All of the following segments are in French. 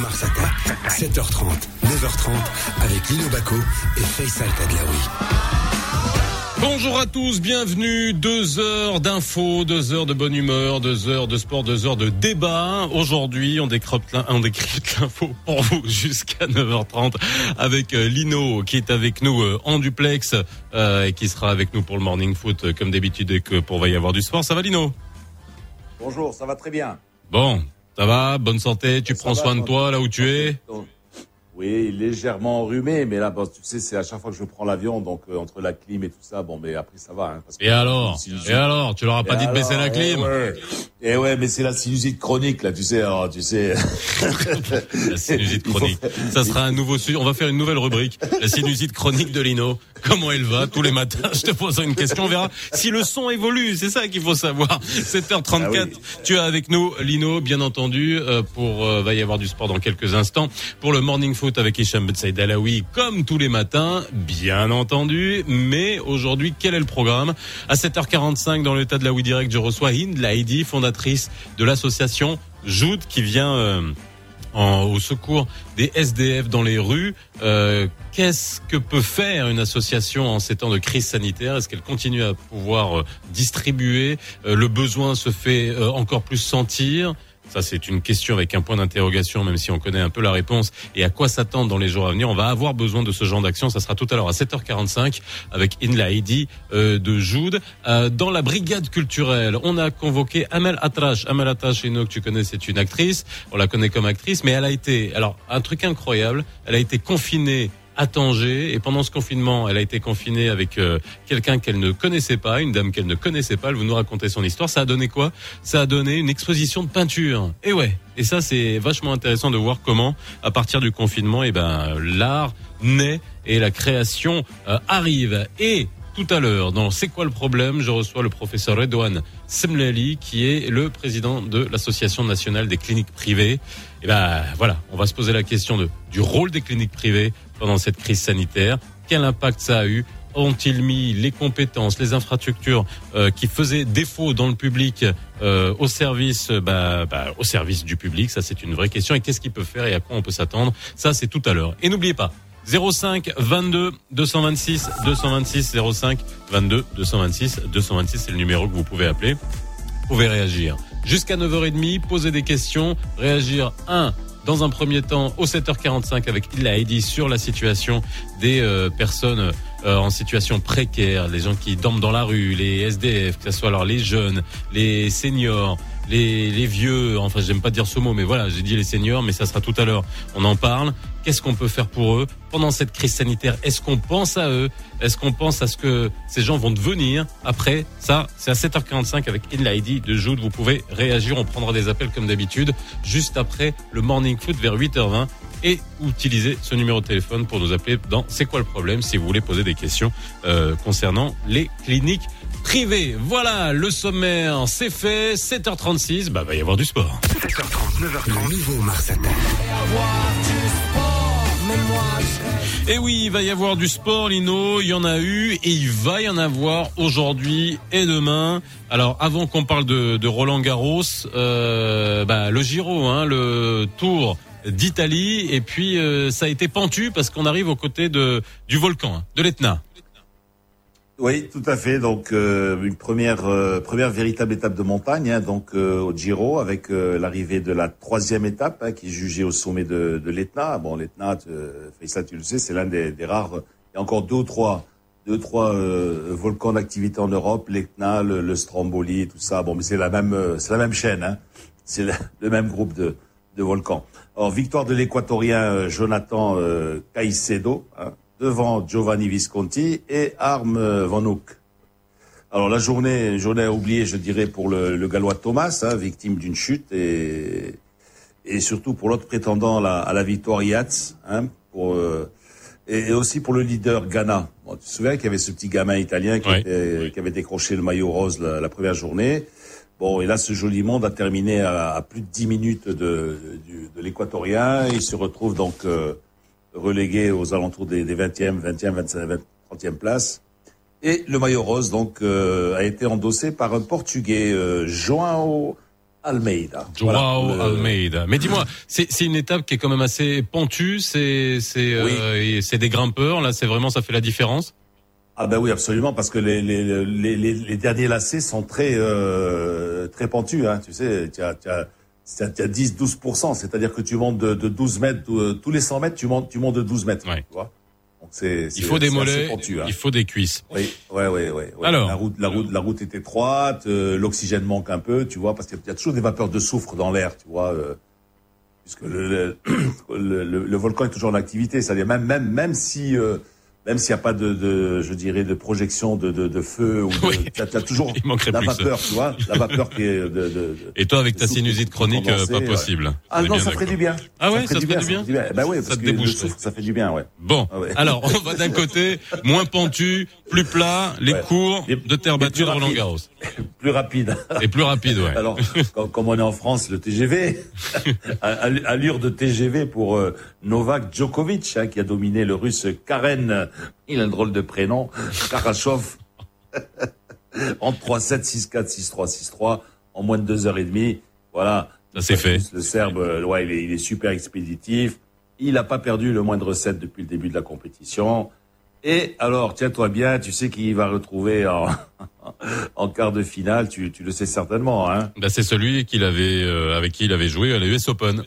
Mars Attack. 7h30, 9h30 avec Lino Baco et Faisal Tadlaoui. Bonjour à tous, bienvenue. Deux heures d'infos, deux heures de bonne humeur, deux heures de sport, deux heures de débat. Aujourd'hui, on décrypte, on décrypte l'info pour vous jusqu'à 9h30 avec euh, Lino qui est avec nous euh, en duplex euh, et qui sera avec nous pour le morning foot comme d'habitude et que pour va y avoir du sport. Ça va Lino? Bonjour, ça va très bien. Bon, ça va, bonne santé, tu prends soin de toi là où tu es? Oui, légèrement enrhumé, mais là, tu sais, c'est à chaque fois que je prends l'avion, donc euh, entre la clim et tout ça, bon, mais après ça va. Hein, et alors Et alors Tu leur as pas dit de baisser la clim Et ouais, mais c'est la sinusite chronique là, tu sais, alors, tu sais. la sinusite chronique. Ça sera un nouveau sujet. On va faire une nouvelle rubrique, la sinusite chronique de Lino. Comment elle va tous les matins? Je te pose une question, on verra si le son évolue. C'est ça qu'il faut savoir. 7h34, ah tu es avec nous, Lino, bien entendu. Euh, pour euh, va y avoir du sport dans quelques instants pour le morning foot avec Hicham Ben Saïd Alaoui, comme tous les matins, bien entendu. Mais aujourd'hui, quel est le programme? À 7h45, dans l'état de la Direct, je reçois Hind Laïdi, fondatrice de l'association Joud, qui vient... Euh, en, au secours des SDF dans les rues. Euh, Qu'est-ce que peut faire une association en ces temps de crise sanitaire? Est-ce qu'elle continue à pouvoir euh, distribuer? Euh, Le besoin se fait euh, encore plus sentir? Ça, c'est une question avec un point d'interrogation, même si on connaît un peu la réponse. Et à quoi s'attendre dans les jours à venir On va avoir besoin de ce genre d'action. Ça sera tout à l'heure à 7h45 avec Inla Heidi euh, de Joude. Euh, dans la brigade culturelle, on a convoqué Amel Atrash. Amel Atrash, que tu connais, c'est une actrice. On la connaît comme actrice, mais elle a été, alors, un truc incroyable. Elle a été confinée à Tanger. Et pendant ce confinement, elle a été confinée avec euh, quelqu'un qu'elle ne connaissait pas, une dame qu'elle ne connaissait pas. Elle vous nous raconter son histoire. Ça a donné quoi? Ça a donné une exposition de peinture. Et ouais. Et ça, c'est vachement intéressant de voir comment, à partir du confinement, et eh ben l'art naît et la création euh, arrive. Et tout à l'heure, dans C'est quoi le problème? Je reçois le professeur Redouane Semlali, qui est le président de l'Association nationale des cliniques privées. Et ben voilà, on va se poser la question de, du rôle des cliniques privées pendant cette crise sanitaire. Quel impact ça a eu ont-ils mis les compétences, les infrastructures euh, qui faisaient défaut dans le public euh, au service, bah, bah, au service du public? Ça, c'est une vraie question. Et qu'est-ce qu'il peut faire et à quoi on peut s'attendre? Ça, c'est tout à l'heure. Et n'oubliez pas. 05 22 226 226 05 22 226 226 c'est le numéro que vous pouvez appeler. Vous pouvez réagir jusqu'à 9h30, poser des questions, réagir 1 dans un premier temps au 7h45 avec Illa Heidi sur la situation des euh, personnes euh, en situation précaire, les gens qui dorment dans la rue, les SDF, que ce soit alors les jeunes, les seniors, les, les vieux, enfin j'aime pas dire ce mot, mais voilà, j'ai dit les seniors, mais ça sera tout à l'heure. On en parle. Qu'est-ce qu'on peut faire pour eux pendant cette crise sanitaire Est-ce qu'on pense à eux Est-ce qu'on pense à ce que ces gens vont devenir après Ça, c'est à 7h45 avec Inlaidi de Jude. Vous pouvez réagir. On prendra des appels comme d'habitude juste après le morning foot vers 8h20 et utiliser ce numéro de téléphone pour nous appeler dans C'est quoi le problème si vous voulez poser des questions euh, concernant les cliniques privé. Voilà, le sommaire, c'est fait. 7h36, bah, va y avoir du sport. 7h30, 9h30, le nouveau Mars et oui, il va y avoir du sport, Lino. Il y en a eu et il va y en avoir aujourd'hui et demain. Alors, avant qu'on parle de, Roland Garros, euh, bah, le Giro, hein, le Tour d'Italie. Et puis, euh, ça a été pentu parce qu'on arrive aux côtés de, du volcan, hein, de l'Etna. Oui, tout à fait. Donc euh, une première euh, première véritable étape de montagne, hein, donc euh, au Giro, avec l'arrivée de la troisième étape hein, qui est jugée au sommet de, l'Etna. Bon, l'Etna, ça tu le sais, c'est l'un des, rares. Il y a encore deux ou trois volcans d'activité en Europe, l'Etna, le, Stromboli, tout ça. Bon, mais c'est la même chaîne. Hein. C'est le, même groupe de volcans. Alors victoire de l'Équatorien Jonathan Caicedo. Devant Giovanni Visconti et Arm Van Hoek. Alors la journée, journée à oublier, je dirais, pour le, le Gallois Thomas, hein, victime d'une chute, et, et surtout pour l'autre prétendant à la, à la victoire Yats, hein, pour, euh, et, aussi pour le leader Ghana. Bon, tu te souviens qu'il y avait ce petit gamin italien qui, était, qui avait décroché le maillot rose la, première journée. Bon, et là, ce joli monde a terminé à, à plus de 10 minutes de, de, de l'équatorien. Il se retrouve donc... Euh, relégué aux alentours des, des 20e, 20e, 25e, 30e places. Et le maillot rose donc euh, a été endossé par un Portugais, euh, João Almeida. Joao Voilà, le- Almeida. Mais dis-moi, c'est une étape qui est quand même assez pentue, c'est c'est euh, et c'est des grimpeurs, là c'est vraiment ça fait la différence? Ah ben oui, absolument, parce que les, les, les, les, les derniers lacets sont très euh, très pentus. Hein, tu sais, tu as, as, tu as 10-12%, c'est-à-dire que tu montes de, de 12 mètres, euh, tous les 100 mètres, tu montes, tu montes de 12 mètres. Ouais. Tu vois Donc c'est, Il c'est- faut des c'est mollets, pentu, hein. il faut des cuisses. Oui, ouais, ouais, ouais. ouais. Alors. la route, la route, la route est étroite, euh, l'oxygène manque un peu, tu vois, parce qu'il y a toujours des vapeurs de soufre dans l'air, tu vois, euh, puisque le, le, le, le- le volcan est toujours en activité, c'est-à-dire même, même, même si, euh, même s'il n'y a pas de, de, je dirais, de projection de, de, de feu, ou de, Oui. t'as, t'as toujours la ça. vapeur, tu vois, la vapeur qui est de, Et toi avec ta sinusite chronique, euh, condensé, pas ouais. possible. Ah non, ça ferait du bien. Ah ouais, ça ferait du bien ça ferait Ben oui, Ça te que le déboucherait. soufre, ça fait du bien, ouais. Bon, Ah ouais. alors on va d'un côté moins pentu, plus plat, les Ouais. cours de terre battue de Roland. Garros Plus rapide. et plus rapide, ouais. Alors, comme on est en France, le TGV, all- allure de TGV pour euh, Novak Djokovic, hein, qui a dominé le russe Karen, il a un drôle de prénom, Karachov, en 3-7, 6-4, 6-3, 6-3, en moins de deux heures et demie. Voilà. Ça, c'est fait. Le Serbe, euh, ouais, il est, il est super expéditif. Il n'a pas perdu le moindre set depuis le début de la compétition. Et alors, tiens-toi bien, tu sais qui va retrouver en, en quart de finale, tu, tu le sais certainement, hein. Bah, c'est celui qu'il avait euh, avec qui il avait joué à la US Open.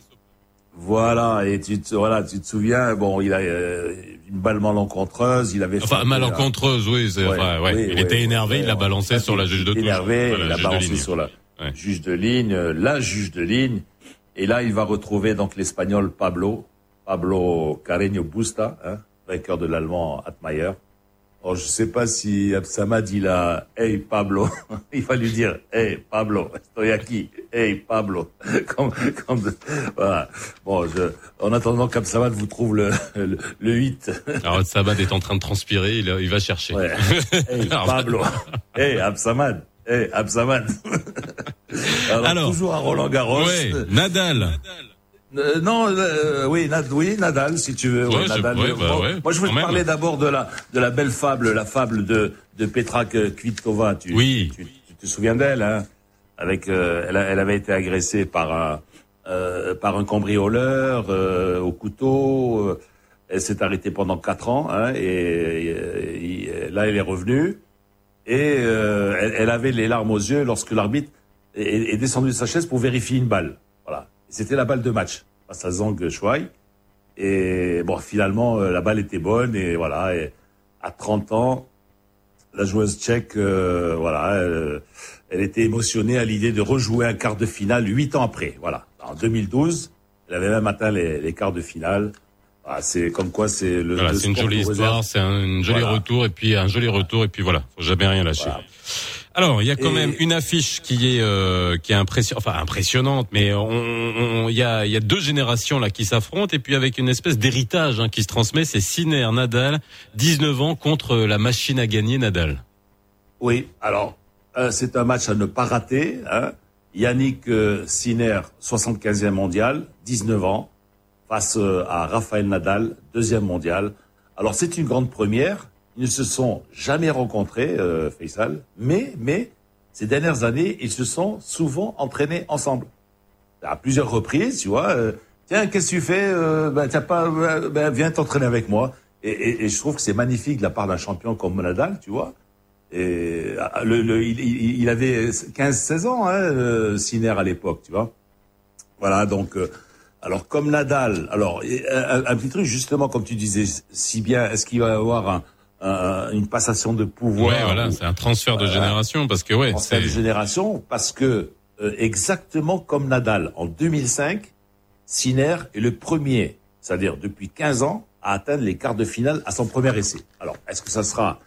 Voilà, et tu te, voilà, tu te souviens, bon, il a euh, une balle malencontreuse, il avait Enfin malencontreuse, oui, c'est Ouais, enfin, ouais. oui, il oui, était énervé, il l'a balancé sur la juge de touche. énervé, Voilà, il a juge de balancé ligne. sur la Ouais. juge de ligne, euh, la juge de ligne, et là, il va retrouver donc l'espagnol Pablo, Pablo Carreño Busta, hein, vainqueur de l'allemand Atmayer. Oh, je sais pas si Absamad il a Hey Pablo, il va lui dire Hey Pablo, estoy aquí, Hey Pablo. Comme, comme, voilà. Bon, je, en attendant qu'Absamad vous trouve le, le, le 8. Alors Sabad est en train de transpirer, il, il va chercher. Ouais. Hey Pablo, Hey Absamad, Hey Absamad. Alors, Alors. toujours à Roland Garros. Ouais, Nadal. Euh, non, euh, oui, Nad- oui, Nadal, si tu veux. Ouais, ouais, je- Nadal. ouais, bah ouais, moi, je te même. parler d'abord de la de la belle fable, la fable de de Petra Kvitova. Tu, Oui. Tu, tu te souviens d'elle, hein? Avec, euh, elle, avait été agressée par un euh, par un cambrioleur euh, au couteau. euh, Elle s'est arrêtée pendant quatre ans, hein, et, et- et là, elle est revenue. Et euh, elle, elle avait les larmes aux yeux lorsque l'arbitre est, est descendu de sa chaise pour vérifier une balle. C'était la balle de match face à Zhang Shuai. Et bon, finalement, euh, la balle était bonne. Et voilà, et à 30 ans, la joueuse tchèque, euh, voilà, euh, elle était émotionnée à l'idée de rejouer un quart de finale huit ans après. Voilà, en 2012, elle avait même atteint les, les quarts de finale. Ah, c'est comme quoi c'est le. Voilà, c'est une jolie histoire, c'est un joli Voilà. retour et puis un joli retour et puis voilà, faut jamais rien lâcher. Voilà. Alors, il y a quand Et- même une affiche qui est euh, qui est impression, enfin impressionnante, mais on- on- il y a il y a deux générations là qui s'affrontent et puis avec une espèce d'héritage hein, qui se transmet, c'est Sinner Nadal, 19 ans contre la machine à gagner Nadal. Oui, alors euh, c'est un match à ne pas rater. Hein. Yannick euh, Sinner, 75e mondial, 19 ans, face euh, à Rafael Nadal, deuxième mondial. Alors c'est une grande première. Ils ne se sont jamais rencontrés, euh, Faisal, mais mais ces dernières années, ils se sont souvent entraînés ensemble à plusieurs reprises. Tu vois, euh, tiens, qu'est-ce que tu fais Ben t'as pas, euh, ben, viens t'entraîner avec moi. Et, je trouve que c'est magnifique de la part d'un champion comme Nadal, tu vois. Et ah, le- il, avait 15-16 ans, hein, Sinner à l'époque, tu vois. Voilà, donc, alors comme Nadal, alors un petit truc justement, comme tu disais si bien, est-ce qu'il va y avoir un- un- une passation de pouvoir ouais, voilà, c'est un transfert de Voilà. génération parce que ouais, transfert de génération parce que euh, exactement comme Nadal en 2005, Sinner est le premier, c'est-à-dire depuis 15 ans, à atteindre les quarts de finale à son premier essai. Alors, est-ce que ça sera,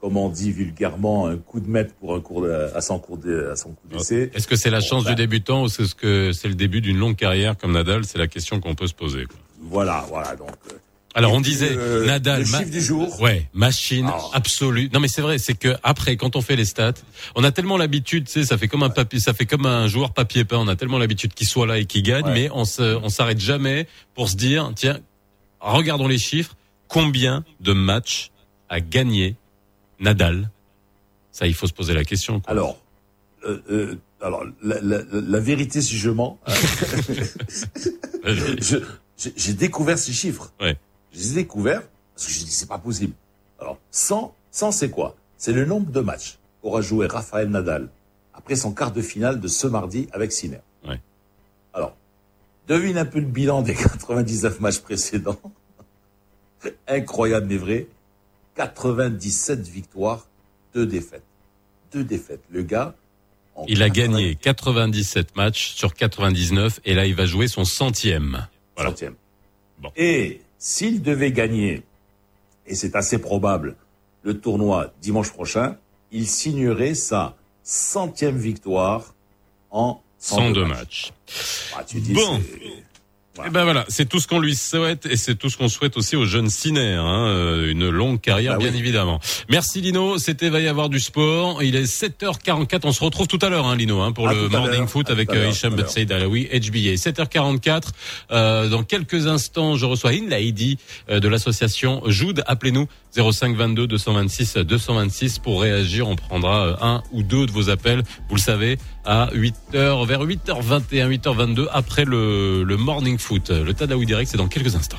comme on dit vulgairement, un coup de maître pour un cours de- à son cours de, à son coup d'essai? Est-ce que c'est la chance du débutant ou c'est ce que c'est le début d'une longue carrière comme Nadal? C'est la question qu'on peut se poser. quoi. Voilà, voilà. Donc, euh, Alors on disait euh, Nadal, le ma- chiffre du jour. ouais, machine Ah. absolue. Non mais c'est vrai, c'est que après quand on fait les stats, on a tellement l'habitude, tu sais, ça fait comme un papier, ça fait comme un joueur papier peint. On a tellement l'habitude qu'il soit là et qu'il gagne, Ouais. mais on se, on s'arrête jamais pour se dire, tiens, regardons les chiffres. Combien de matchs a gagné Nadal? Ça, il faut se poser la question. quoi. Alors, euh, euh, alors la, la, la, vérité, si je mens, hein. j'ai découvert ces chiffres. Ouais. Je les ai découverts parce que j'ai dit c'est pas possible. Alors 100, 100 c'est quoi? C'est le nombre de matchs qu'aura joué Raphaël Nadal après son quart de finale de ce mardi avec Sinner. Ouais. Alors, devine un peu le bilan des 99 matchs précédents. Incroyable mais vrai. 97 victoires, deux défaites. Deux défaites. Le gars, il a gagné 97 matchs sur 99 et là il va jouer son centième. Voilà. Centième. Bon. Et s'il devait gagner, et c'est assez probable, le tournoi dimanche prochain, il signerait sa centième victoire en 102 matchs. Ah, tu dis, bon. Et eh ben voilà, c'est tout ce qu'on lui souhaite et c'est tout ce qu'on souhaite aussi aux jeunes ciné, hein, euh, une longue carrière bah bien évidemment. Merci Lino, c'était va y avoir du sport. Il est 7h44, on se retrouve tout à l'heure hein, Lino hein, pour le morning foot avec euh, Hicham Saïd Alaoui, HBA. 7h44. Euh, dans quelques instants, je reçois Inlaidi euh, de l'association Jude. Appelez-nous 05 22 226 226 pour réagir. On prendra un ou deux de vos appels. Vous le savez à 8h vers 8h21, 8h22 après le, le morning foot. Le Tadaoui Direct, c'est dans quelques instants.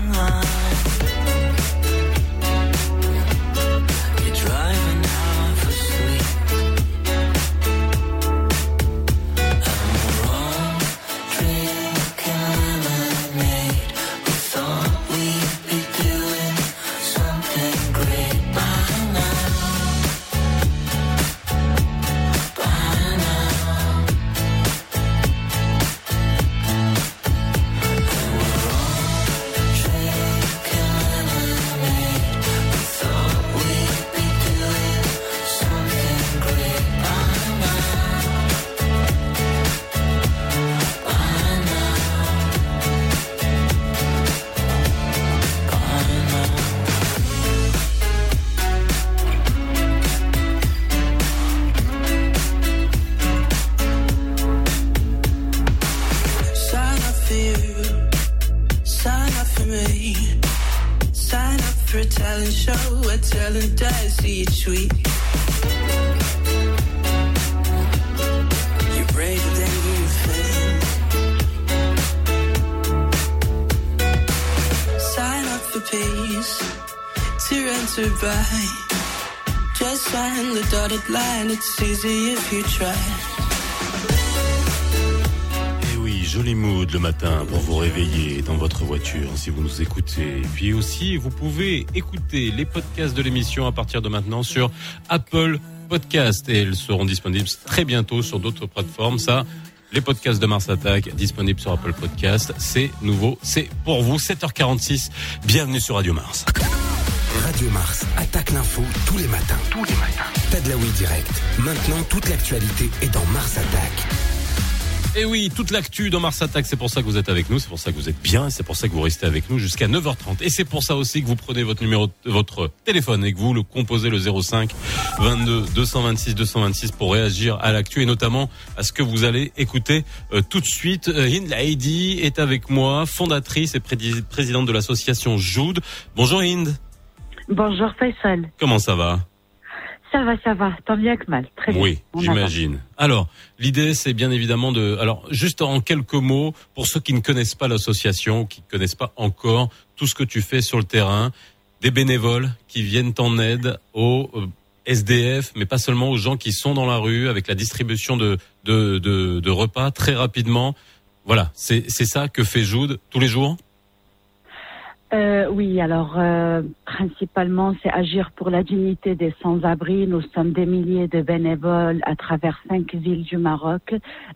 Et oui, joli mood le matin pour vous réveiller dans votre voiture si vous nous écoutez. Et puis aussi, vous pouvez écouter les podcasts de l'émission à partir de maintenant sur Apple Podcast et ils seront disponibles très bientôt sur d'autres plateformes. Ça, les podcasts de Mars Attack disponibles sur Apple Podcast. C'est nouveau, c'est pour vous. 7h46. Bienvenue sur Radio Mars. Mars attaque l'info tous les matins. Tous les matins. Tadlaoui direct. Maintenant, toute l'actualité est dans Mars Attack. Et oui, toute l'actu dans Mars Attack, c'est pour ça que vous êtes avec nous, c'est pour ça que vous êtes bien, c'est pour ça que vous restez avec nous jusqu'à 9h30. Et c'est pour ça aussi que vous prenez votre numéro, votre téléphone et que vous le composez le 05 22 226 226 pour réagir à l'actu et notamment à ce que vous allez écouter euh, tout de suite. Euh, Hind Laidi est avec moi, fondatrice et présidente de l'association Jude. Bonjour Hind. Bonjour Faisal. Comment ça va ça va, ça va, tant bien que mal. Très bien. Oui, j'imagine. Alors, l'idée, c'est bien évidemment de. Alors, juste en quelques mots, pour ceux qui ne connaissent pas l'association, qui ne connaissent pas encore tout ce que tu fais sur le terrain, des bénévoles qui viennent en aide aux euh, SDF, mais pas seulement aux gens qui sont dans la rue, avec la distribution de, de, de, de repas très rapidement. Voilà, c'est ça que fait Joude tous les jours Euh, oui, alors euh, principalement, c'est agir pour la dignité des sans-abri. Nous sommes des milliers de bénévoles à travers cinq villes du Maroc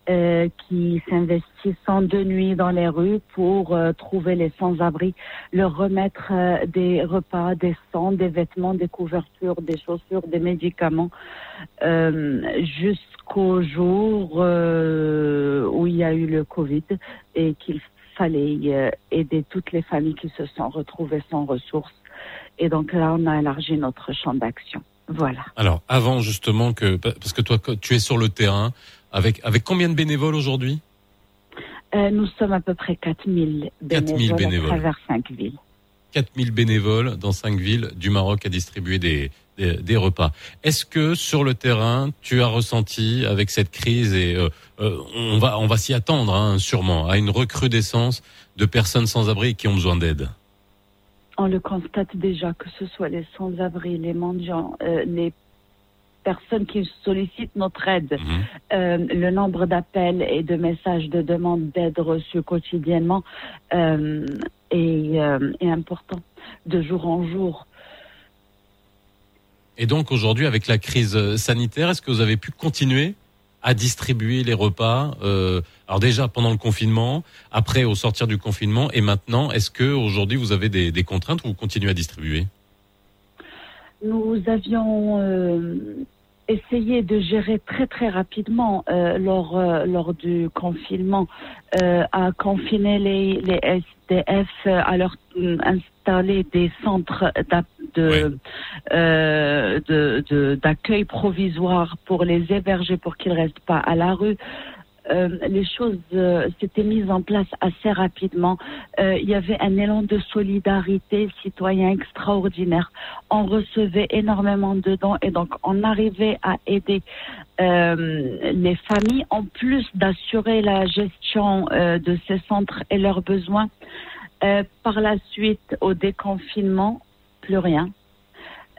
euh, qui s'investissent en deux nuits dans les rues pour euh, trouver les sans-abri, leur remettre euh, des repas, des sangs, des vêtements, des couvertures, des chaussures, des médicaments, euh, jusqu'au jour où il y a eu le Covid et qu'il fallait euh, aider toutes les familles qui se sont retrouvées sans ressources. Et donc là, on a élargi notre champ d'action. Voilà. Alors, avant justement que, parce que toi, tu es sur le terrain, avec, avec combien de bénévoles aujourd'hui? Euh, nous sommes à peu près 4000 bénévoles, bénévoles. à travers cinq villes. 4000 bénévoles dans cinq villes du Maroc à distribuer des, des, des repas. Est-ce que sur le terrain, tu as ressenti avec cette crise et euh, euh, on va on va s'y attendre hein, sûrement à une recrudescence de personnes sans abri qui ont besoin d'aide? On le constate déjà, que ce soit les sans-abri, les mendiants, euh, les personnes qui sollicitent notre aide, Mhm. euh, le nombre d'appels et de messages de demande d'aide reçus quotidiennement euh, est, euh, est important, de jour en jour. Et donc aujourd'hui, avec la crise euh, sanitaire, est-ce que vous avez pu continuer à distribuer les repas euh, Alors déjà pendant le confinement, après au sortir du confinement, et maintenant, est-ce que aujourd'hui vous avez des, contraintes ou vous continuez à distribuer? Nous avions euh, essayé de gérer très très rapidement lors, lors du confinement, à confiner les, les SDF, à leur euh, installer des centres de, euh, de, de- d'accueil provisoire pour les héberger pour qu'ils restent pas à la rue. Euh, les choses euh, s'étaient mises en place assez rapidement. Euh, il y avait un élan de solidarité citoyen extraordinaire. On recevait énormément de dons et donc on arrivait à aider euh, les familles en plus d'assurer la gestion euh, de ces centres et leurs besoins. Par la suite, au déconfinement, plus rien.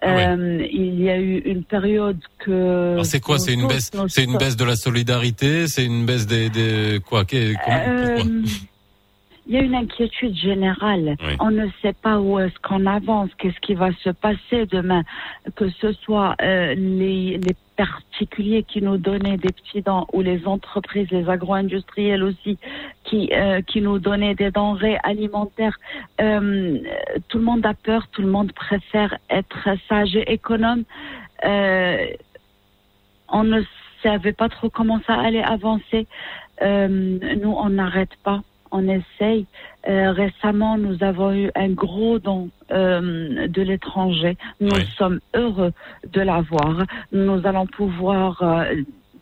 Ah. Euh, il y a eu une période que. C'est quoi C'est une baisse C'est une baisse de la solidarité C'est une baisse des, des quoi Euh, Il y a une inquiétude générale. Oui. On ne sait pas où est-ce qu'on avance, qu'est-ce qui va se passer demain. Que ce soit euh, les, les particuliers qui nous donnaient des petits dents ou les entreprises, les agro-industriels aussi, qui, euh, qui nous donnaient des denrées alimentaires. Euh, tout le monde a peur, tout le monde préfère être sage et économe. Euh, on ne savait pas trop comment ça allait avancer. Euh, nous, on n'arrête pas, on essaye. Euh, récemment, nous avons eu un gros don euh, de l'étranger. Nous Oui. sommes heureux de l'avoir. Nous allons pouvoir euh,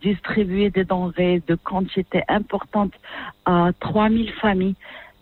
distribuer des denrées de quantité importante à 3000 familles.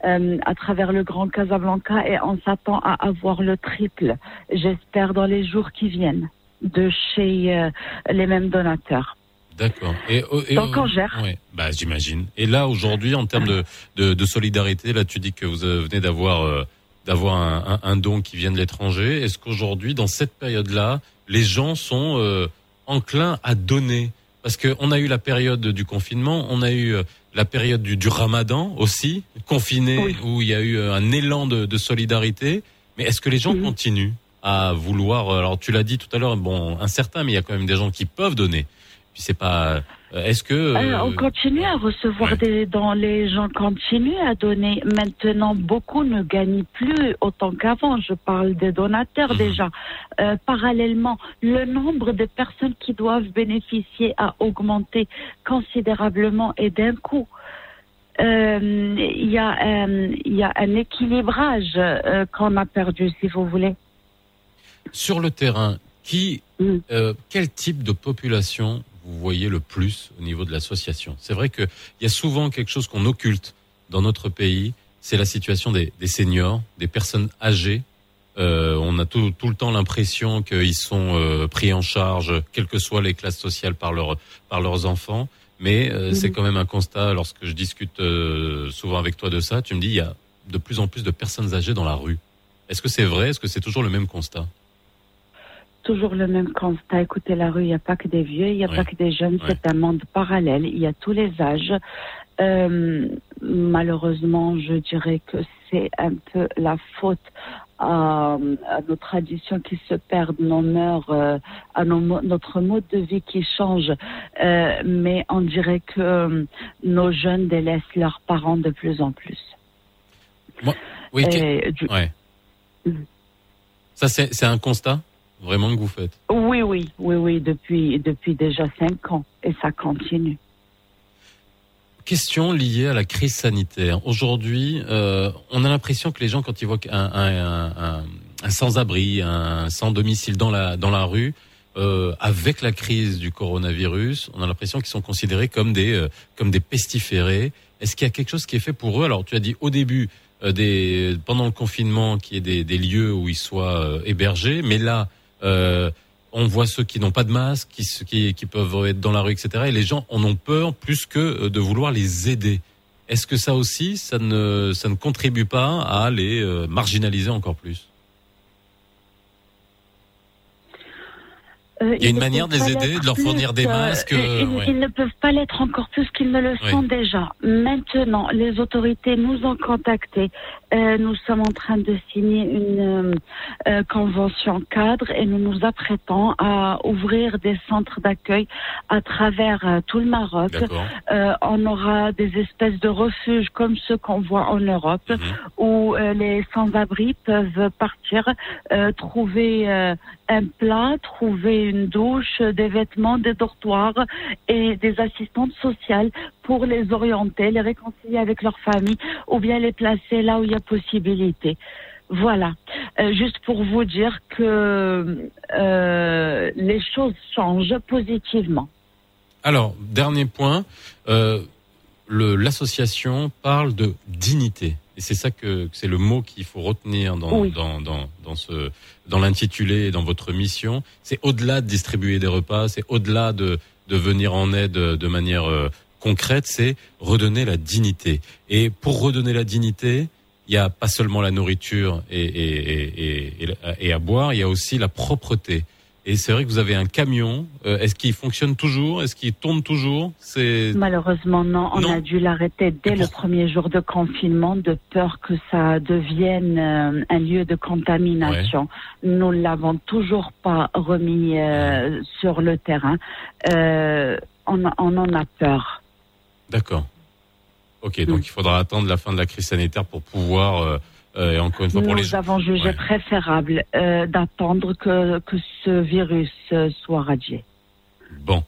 euh, à travers le Grand Casablanca et on s'attend à avoir le triple, j'espère, dans les jours qui viennent, de chez euh, les mêmes donateurs. D'accord. Et, et- Donc, on gère. Ouais, bah j'imagine. Et là aujourd'hui, en termes de, de, de solidarité, là tu dis que vous euh, venez d'avoir euh, d'avoir un, un, un don qui vient de l'étranger. Est-ce qu'aujourd'hui, dans cette période-là, les gens sont euh, enclins à donner? Parce qu'on a eu la période du confinement, on a eu euh, la période du, du Ramadan aussi, confiné, Oui. où il y a eu euh, un élan de, de solidarité. Mais est-ce que les gens Mhm. continuent à vouloir euh, Alors tu l'as dit tout à l'heure, bon, incertain, mais il y a quand même des gens qui peuvent donner. C'est pas. euh, Est-ce que Euh, euh, on continue à recevoir ouais. des dons, les gens continuent à donner. Maintenant, beaucoup ne gagnent plus autant qu'avant. Je parle des donateurs Mhm. déjà. Euh, parallèlement, le nombre de personnes qui doivent bénéficier a augmenté considérablement et d'un coup. Il y, a, euh, il y a un équilibrage qu'on a perdu, si vous voulez. sur le terrain, qui, Mm. quel type de population vous voyez le plus au niveau de l'association C'est vrai qu'il y a souvent quelque chose qu'on occulte dans notre pays, c'est la situation des, des seniors, des personnes âgées. Euh, on a tout, tout le temps l'impression qu'ils sont euh, pris en charge, quelles que soient les classes sociales, par, leur, par leurs enfants. Mais euh, Mhm. c'est quand même un constat, lorsque je discute souvent avec toi de ça, tu me dis il y a de plus en plus de personnes âgées dans la rue. Est-ce que c'est vrai? Est-ce que c'est toujours le même constat? Toujours le même constat. Écoutez, la rue, il n'y a pas que des vieux, il n'y a Ouais. pas que des jeunes. Ouais. C'est un monde parallèle. Il y a tous les âges. Euh, malheureusement, je dirais que c'est un peu la faute à, nos traditions qui se perdent, nos mœurs, euh, à notre mode de vie qui change. Euh, mais on dirait que euh, nos jeunes délaissent leurs parents de plus en plus. oui, mm. Ça, c'est un constat? Vraiment que vous faites Oui, oui, oui, oui, depuis, depuis déjà cinq ans. Et ça continue. Question liée à la crise sanitaire. Aujourd'hui, euh, on a l'impression que les gens, quand ils voient un, un, sans-abri, un sans-domicile dans la, dans la rue, euh, avec la crise du coronavirus, on a l'impression qu'ils sont considérés comme des, euh, comme des pestiférés. Est-ce qu'il y a quelque chose qui est fait pour eux? Alors, tu as dit au début, des, pendant le confinement, qu'il y ait des, des lieux où ils soient hébergés, mais là, on voit ceux qui n'ont pas de masque, qui, qui, peuvent être dans la rue, etc. Et les gens en ont peur plus que euh, de vouloir les aider. Est-ce que ça aussi, ça ne, ça ne contribue pas à les euh, marginaliser encore plus? Euh, il y a une manière de les aider, de leur fournir des masques. Euh, ils, ne peuvent pas l'être encore plus qu'ils ne le sont déjà. Maintenant, les autorités nous ont contactés. Euh, nous sommes en train de signer une convention cadre et nous nous apprêtons à ouvrir des centres d'accueil à travers tout le Maroc. on aura des espèces de refuges comme ceux qu'on voit en Europe mhm. où les sans-abri peuvent partir, trouver un plat, trouver une douche, des vêtements, des dortoirs et des assistantes sociales pour les orienter, les réconcilier avec leur famille ou bien les placer là où il y a possibilité. Voilà, euh, juste pour vous dire que euh, les choses changent positivement. Alors, dernier point, euh, l'association parle de dignité. Et c'est ça que c'est le mot qu'il faut retenir dans, dans, dans, dans, ce dans l'intitulé et dans votre mission. C'est au-delà de distribuer des repas, c'est au-delà de, de venir en aide de manière concrète, c'est redonner la dignité. Et pour redonner la dignité, il n'y a pas seulement la nourriture et, et, et, et, à boire, il y a aussi la propreté. Et c'est vrai que vous avez un camion. Euh, est-ce qu'il fonctionne toujours? Est-ce qu'il tourne toujours? C'est malheureusement non. On a dû l'arrêter dès le premier jour de confinement, de peur que ça devienne euh, un lieu de contamination. Nous ne l'avons toujours pas remis euh, sur le terrain. On, on, en a peur. D'accord. Ok, donc mm. il faudra attendre la fin de la crise sanitaire pour pouvoir euh, encore une fois, pour Nous avons jugé préférable euh, d'attendre que, que ce virus euh, soit radié. Bon.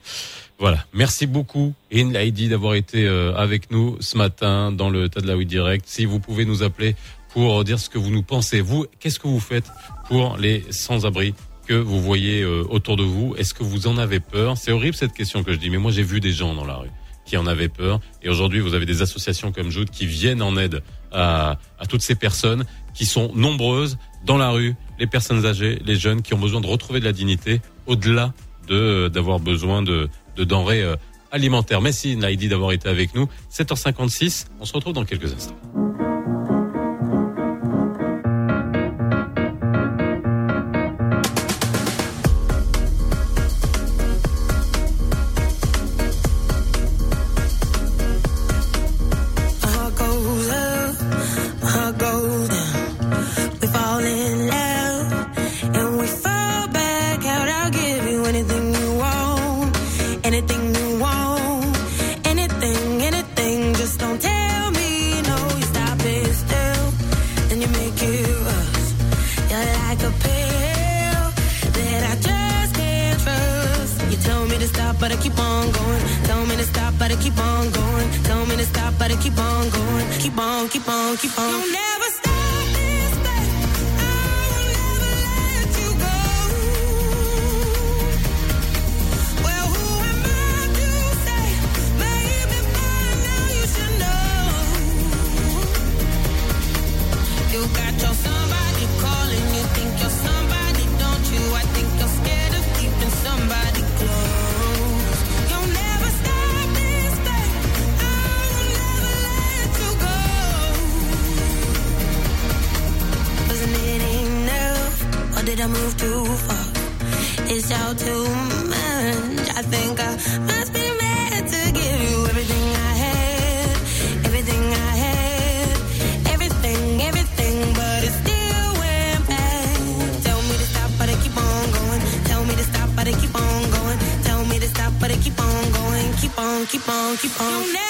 Voilà, merci beaucoup In Heidi d'avoir été avec nous ce matin dans le Tadlaoui Direct. Si vous pouvez nous appeler pour dire ce que vous nous pensez, vous, qu'est-ce que vous faites pour les sans-abri que vous voyez autour de vous? Est-ce que vous en avez peur? C'est horrible cette question que je dis, mais moi j'ai vu des gens dans la rue qui en avaient peur. Et aujourd'hui, vous avez des associations comme Joute qui viennent en aide à, à toutes ces personnes qui sont nombreuses dans la rue, les personnes âgées, les jeunes qui ont besoin de retrouver de la dignité au-delà de d'avoir besoin de, de denrées euh, alimentaires. Merci Naïdi d'avoir été avec nous. 7h56, on se retrouve dans quelques instants. did I move too far? It's all too much. I think I must be mad to give you everything I had, everything I had, everything, everything, but it still went back. Tell me to stop, but I keep on going. Tell me to stop, but I keep on going. Tell me to stop, but I keep on going. Keep on, keep on, keep on.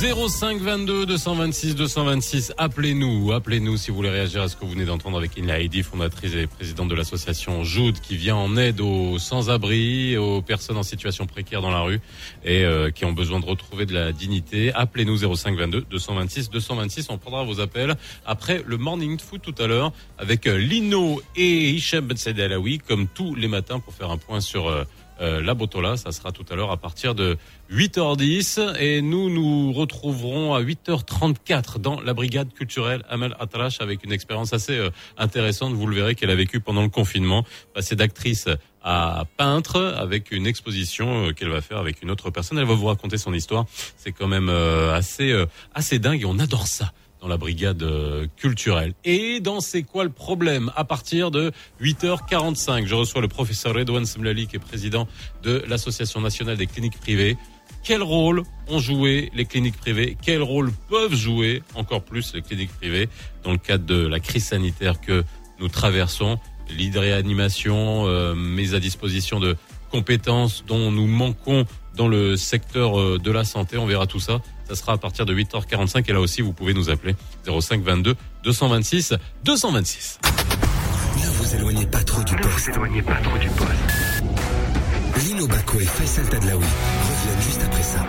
0522 226 226. Appelez-nous, appelez-nous si vous voulez réagir à ce que vous venez d'entendre avec Inla Heidi, fondatrice et présidente de l'association Joud, qui vient en aide aux sans-abri, aux personnes en situation précaire dans la rue et euh, qui ont besoin de retrouver de la dignité. Appelez-nous 0522 226 226. On prendra vos appels après le morning foot tout à l'heure avec euh, Lino et Hichem Ben Alaoui, comme tous les matins pour faire un point sur euh, euh, la Botola. Ça sera tout à l'heure à partir de 8h10 et nous nous retrouverons à 8h34 dans la brigade culturelle Amel Atrash avec une expérience assez euh, intéressante. Vous le verrez qu'elle a vécu pendant le confinement, passée d'actrice à peintre avec une exposition euh, qu'elle va faire avec une autre personne. Elle va vous raconter son histoire. C'est quand même assez assez dingue et on adore ça dans la brigade euh, culturelle. Et dans C'est quoi le problème? À partir de 8h45, je reçois le professeur Redouane Semlali, qui est président de l'Association nationale des cliniques privées. Quel rôle ont joué les cliniques privées? Quel rôle peuvent jouer encore plus les cliniques privées dans le cadre de la crise sanitaire que nous traversons? Réanimation, euh, mise à disposition de compétences dont nous manquons dans le secteur euh, de la santé. On verra tout ça. Ça sera à partir de 8h45 et là aussi vous pouvez nous appeler 05 22 226 226. Ne vous éloignez pas trop du poste. Ne vous éloignez pas trop du poste. Lino Baco et Faisal Tadlaoui reviennent juste après ça.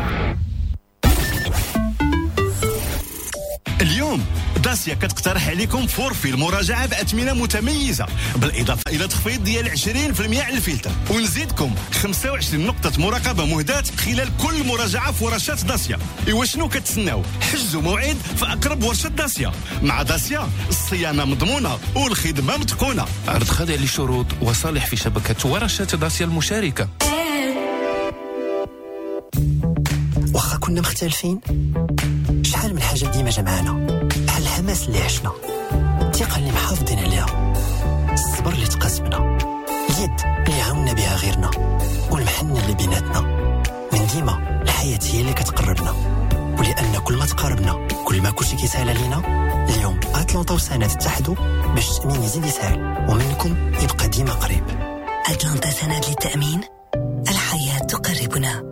اليوم. داسيا كتقترح عليكم فورفي المراجعة بأثمنة متميزة بالإضافة إلى تخفيض ديال 20% على الفلتر. ونزيدكم 25 نقطة مراقبة مهداة خلال كل مراجعة في ورشات داسيا. إيوا شنو كتسناو؟ حجزوا موعد في أقرب ورشة داسيا. مع داسيا الصيانة مضمونة والخدمة متقونة. عرض خاضع للشروط وصالح في شبكة ورشات داسيا المشاركة. واخا كنا مختلفين؟ شحال من حاجة ديما جمعانا. بحال الحماس اللي عشنا. الثقة اللي محافظين عليها. الصبر اللي تقاسمنا. اليد اللي عاونا بها غيرنا. والمحنة اللي بيناتنا. من ديما الحياة هي اللي كتقربنا. ولأن كل ما تقاربنا كل ما كلشي كيسهل علينا اليوم اتلانتا وسنات اتحدوا باش التأمين يزيد يسهل. ومنكم يبقى ديما قريب. اتلانتا سند للتأمين؟ الحياة تقربنا.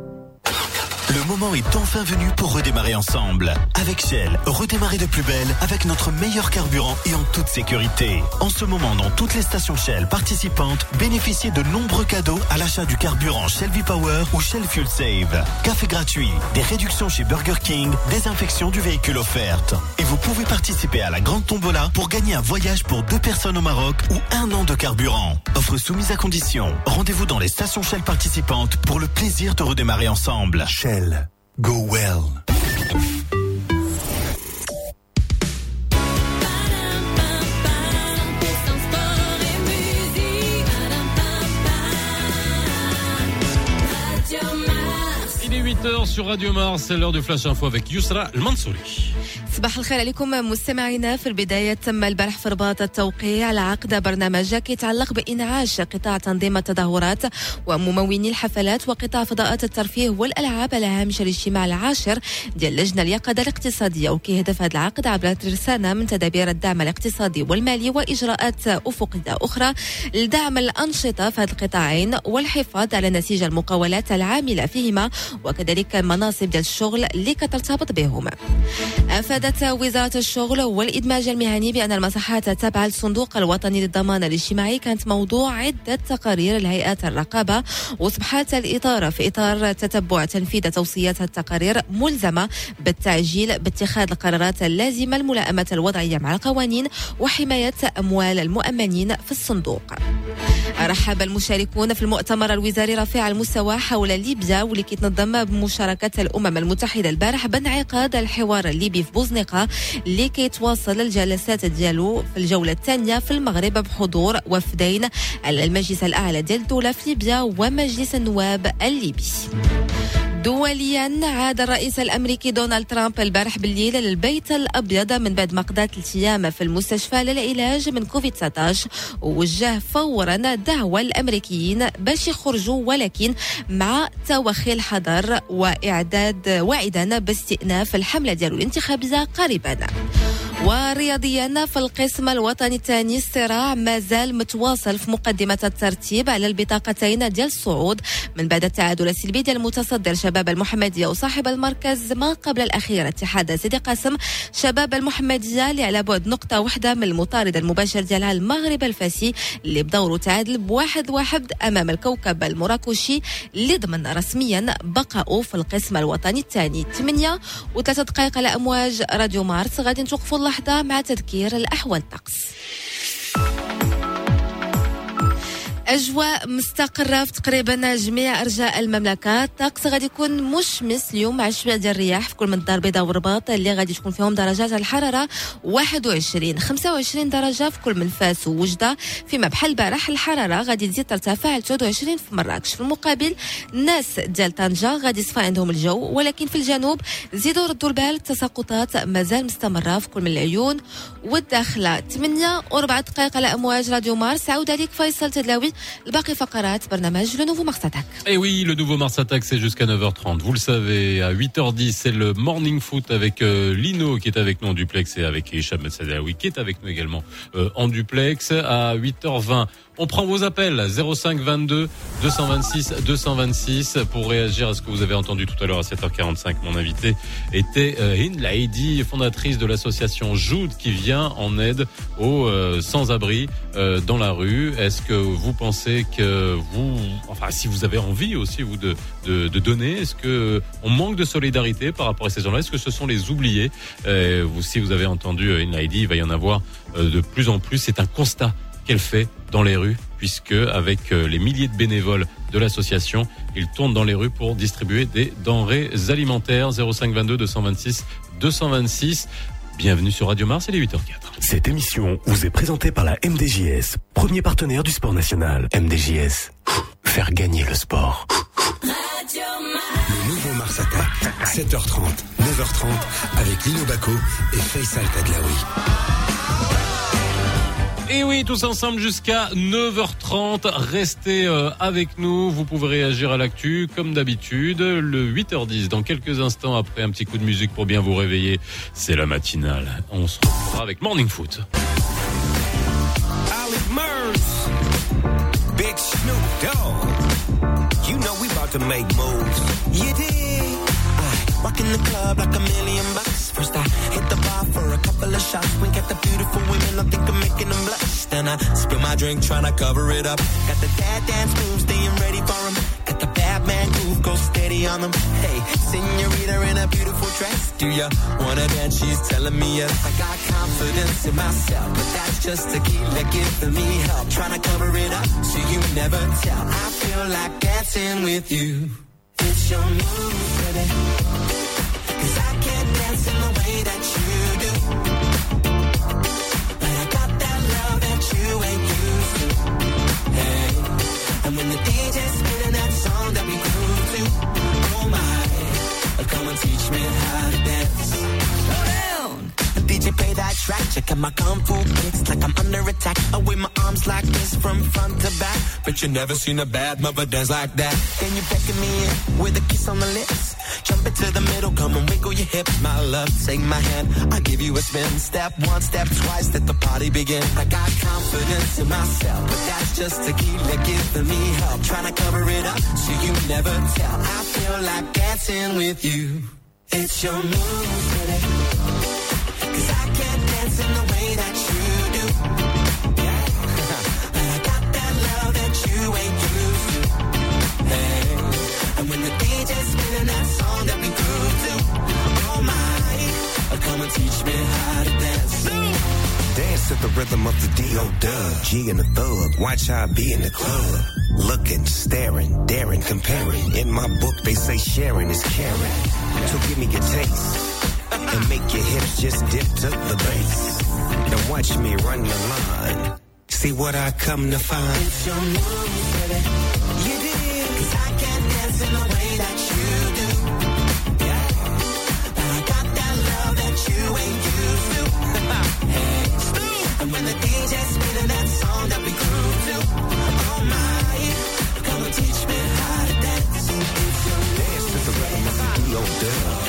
Le moment est enfin venu pour redémarrer ensemble. Avec Shell, redémarrer de plus belle avec notre meilleur carburant et en toute sécurité. En ce moment, dans toutes les stations Shell participantes, bénéficiez de nombreux cadeaux à l'achat du carburant Shell V-Power ou Shell Fuel Save. Café gratuit, des réductions chez Burger King, désinfection du véhicule offerte. Et vous pouvez participer à la grande tombola pour gagner un voyage pour deux personnes au Maroc ou un an de carburant. Offre soumise à condition. Rendez-vous dans les stations Shell participantes pour le plaisir de redémarrer ensemble. Shell. Go well. Il est 8h sur Radio Mars, c'est l'heure du Flash Info avec Yusra Mansouri. صباح الخير عليكم مستمعينا. في البداية تم البارح في رباط التوقيع على عقد برنامج يتعلق بإنعاش قطاع تنظيم التظاهرات ومموني الحفلات وقطاع فضاءات الترفيه والألعاب على هامش الاجتماع العاشر ديال اللجنة اليقظة الاقتصادية. وكيهدف هذا العقد عبر ترسانة من تدابير الدعم الاقتصادي والمالي وإجراءات أفقية أخرى لدعم الأنشطة في هذه القطاعين والحفاظ على نسيج المقاولات العاملة فيهما وكذلك المناصب ديال الشغل اللي كترتبط بهم. أفادت وزارة الشغل والإدماج المهني بأن المساحات التابعة للصندوق الوطني للضمان الاجتماعي كانت موضوع عدة تقارير الهيئات الرقابة وأصبحت الإطار في إطار تتبع تنفيذ توصيات التقارير ملزمة بالتعجيل باتخاذ القرارات اللازمة لملائمة الوضعية مع القوانين وحماية أموال المؤمنين في الصندوق. رحب المشاركون في المؤتمر الوزاري رفيع المستوى حول ليبيا واللي كيتنظم بمشاركة الأمم المتحدة البارح بانعقاد الحوار الليبي في بوزنيقة اللي كيتواصل الجلسات ديالو في الجولة الثانية في المغرب بحضور وفدين المجلس الأعلى ديال الدولة في ليبيا ومجلس النواب الليبي. دوليا عاد الرئيس الأمريكي دونالد ترامب البارح بالليل للبيت الأبيض من بعد ما قضى أيام في المستشفى للعلاج من كوفيد 19 ووجه فورا دعوه للامريكيين باش يخرجوا ولكن مع توخي الحذر وإعداد واعدا باستئناف الحملة ديالو الانتخابيه قريبا ورياضيا في القسم الوطني الثاني الصراع ما زال متواصل في مقدمة الترتيب على البطاقتين ديال الصعود من بعد التعادل السلبي ديال المتصدر شباب المحمدية وصاحب المركز ما قبل الأخير اتحاد سيدي قاسم. شباب المحمدية اللي على بعد نقطة واحدة من المطارد المباشر ديالها المغرب الفاسي اللي بدوره تعادل بواحد واحد أمام الكوكب المراكشي اللي ضمن رسميا بقاؤه في القسم الوطني الثاني 8 وثلاثة دقائق على أمواج راديو مارس. غادي نتوقفوا اللحظة مع تذكير الأحوال الطقس. أجواء مستقرة في تقريبا جميع أرجاء المملكة. الطقس غادي يكون مشمس اليوم مع شوية ديال الرياح في كل من الدار البيضاء والرباط اللي غادي تكون فيهم درجات الحرارة 21 25 درجة في كل من فاس ووجدة. فيما بحال البارح الحرارة غادي تزيد ترتفع ل 23 في مراكش. في المقابل الناس ديال طنجة غادي يصفى عندهم الجو ولكن في الجنوب زيدوا ردوا البال التساقطات مازال مستمرة في كل من العيون والداخلة. 8 و4 دقائق على أمواج راديو مارس عاود عليك فيصل تدلاوي. الباقي فقرات برنامج لو نوفو مارس اتاك Et oui, le nouveau Mars Attack, c'est jusqu'à 9h30. Vous le savez, à 8h10, c'est le Morning Foot avec euh, Lino qui est avec nous en duplex et avec Hicham Sadawi qui est avec nous également euh, en duplex. À 8h20, on prend vos appels 05 22 226 226 pour réagir à ce que vous avez entendu tout à l'heure à 7h45. Mon invité était euh, Hind Laidi, fondatrice de l'association Jude qui vient en aide aux euh, sans-abri euh, dans la rue. Est-ce que vous pensez que vous, enfin si vous avez envie aussi vous de, de, de donner, est-ce que on manque de solidarité par rapport à ces gens-là? Est-ce que ce sont les oubliés? Euh, vous, Si vous avez entendu euh, Hind Laidi, il va y en avoir euh, de plus en plus. C'est un constat qu'elle fait dans les rues, puisque avec euh, les milliers de bénévoles de l'association, ils tournent dans les rues pour distribuer des denrées alimentaires. 05 22 226 226. Bienvenue sur Radio Mars, il est 8h04. Cette émission vous est présentée par la MDJS, premier partenaire du sport national. MDJS, faire gagner le sport. Le nouveau Mars Attack, 7h30, 9h30, avec Lino Baco et Faisal Tadlaoui. Et oui, tous ensemble jusqu'à 9h30. Restez euh, avec nous. Vous pouvez réagir à l'actu comme d'habitude. Le 8h10, dans quelques instants, après un petit coup de musique pour bien vous réveiller, c'est la matinale. On se retrouvera avec Morning Foot. To make moves. You dig? Rockin' the club like a million bucks. First I hit the bar for a couple of shots. Wink at the beautiful women, I think I'm making them blush. Then I spill my drink, trying to cover it up. Got the dad dance moves, staying ready for for 'em. Got the bad man groove, go steady on on 'em. Hey, senorita in a beautiful dress. Do ya wanna dance? She's telling me yes. I got confidence in myself, but that's just tequila giving me help. Trying to cover it up so you never tell. I feel like dancing with you. Your I can't dance in the way that you do. But I got that love that you ain't used to. And when the DJ's that song that we grew to, oh my, come and teach me how to. DJ play that track, check out my kung fu kicks like I'm under attack. I wave my arms like this from front to back. But you never seen a bad mother dance like that. Then you beckon me in with a kiss on the lips. Jump into the middle, come and wiggle your hips, my love. Take my hand, I'll give you a spin. Step one, step twice, let the party begin. I got confidence in myself, but that's just tequila giving me help. Trying to cover it up so you never tell. I feel like dancing with you. It's your move, baby. I can't dance in the way that you do. Yeah. But I got that love that you ain't used to. Hey. And when the DJ's spinning that song that we grew to, my, come and teach me how to dance. Dance to the rhythm of the D.O. G and the. Watch I be in the club. Looking, staring, daring, comparing. In my book, they say sharing is caring. So give me your taste. And make your hips just dip to the bass. Now watch me run the line. See what I come to find. It's your move, baby. You did. Cause I can't dance in the way that you do. Yeah. But I got that love that you ain't used to. hey. And when the DJ's spinning that song that we grew to, oh my, come and teach me how to dance. It's your Dance to the rhythm of the D.O.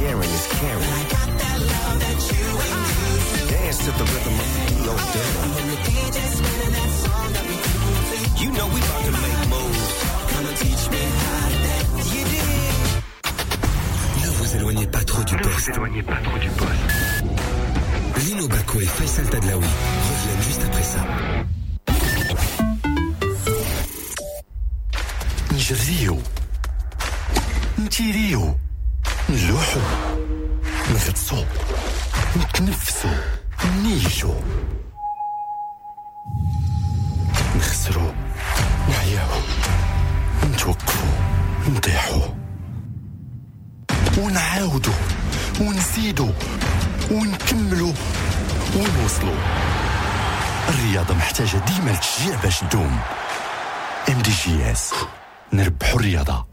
sharing is caring. I got that love that you ain't used to. Dance to the rhythm of the D.O. Dub. When the DJ's spinning that song that we groove to. You know we about to make moves. Come and teach me how to dance. You did. Ne vous éloignez pas trop du poste. éloignez pas trop du poste. Lino Baco et Faisal Tadlaoui reviennent juste après ça. نجريو نتيريو نلوحو نغطسو نتنفسو نيجو نخسرو نعياو نتوقفو نطيحو. ونعاودو ونزيدو ونكملو ونوصلو. الرياضة محتاجة ديما التشجيع باش تدوم. ام دي جي اس نربحو الرياضة.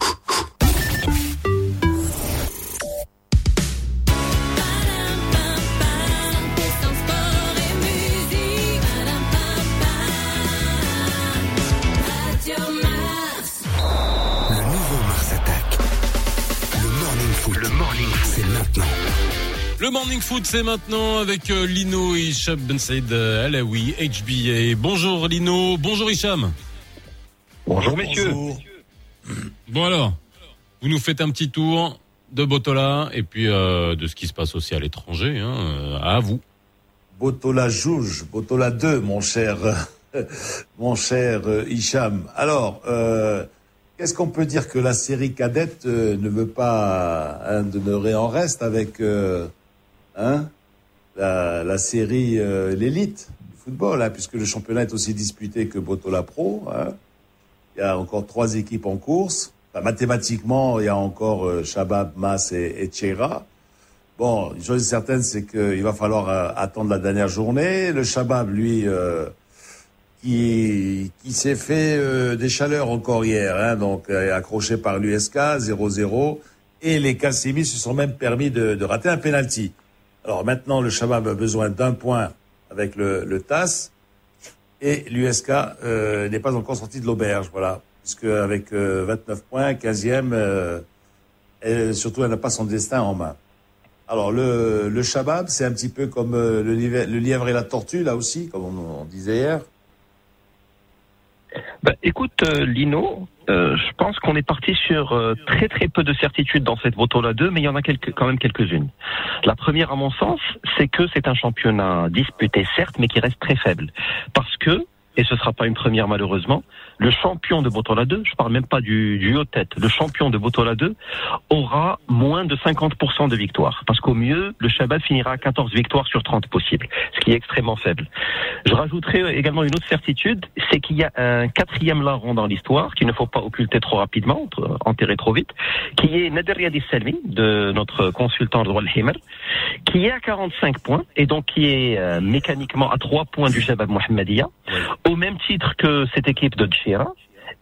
Le Morning Foot, c'est maintenant avec euh, Lino et Hicham Ben Saïd euh, Alaoui, HBA. Bonjour Lino, bonjour Hicham. Bonjour messieurs. Bon alors, vous nous faites un petit tour de Botola et puis euh, de ce qui se passe aussi à l'étranger. Hein, à vous. Botola Jouge, Botola 2, mon cher, mon cher Hicham. Alors, euh, qu'est-ce qu'on peut dire que la série cadette euh, ne veut pas demeurer en reste avec euh, hein, la, la série euh, l'élite du football, hein, puisque le championnat est aussi disputé que Botola Pro. hein. Il y a encore trois équipes en course. Enfin, mathématiquement, il y a encore euh, Shabab, Mas et, et. Bon, une chose est certaine, c'est qu'il va falloir euh, attendre la dernière journée. Le Shabab, lui, euh, qui, qui s'est fait euh, des chaleurs encore hier, hein, donc accroché par l'USK, 0-0. Et les Cassimi se sont même permis de, de rater un penalty. Alors maintenant, le Shabab a besoin d'un point avec le, le. Et l'USK euh, n'est pas encore sorti de l'auberge, voilà. Puisque avec euh, 29 points, 15e, euh, surtout elle n'a pas son destin en main. Alors le, Shabab, c'est un petit peu comme euh, le, lièvre, et la tortue, là aussi, comme on disait hier. Bah, écoute, euh, Lino, euh, je pense qu'on est parti sur euh, très très peu de certitudes dans cette Votola 2, mais il y en a quelques, quand même quelques-unes. La première, à mon sens, c'est que c'est un championnat disputé, certes, mais qui reste très faible. Parce que, et ce sera pas une première malheureusement, le champion de Botola 2, je parle même pas du, du haut tête, le champion de Botola 2 aura moins de 50% de victoires. Parce qu'au mieux, le Shabbat finira à 14 victoires sur 30 possibles, ce qui est extrêmement faible. Je rajouterai également une autre certitude, c'est qu'il y a un quatrième larron dans l'histoire qu'il ne faut pas occulter trop rapidement, enterrer trop vite, qui est Nader Yadi Selmi, de notre consultant de Himer, qui est à 45 points et donc qui est euh, mécaniquement à 3 points du Shabab Mohammedia, au même titre que cette équipe de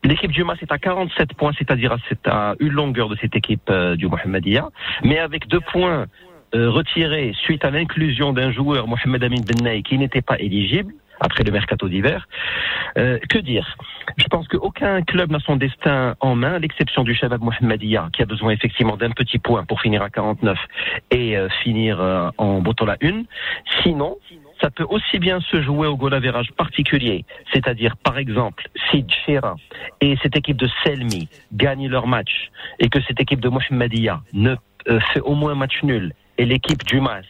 L'équipe du Mas est à 47 points, c'est-à-dire à, une longueur de cette équipe euh, du Mohammedia, mais avec deux points euh, retirés suite à l'inclusion d'un joueur, Mohamed Amin Ben qui n'était pas éligible après le mercato d'hiver. Euh, que dire? Je pense qu'aucun club n'a son destin en main, à l'exception du Shabab Mohammedia, qui a besoin effectivement d'un petit point pour finir à 49 et finir euh, en bottant la une. Sinon, ça peut aussi bien se jouer au goal average particulier, c'est-à-dire par exemple si Tchera et cette équipe de Selmi gagnent leur match et que cette équipe de Mohammedia ne euh, fait au moins match nul et l'équipe du Mas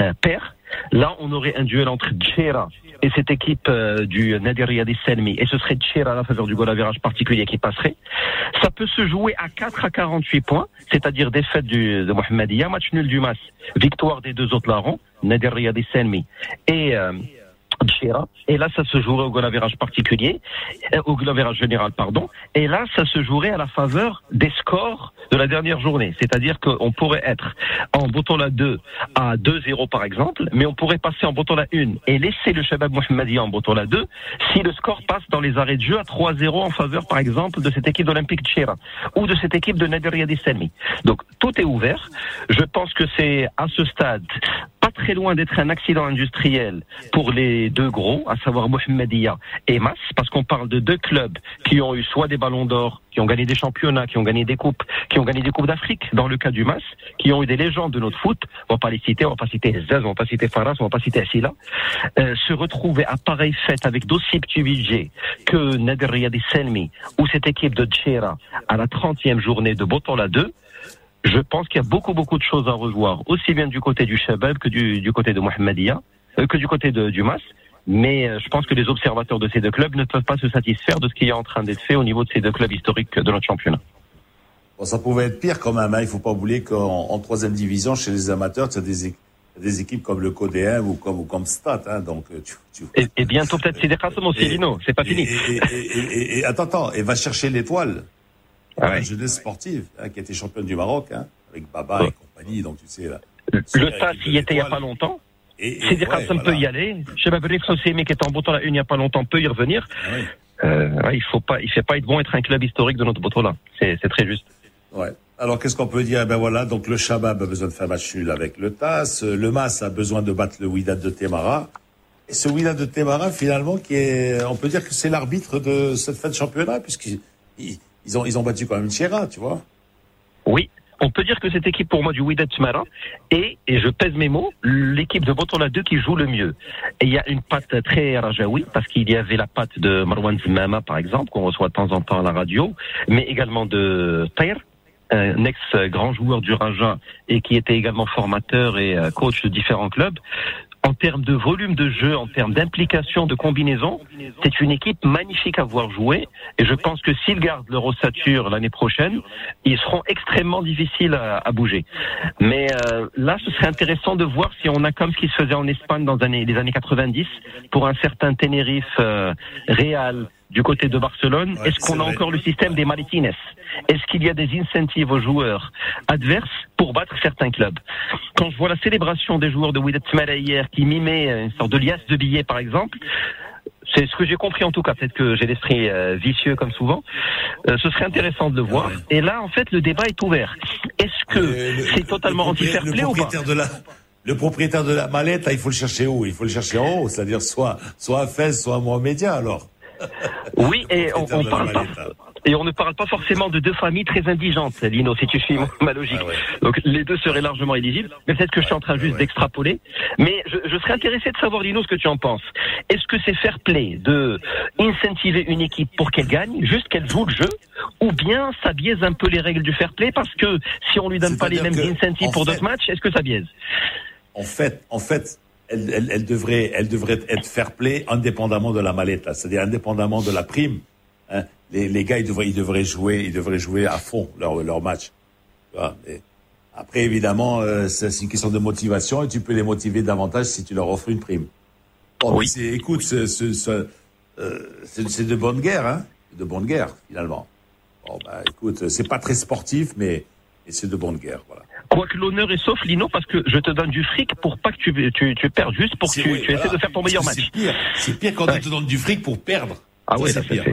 euh, perd, là on aurait un duel entre Tchera et cette équipe euh, du Nadir Yadi Selmi et ce serait Tchera à la faveur du goal average particulier qui passerait. Ça peut se jouer à 4 à 48 points, c'est-à-dire défaite du, de Mohammedia, match nul du Mas, victoire des deux autres larrons, Nadir Yadi Selmi et euh. Et là, ça se jouerait au goal average particulier, euh, au goal average général, pardon. Et là, ça se jouerait à la faveur des scores de la dernière journée. C'est-à-dire qu'on pourrait être en Botola 2 à 2-0 par exemple, mais on pourrait passer en Botola 1 et laisser le Shabab Mohammedia en Botola 2 si le score passe dans les arrêts de jeu à 3-0 en faveur par exemple de cette équipe d'Olympique Tchera ou de cette équipe de Nadir Yadi Selmi. Donc tout est ouvert. Je pense que c'est à ce stade très loin d'être un accident industriel pour les deux gros, à savoir Mohamedia et Mas, parce qu'on parle de deux clubs qui ont eu soit des ballons d'or, qui ont gagné des championnats, qui ont gagné des coupes, qui ont gagné des coupes d'Afrique, dans le cas du Mas, qui ont eu des légendes de notre foot, on va pas les citer, on va pas citer Zaz, on va pas citer Faras, on va pas citer Assila, euh, se retrouver à pareille fête avec d'aussi petit budget que Nader Riyadi Selmi ou cette équipe de Tchera à la 30e journée de Botola 2, je pense qu'il y a beaucoup, beaucoup de choses à revoir, aussi bien du côté du Shabab que du, du côté de Mohamedia, euh, que du côté de, du Mas. Mais euh, je pense que les observateurs de ces deux clubs ne peuvent pas se satisfaire de ce qui est en train d'être fait au niveau de ces deux clubs historiques de notre championnat. Bon, ça pouvait être pire quand même. Hein. Il faut pas oublier qu'en en troisième division, chez les amateurs, tu as des, des équipes comme le Codéen ou comme, ou comme Stade. Hein. Donc, euh, tu, tu... Et, et bientôt peut-être Sidi Qassem aussi, Lino, c'est pas fini. et, et, et- et- attends, attends, et va chercher l'étoile. Ah La jeunesse sportive, hein, qui était championne du Maroc, hein, avec Baba et compagnie. Donc, tu sais, là. Le TAS y était il y a pas longtemps. Sidi ouais, voilà. peut y aller. Shabab Rif Hosseimi qui est en Botola 1 il y a pas longtemps peut y revenir. Ah Euh, ouais, il faut pas, il fait pas être bon être un club historique de notre Botola. C'est c'est très juste. Ouais. Alors, qu'est-ce qu'on peut dire? Eh Ben voilà, donc le Shabab a besoin de faire match nul avec le TAS. Le MAS a besoin de battre le Wydad de Temara. Et ce Wydad de Temara, finalement, qui est, on peut dire que c'est l'arbitre de cette fin de championnat, puisqu'ils ils, ont, ils ont battu quand même Tchera, tu vois. Oui, on peut dire que cette équipe pour moi du Wydad Tmara est, et je pèse mes mots, l'équipe de Botola 2 qui joue le mieux. Et il y a une patte très rajaoui, parce qu'il y avait la patte de Marwan Zmama, par exemple, qu'on reçoit de temps en temps à la radio, mais également de Tair, un ex-grand joueur du Raja et qui était également formateur et euh, coach de différents clubs. En termes de volume de jeu, en termes d'implication, de combinaison, c'est une équipe magnifique à voir jouer. Et je pense que s'ils gardent leur ossature l'année prochaine, ils seront extrêmement difficiles à, à bouger. Mais euh, là, ce serait intéressant de voir si on a comme ce qui se faisait en Espagne dans les années, les années 90 pour un certain Tenerife euh, Real du côté de Barcelone. Est-ce qu'on a encore le système des Maritines Est-ce qu'il y a des incentives aux joueurs adverses pour battre certains clubs? Quand je vois la célébration des joueurs de Wydad Smala hier qui mimait une sorte de liasse de billets, par exemple, c'est ce que j'ai compris en tout cas. Peut-être que j'ai l'esprit euh, vicieux comme souvent. Euh, ce serait intéressant de le voir. Et là, en fait, le débat est ouvert. Est-ce que c'est totalement anti-fair play ou pas? propriétaire de la, le propriétaire de la mallette, là, il faut le chercher où? Il faut le chercher en haut, c'est-à-dire soit, soit à Fès, soit à Mohamedia, alors. Oui, et on, on de la parle pas. Valetta. Et on ne parle pas forcément de deux familles très indigentes, Lino, si tu suis ma logique. Donc les deux seraient largement éligibles. Mais peut-être que je suis en train juste d'extrapoler. Mais je, je serais intéressé de savoir, Lino, ce que tu en penses. Est-ce que c'est fair play de incentiver une équipe pour qu'elle gagne, juste qu'elle joue le jeu, ou bien ça biaise un peu les règles du fair play parce que si on lui donne pas les mêmes incentives en pour d'autres matchs, est-ce que ça biaise? En fait, en fait, elle, elle, elle devrait, elle devrait être fair play indépendamment de la mallette, c'est-à-dire indépendamment de la prime. Hein. Les, les gars, ils devraient, ils devraient jouer, ils devraient jouer à fond leur, leur match. Tu vois, mais après, évidemment, euh, c'est une question de motivation et tu peux les motiver davantage si tu leur offres une prime. Bon, mais c'est- écoute, c'est euh, de bonne guerre, hein, de bonne guerre finalement. Bon, bah, écoute, c'est pas très sportif, mais, mais c'est de bonne guerre, voilà. Quoique l'honneur est sauf, Lino, parce que je te donne du fric pour pas que tu, tu, tu perdes, juste pour que tu, oui, tu essaies de faire ton meilleur match. C'est pire, c'est pire quand on te donne du fric pour perdre. Ah Ça, ouais, c'est pire.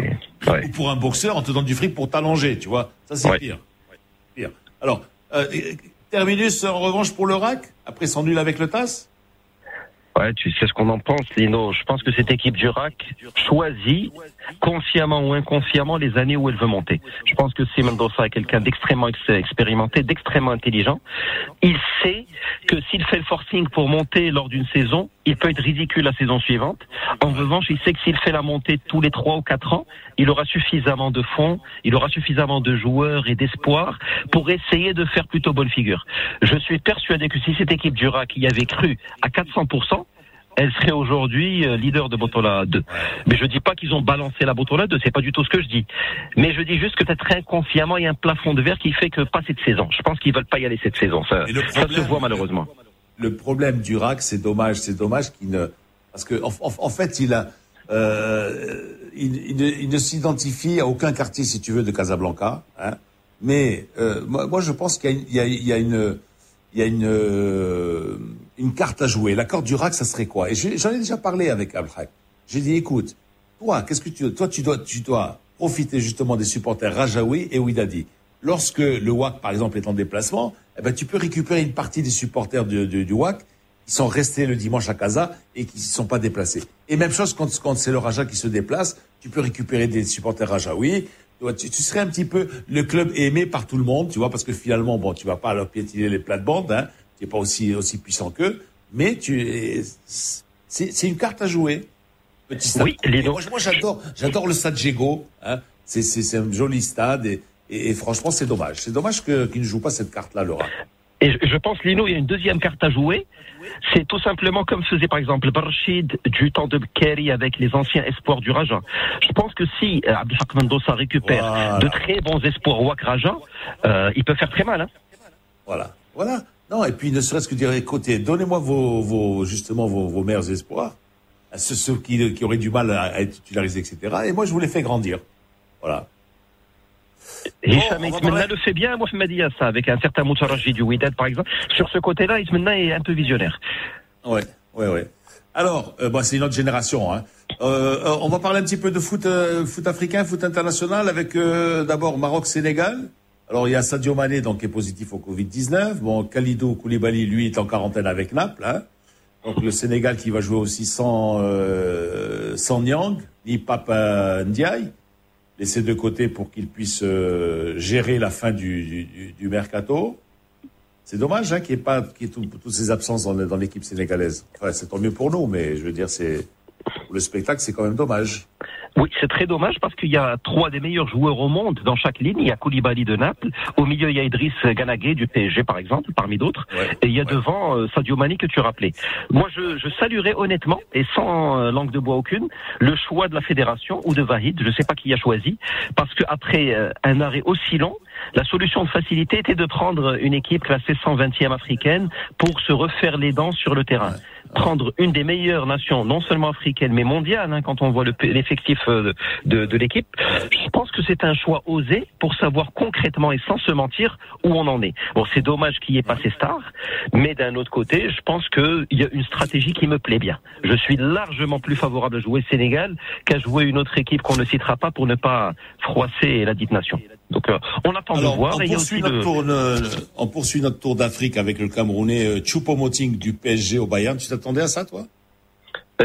c'est- Ou pour un boxeur, on te donne du fric pour t'allonger, tu vois. Ça, c'est pire. pire. Alors, euh, terminus en revanche pour le RAC, après son nul avec le TAS Ouais, tu sais ce qu'on en pense, Lino. Je pense que cette équipe du RAC choisit, consciemment ou inconsciemment, les années où elle veut monter. Je pense que si Mendoza est quelqu'un d'extrêmement ex- expérimenté, d'extrêmement intelligent, il sait que s'il fait le forcing pour monter lors d'une saison, il peut être ridicule la saison suivante. En revanche, il sait que s'il fait la montée tous les trois ou quatre ans, il aura suffisamment de fonds, il aura suffisamment de joueurs et d'espoir pour essayer de faire plutôt bonne figure. Je suis persuadé que si cette équipe du RAC y avait cru à 400%, elle serait aujourd'hui euh, leader de Botola 2. Mais je dis pas qu'ils ont balancé la Botola 2, c'est pas du tout ce que je dis. Mais je dis juste que peut-être inconsciemment, il y a un plafond de verre qui fait que pas cette saison. Je pense qu'ils veulent pas y aller cette saison. Ça, ça se voit malheureusement. Le problème du RAC, c'est dommage, c'est dommage qu'il ne, parce que en, fait, il a, euh, il, ne, s'identifie à aucun quartier, si tu veux, de Casablanca. Hein. Mais euh, moi, je pense qu'il y a, une- il y a, une, il y a une, euh, une carte à jouer. La carte du RAC, ça serait quoi? Et je- j'en ai déjà parlé avec Abrak. J'ai dit, écoute, toi, qu'est-ce que tu, toi, tu dois, tu dois profiter justement des supporters Rajaoui et Ouidadi. Lorsque le WAC, par exemple, est en déplacement, eh ben, tu peux récupérer une partie des supporters du, du, du WAC qui sont restés le dimanche à Casa et qui ne sont pas déplacés. Et même chose quand, quand c'est le Raja qui se déplace, tu peux récupérer des supporters Rajaoui. Tu, tu, serais un petit peu le club aimé par tout le monde, tu vois, parce que finalement, bon, tu vas pas leur piétiner les plates-bandes, hein, tu n'es pas aussi, aussi puissant qu'eux, mais tu, c'est c'est une carte à jouer. Petit stade. Oui, les moi, moi, j'adore, j'adore le stade Jego. Hein. C'est, un joli stade et, et, et franchement, c'est dommage. C'est dommage que, qu'ils ne jouent pas cette carte-là, Laura. Et je, je pense, Lino, il y a une deuxième carte à jouer. C'est tout simplement comme faisait par exemple Barchid du temps de Kerry avec les anciens espoirs du Raja. Je pense que si euh, Abdelhak Mendoza récupère Voilà. de très bons espoirs au Wak Raja, euh, il peut faire très mal. Hein. Voilà, voilà. Non, et puis ne serait-ce que dire, écoutez, donnez-moi vos, vos, justement vos, vos meilleurs espoirs, à ceux, ceux qui, qui auraient du mal à, à être titularisés, etc. Et moi, je vous les fais grandir. Voilà. Hicham Ismaïla le fait bien, moi je me dis à ça, avec un certain Moutaraji du Wydad par exemple. Sur ce côté-là, Ismaïla est un peu visionnaire. Ouais, ouais, ouais. Alors, euh, bah, c'est une autre génération. Hein. Euh, euh, on va parler un petit peu de foot, euh, foot africain, foot international, avec d'abord Maroc-Sénégal. Alors, il y a Sadio Mané, donc, qui est positif au Covid-19. Bon, Khalidou Koulibaly, lui, est en quarantaine avec Naples. Hein. Donc, le Sénégal qui va jouer aussi sans, sans Nyang, ni Papa Ndiaye. Laissé de côté pour qu'il puisse euh, gérer la fin du, mercato. C'est dommage hein, qu'il n'y ait pas toutes ces absences dans, l'équipe sénégalaise. C'est tant mieux pour nous, mais je veux dire, c'est pour le spectacle, c'est quand même dommage. Oui, c'est très dommage parce qu'il y a trois des meilleurs joueurs au monde dans chaque ligne. Il y a Koulibaly de Naples, au milieu il y a Idriss Ganagé du PSG par exemple, parmi d'autres, et il y a devant euh, Sadio Mane que tu rappelais. Moi, je, je saluerais honnêtement et sans euh, langue de bois aucune le choix de la fédération ou de Vahid, je ne sais pas qui a choisi, parce que après euh, un arrêt aussi long, la solution de facilité était de prendre une équipe classée 120e africaine pour se refaire les dents sur le terrain. Prendre une des meilleures nations, non seulement africaines, mais mondiales, hein, quand on voit le- l'effectif euh, de, de l'équipe. Je pense que c'est un choix osé pour savoir concrètement et sans se mentir où on en est. Bon, c'est dommage qu'il n'y ait pas ces stars, mais d'un autre côté, je pense qu'il y a une stratégie qui me plaît bien. Je suis largement plus favorable à jouer Sénégal qu'à jouer une autre équipe qu'on ne citera pas pour ne pas froisser la dite nation. Donc, euh, on attend Alors, de voir. on et poursuit, notre tour, euh, on poursuit notre tour d'Afrique avec le Camerounais euh, Choupo-Moting du PSG au Bayern. Tu t'attendais à ça, toi?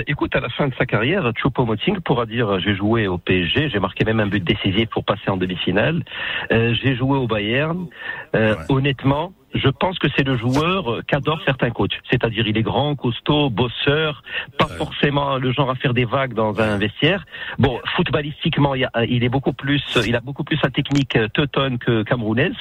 Écoute, à la fin de sa carrière, Choupo-Moting pourra dire j'ai joué au PSG, j'ai marqué même un but décisif pour passer en demi-finale. Euh, j'ai joué au Bayern. Euh, Honnêtement, je pense que c'est le joueur qu'adorent certains coachs. C'est-à-dire, il est grand, costaud, bosseur, pas forcément le genre à faire des vagues dans un vestiaire. Bon, footballistiquement, il, est beaucoup plus, il a beaucoup plus sa technique teutonne que camerounaise.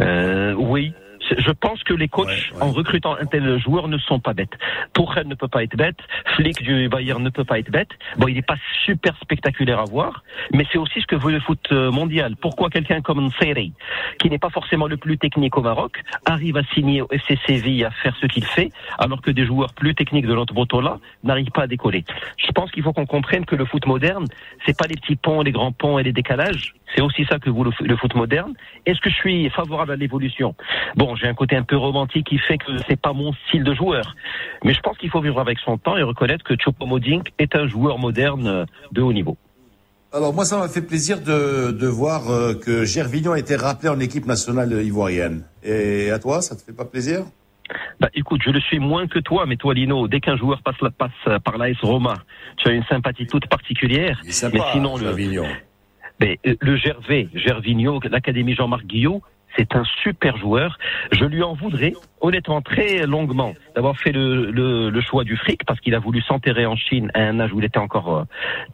Euh, oui. Je pense que les coachs, en recrutant un tel joueur, ne sont pas bêtes. Tourelle ne peut pas être bête, Flick du Bayern ne peut pas être bête. Bon, il n'est pas super spectaculaire à voir, mais c'est aussi ce que veut le foot euh, mondial. Pourquoi quelqu'un comme Nseri, qui n'est pas forcément le plus technique au Maroc, arrive à signer au FC Séville à faire ce qu'il fait, alors que des joueurs plus techniques de l'autre là n'arrivent pas à décoller. Je pense qu'il faut qu'on comprenne que le foot moderne, c'est pas les petits ponts, les grands ponts et les décalages. C'est aussi ça que vous le, le foot moderne. Est-ce que je suis favorable à l'évolution? Bon, j'ai un côté un peu romantique qui fait que c'est pas mon style de joueur, mais je pense qu'il faut vivre avec son temps et reconnaître que Choupo-Moting est un joueur moderne euh, de haut niveau. Alors moi, ça m'a fait plaisir de, de voir euh, que Gervinho a été rappelé en équipe nationale ivoirienne. Et à toi, ça te fait pas plaisir? Bah, écoute, je le suis moins que toi, mais toi, Lino, dès qu'un joueur passe, la, passe par l'AS Roma, tu as une sympathie toute particulière. sympa, mais sinon, le, Gervinho. Mais, le Gervais, Gervinho, l'Académie Jean-Marc Guillot, c'est un super joueur. Je lui en voudrais, honnêtement, très longuement, d'avoir fait le, le, le choix du fric, parce qu'il a voulu s'enterrer en Chine à un âge où il était encore euh,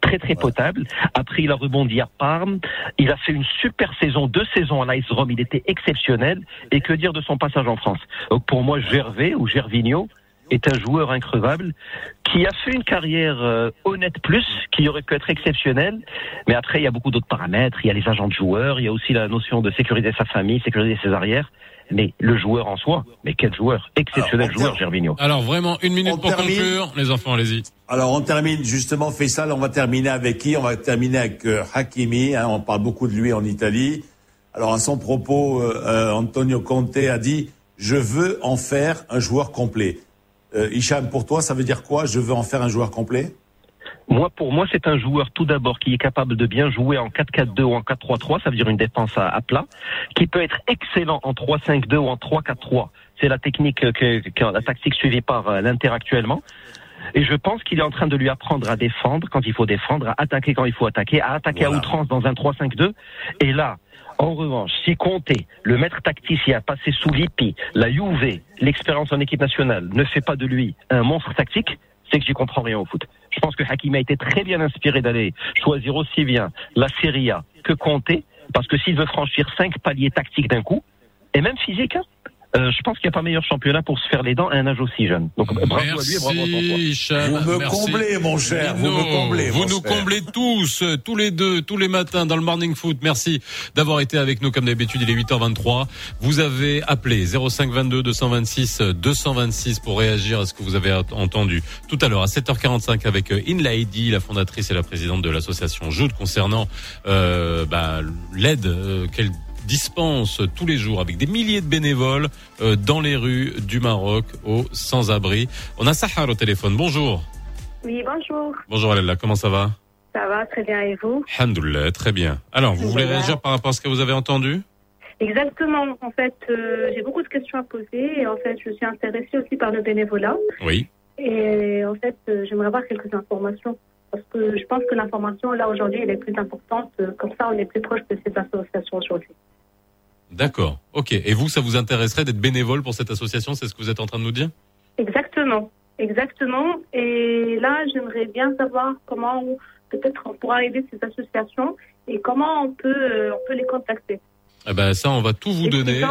très très potable. Après, il a rebondi à Parme. Il a fait une super saison, deux saisons à l'Ice Rome. Il était exceptionnel. Et que dire de son passage en France? Donc pour moi, Gervais ou Gervinho est un joueur increvable qui a fait une carrière euh, honnête plus, qui aurait pu être exceptionnelle. Mais après, il y a beaucoup d'autres paramètres. Il y a les agents de joueurs, il y a aussi la notion de sécuriser sa famille, sécuriser ses arrières. Mais le joueur en soi, mais quel joueur Exceptionnel joueur, Gervinho. Alors vraiment, une minute pour termine. conclure. Les enfants, allez-y. Alors on termine justement, Faisal, on va terminer avec qui? On va terminer avec euh, Hakimi, hein, on parle beaucoup de lui en Italie. Alors à son propos, euh, euh, Antonio Conte a dit « Je veux en faire un joueur complet ». Euh, Hicham, pour toi, ça veut dire quoi? Je veux en faire un joueur complet? Moi, pour moi, c'est un joueur tout d'abord qui est capable de bien jouer en 4-4-2 ou en 4-3-3, ça veut dire une défense à, à plat, qui peut être excellent en 3-5-2 ou en 3-4-3. C'est la technique que, que- la tactique suivie par euh, l'Inter actuellement. Et je pense qu'il est en train de lui apprendre à défendre quand il faut défendre, à attaquer quand il faut attaquer, à attaquer à outrance dans un 3-5-2. Et là, en revanche, si Comté, le maître tacticien passé sous l'IPI, la Juve, l'expérience en équipe nationale, ne fait pas de lui un monstre tactique, c'est que j'y comprends rien au foot. Je pense que Hakim a été très bien inspiré d'aller choisir aussi bien la Serie A que Comté, parce que s'il veut franchir cinq paliers tactiques d'un coup, et même physique, hein, euh, je pense qu'il n'y a pas meilleur championnat pour se faire les dents à un âge aussi jeune. Donc bravo à lui et bravo à. Vous me Merci. comblez, mon cher, vous Lino, me comblez, Vous nous comblez tous, tous les deux, tous les matins dans le Morning Foot. Merci d'avoir été avec nous comme d'habitude. Il est 8h23. Vous avez appelé 0522 226 226 pour réagir à ce que vous avez entendu tout à l'heure à 7h45 avec euh, Inlaidi, la fondatrice et la présidente de l'association Jude concernant euh, bah, l'aide euh, qu'elle dispense tous les jours avec des milliers de bénévoles euh, dans les rues du Maroc aux sans-abri. On a Sahar au téléphone. Bonjour. Oui, bonjour. Bonjour Alella, comment ça va? Ça va très bien et vous? Alhamdoulilah, très bien. Alors, vous voulez réagir par rapport à ce que vous avez entendu? Exactement. En fait, euh, j'ai beaucoup de questions à poser et en fait, je suis intéressée aussi par le bénévolat. Oui. Et en fait, euh, j'aimerais avoir quelques informations parce que je pense que l'information là aujourd'hui elle est plus importante. Comme ça, on est plus proche de ces associations aujourd'hui. D'accord. Ok. Et vous, ça vous intéresserait d'être bénévole pour cette association C'est ce que vous êtes en train de nous dire? Exactement, exactement. Et là, j'aimerais bien savoir comment peut-être on pourra aider ces associations et comment on peut euh, on peut les contacter. Eh ben, ça, on va tout vous donner.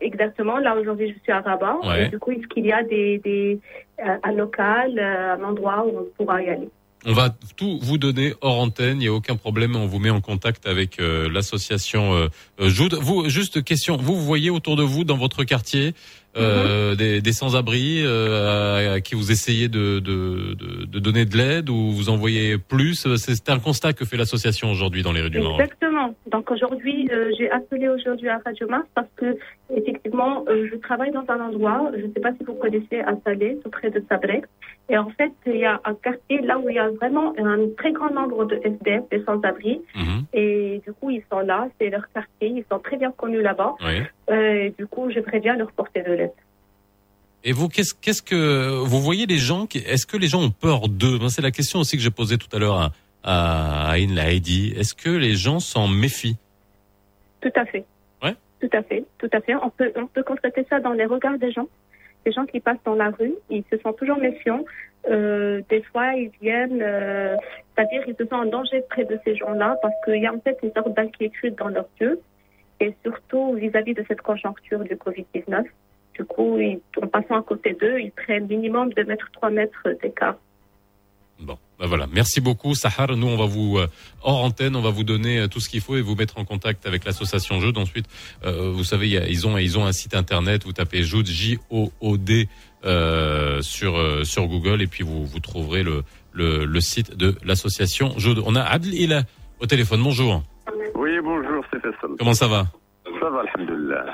Exactement. Là, aujourd'hui, je suis à Rabat. Ouais. Et du coup, est-ce qu'il y a des, des, euh, un local, euh, un endroit où on pourra y aller? On va tout vous donner hors antenne, il n'y a aucun problème, on vous met en contact avec euh, l'association euh, euh. Vous, juste question, vous, vous voyez autour de vous, dans votre quartier, euh, des, des sans-abri euh, à, à qui vous essayez de, de, de, de donner de l'aide ou vous en voyez plus? C'est un constat que fait l'association aujourd'hui dans les rues du Maroc. Exactement. Donc aujourd'hui, euh, j'ai appelé aujourd'hui à Radio Mars parce que effectivement, euh, je travaille dans un endroit, je ne sais pas si vous connaissez, à Salé, tout près de Sabrek. Et en fait, il y a un quartier là où il y a vraiment un très grand nombre de SDF, des sans-abri. Mhm. Et du coup, ils sont là, c'est leur quartier, ils sont très bien connus là-bas. Oui. Euh, et du coup, j'aimerais bien leur porter de l'aide. Et vous, qu'est-ce qu'est-ce que vous voyez les gens qui- Est-ce que les gens ont peur d'eux? C'est la question aussi que j'ai posée tout à l'heure à, à Aïn Laïdi. Est-ce que les gens s'en méfient? Tout à fait. Ouais. Tout à fait, tout à fait. On peut, on peut constater ça dans les regards des gens. Les gens qui passent dans la rue, ils se sentent toujours méfiants. Euh, des fois, ils viennent, euh, c'est-à-dire ils se sentent en danger près de ces gens-là parce qu'il y a en fait une sorte d'inquiétude dans leurs yeux et surtout vis-à-vis de cette conjoncture du Covid-19. Du coup, ils, en passant à côté d'eux, ils prennent minimum 2 mètres, 3 mètres d'écart. Ben voilà, merci beaucoup Sahar. Nous, on va vous euh, hors antenne, on va vous donner euh, tout ce qu'il faut et vous mettre en contact avec l'association Jude. Ensuite, euh, vous savez, il y a- ils ont ils ont un site internet. Vous tapez Jude J O O D euh, sur euh, sur Google et puis vous vous trouverez le le, le site de l'association Jude. On a Adl Ila au téléphone. Bonjour. Oui, bonjour, c'est Faisal. Comment ça va? Ça va, alhamdoulilah.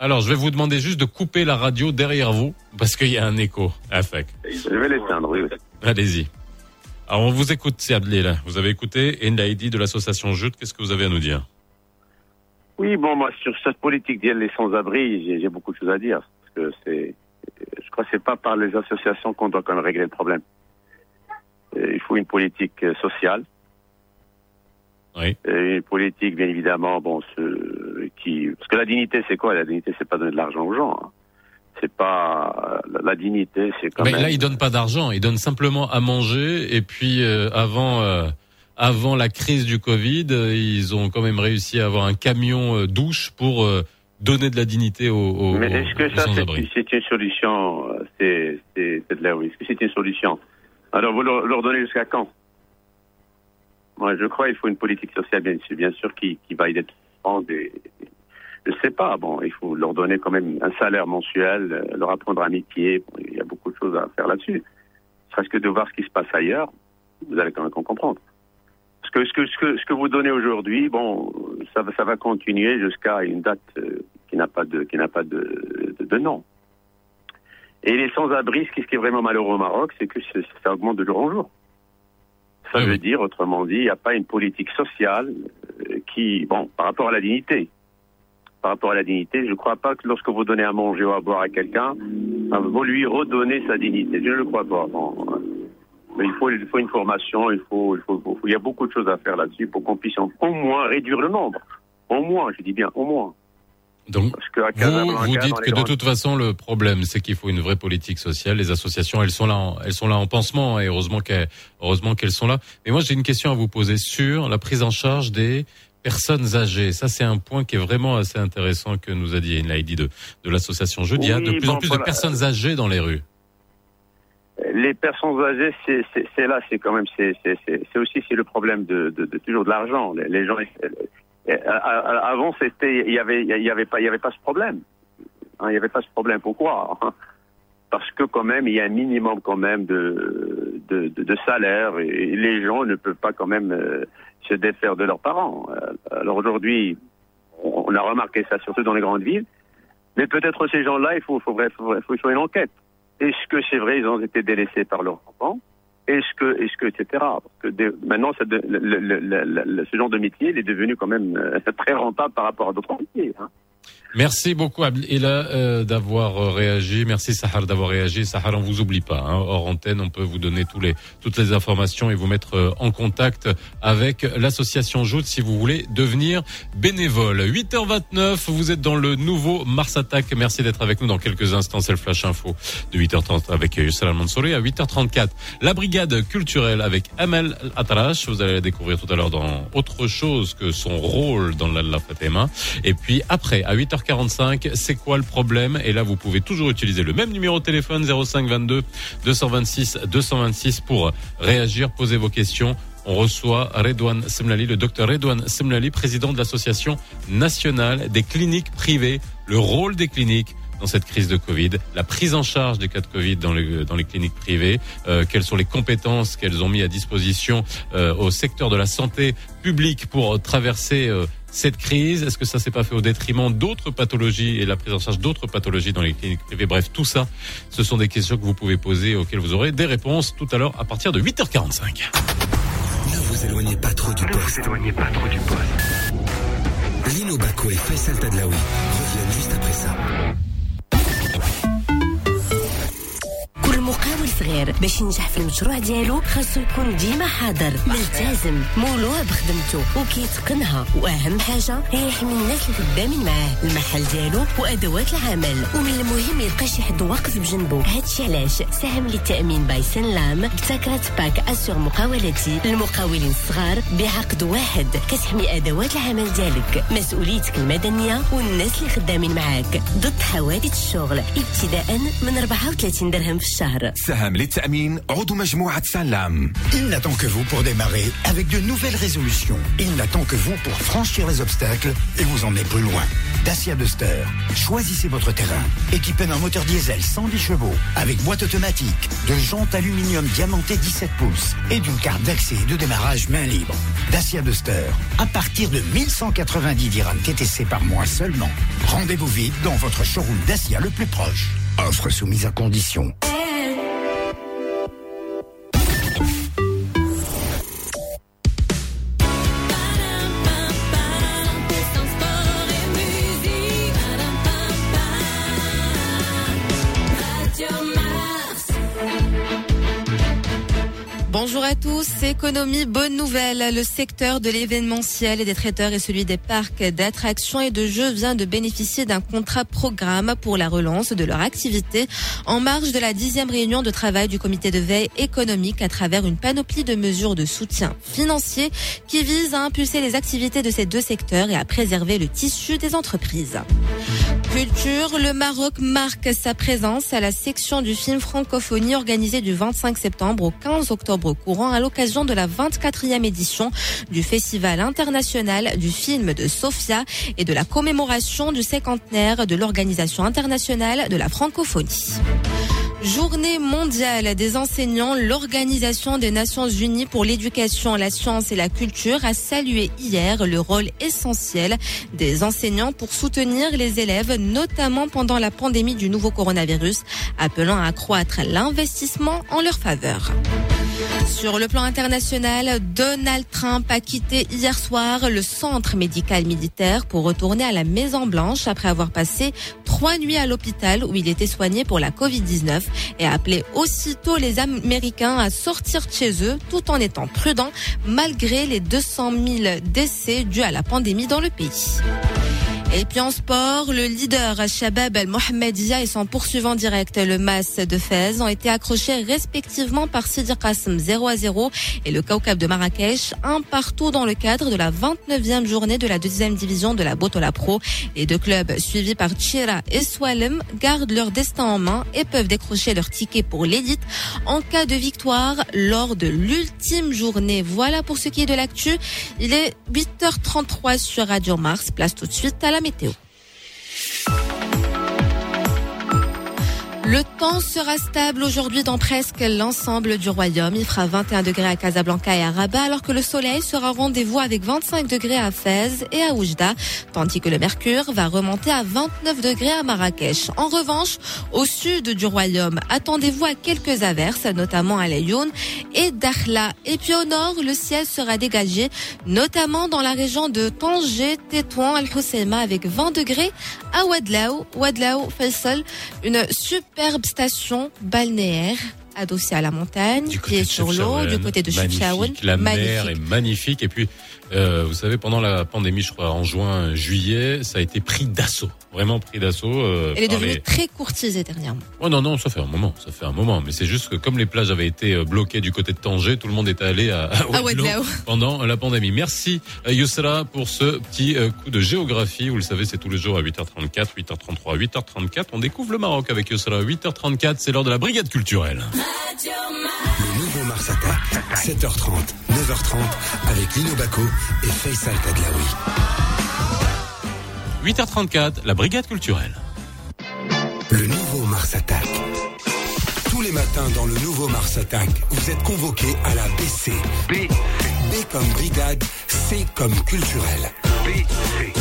Alors, je vais vous demander juste de couper la radio derrière vous parce qu'il y a un écho. Afek. Je vais l'éteindre, oui. Allez-y. Alors, on vous écoute, c'est là. Vous avez écouté Endaidi de l'association Jude. Qu'est-ce que vous avez à nous dire? Oui, bon, moi, sur cette politique d'y aller sans-abri, j'ai j'ai beaucoup de choses à dire. Parce que c'est, je crois que c'est pas par les associations qu'on doit quand même régler le problème. Euh, Il faut une politique euh, sociale. Oui. Et une politique, bien évidemment, bon, ce, qui, parce que la dignité, c'est quoi? La dignité, c'est pas donner de l'argent aux gens. hein. C'est pas la, dignité, c'est quand Mais même. là, ils donnent pas d'argent. Ils donnent simplement à manger. Et puis, euh, avant, euh, avant la crise du Covid, euh, ils ont quand même réussi à avoir un camion euh, douche pour euh, donner de la dignité aux, aux, Mais est-ce que ça, c'est une solution euh, C'est de la oui. Est-ce que c'est une solution Alors, vous leur, leur donnez jusqu'à quand? Moi, je crois qu'il faut une politique sociale, bien sûr, qui, qui va monde. Et, je sais pas, bon, il faut leur donner quand même un salaire mensuel, euh, leur apprendre un métier. Il y a beaucoup de choses à faire là-dessus. Serait-ce que de voir ce qui se passe ailleurs, vous allez quand même comprendre. Ce que, ce que, vous donnez aujourd'hui, bon, ça, va- ça va continuer jusqu'à une date euh, qui n'a pas de, de, nom. Et les sans-abri, ce qui est vraiment malheureux au Maroc, c'est que ça augmente de jour en jour. Ça veut dire, autrement dit, il n'y a pas une politique sociale euh, qui, bon, par rapport à la dignité. Par rapport à la dignité, je ne crois pas que lorsque vous donnez à manger ou à boire à quelqu'un, euh, vous lui redonnez sa dignité. Je ne le crois pas. Bon, mais il faut, il faut une formation, il faut, il faut, il y a beaucoup de choses à faire là-dessus pour qu'on puisse au moins réduire le nombre. Au moins, je dis bien, au moins. Donc, Parce Vous, vous dites que de toute façon, le problème, c'est qu'il faut une vraie politique sociale. Les associations, elles sont là, en, elles sont là en pansement, et heureusement qu'elles, heureusement qu'elles sont là. Mais moi, j'ai une question à vous poser sur la prise en charge des personnes âgées. Ça, c'est un point qui est vraiment assez intéressant que nous a dit Enlaidi de, de l'association Jeudi. Il y a de plus en plus voilà. de personnes âgées dans les rues. Les personnes âgées, c'est là, c'est quand même, c'est aussi c'est le problème de, de, de toujours de l'argent. Les, les gens, avant c'était, il y avait, il y avait pas, il y avait pas ce problème. Hein, il y avait pas ce problème. Pourquoi Parce que quand même, il y a un minimum quand même de de, de, salaire et les gens ne peuvent pas quand même euh, se défaire de leurs parents. Euh, Alors aujourd'hui, on a remarqué ça surtout dans les grandes villes. Mais peut-être ces gens-là, il faut, faut, faut, faut faire une enquête. Est-ce que c'est vrai, ils ont été délaissés par leurs enfants? Est-ce que, est-ce que, etc. Que des- maintenant, ça de- le- ce genre de métier, il est devenu quand même euh, très rentable par rapport à d'autres métiers. hein. Merci beaucoup Abdela euh, d'avoir euh, réagi. Merci Sahar d'avoir réagi. Sahar, on vous oublie pas. Hein. Hors antenne, on peut vous donner tous les, toutes les informations et vous mettre euh, en contact avec l'association Joute si vous voulez devenir bénévole. 8h29, vous êtes dans le nouveau Mars Attack. Merci d'être avec nous dans quelques instants. C'est le Flash Info de 8h30 avec Youssef Mansouri. À 8h34, la brigade culturelle avec Amel Atrash. Vous allez la découvrir tout à l'heure dans autre chose que son rôle dans la, la. Et puis après, à 8h45, c'est quoi le problème? Et là, vous pouvez toujours utiliser le même numéro de téléphone 05 22 226 226 pour réagir, poser vos questions. On reçoit Redouane Semlali, le docteur Redouane Semlali, président de l'association nationale des cliniques privées. Le rôle des cliniques dans cette crise de Covid, la prise en charge des cas de Covid dans les, dans les cliniques privées, euh, quelles sont les compétences qu'elles ont mis à disposition euh, au secteur de la santé publique pour traverser euh, cette crise? Est-ce que ça s'est pas fait au détriment d'autres pathologies et la prise en charge d'autres pathologies dans les cliniques privées? Bref, tout ça, ce sont des questions que vous pouvez poser auxquelles vous aurez des réponses tout à l'heure à partir de 8h45. Ne vous éloignez pas trop du poste. Ne vous éloignez pas trop du poste. Lino Baco et Faisal Tadlaoui reviennent juste après ça. مقاول صغير باش ينجح في المشروع ديالو خاصو يكون ديما حاضر ملتزم مولوع بخدمته وكيتقنها. وأهم حاجة هي يحمي الناس اللي خدامين معاه. المحل ديالو وأدوات العمل. ومن المهم يلقى شي حد واقف بجنبه هادشي علاش؟ ساهم للتامين باي سنلام ابتكرت باك اسور مقاولتي للمقاولين الصغار بعقد واحد. كتحمي أدوات العمل ديالك. مسؤوليتك المدنية والناس اللي خدامين معاك. ضد حوادث الشغل. ابتداء من 34 درهم في الشهر. سهم للتأمين عضو مجموعة سلام Il n'attend que vous pour démarrer avec de nouvelles résolutions. Il n'attend que vous pour franchir les obstacles et vous emmener plus loin. Dacia Duster. Choisissez votre terrain. Équipé d'un moteur diesel 110 chevaux, avec boîte automatique, de jantes aluminium diamantées 17 pouces et d'une carte d'accès et de démarrage main libre. Dacia Duster. À partir de 1190 dirhams TTC par mois seulement. Rendez-vous vite dans votre showroom Dacia le plus proche. Offre soumise à condition. Bonjour à tous, économie, bonne nouvelle. Le secteur de l'événementiel et des traiteurs et celui des parcs d'attractions et de jeux vient de bénéficier d'un contrat programme pour la relance de leur activité en marge de la dixième réunion de travail du comité de veille économique à travers une panoplie de mesures de soutien financier qui visent à impulser les activités de ces deux secteurs et à préserver le tissu des entreprises. Culture, le Maroc marque sa présence à la section du film francophonie organisée du 25 septembre au 15 octobre courant à l'occasion de la 24e édition du Festival international du film de Sofia et de la commémoration du cinquantenaire de l'Organisation internationale de la francophonie. Journée mondiale des enseignants, l'Organisation des Nations Unies pour l'éducation, la science et la culture a salué hier le rôle essentiel des enseignants pour soutenir les élèves, notamment pendant la pandémie du nouveau coronavirus, appelant à accroître l'investissement en leur faveur. Sur le plan international, Donald Trump a quitté hier soir le centre médical militaire pour retourner à la Maison Blanche après avoir passé trois nuits à l'hôpital où il était soigné pour la Covid-19 et a appelé aussitôt les Américains à sortir de chez eux tout en étant prudents malgré les 200 000 décès dus à la pandémie dans le pays. Et puis en sport, le leader Shabab El Mohamedia et son poursuivant direct, le Mas de Fès, ont été accrochés respectivement par Sidi Qasim 0 à 0 et le Kaukab de Marrakech, un partout dans le cadre de la 29e journée de la deuxième division de la Botola Pro. Les deux clubs, suivis par Chira et Swalem, gardent leur destin en main et peuvent décrocher leur ticket pour l'élite en cas de victoire lors de l'ultime journée. Voilà pour ce qui est de l'actu. Il est 8h33 sur Radio Mars. Place tout de suite à la parâmetro. Le temps sera stable aujourd'hui dans presque l'ensemble du royaume. Il fera 21 degrés à Casablanca et à Rabat, alors que le soleil sera rendez-vous avec 25 degrés à Fès et à Oujda, tandis que le mercure va remonter à 29 degrés à Marrakech. En revanche, au sud du royaume, attendez-vous à quelques averses, notamment à Layoun et Dakhla. Et puis au nord, le ciel sera dégagé, notamment dans la région de Tanger, Tétouan, Al-Hoceima, avec 20 degrés à Wadlaou, Wadlaou, Faisal, une superbe station balnéaire adossée à la montagne, qui est sur l'eau, du côté de Chefchaouen. Magnifique, La mer est magnifique. Et puis, euh, vous savez, pendant la pandémie, je crois, en juin, juillet, ça a été pris d'assaut. Vraiment pris d'assaut. euh, Elle est devenue les- très courtisée dernièrement. Oh non, non, ça fait un moment, ça fait un moment. Mais c'est juste que comme les plages avaient été euh, bloquées du côté de Tanger, tout le monde est allé à, à pendant la pandémie. Merci euh, Yousra pour ce petit euh, coup de géographie. Vous le savez, c'est tous les jours à 8h34, 8h33, 8h34. On découvre le Maroc avec Yousra. 8h34, c'est l'heure de la brigade culturelle. Le nouveau Mars Attack, 7h30, 9h30, avec Lino Baco et Faisal Tadlaoui. 8h34, la brigade culturelle. Le nouveau Mars Attack. Tous les matins dans le nouveau Mars Attack, vous êtes convoqués à la BC. B. B comme brigade, C comme culturel. BC.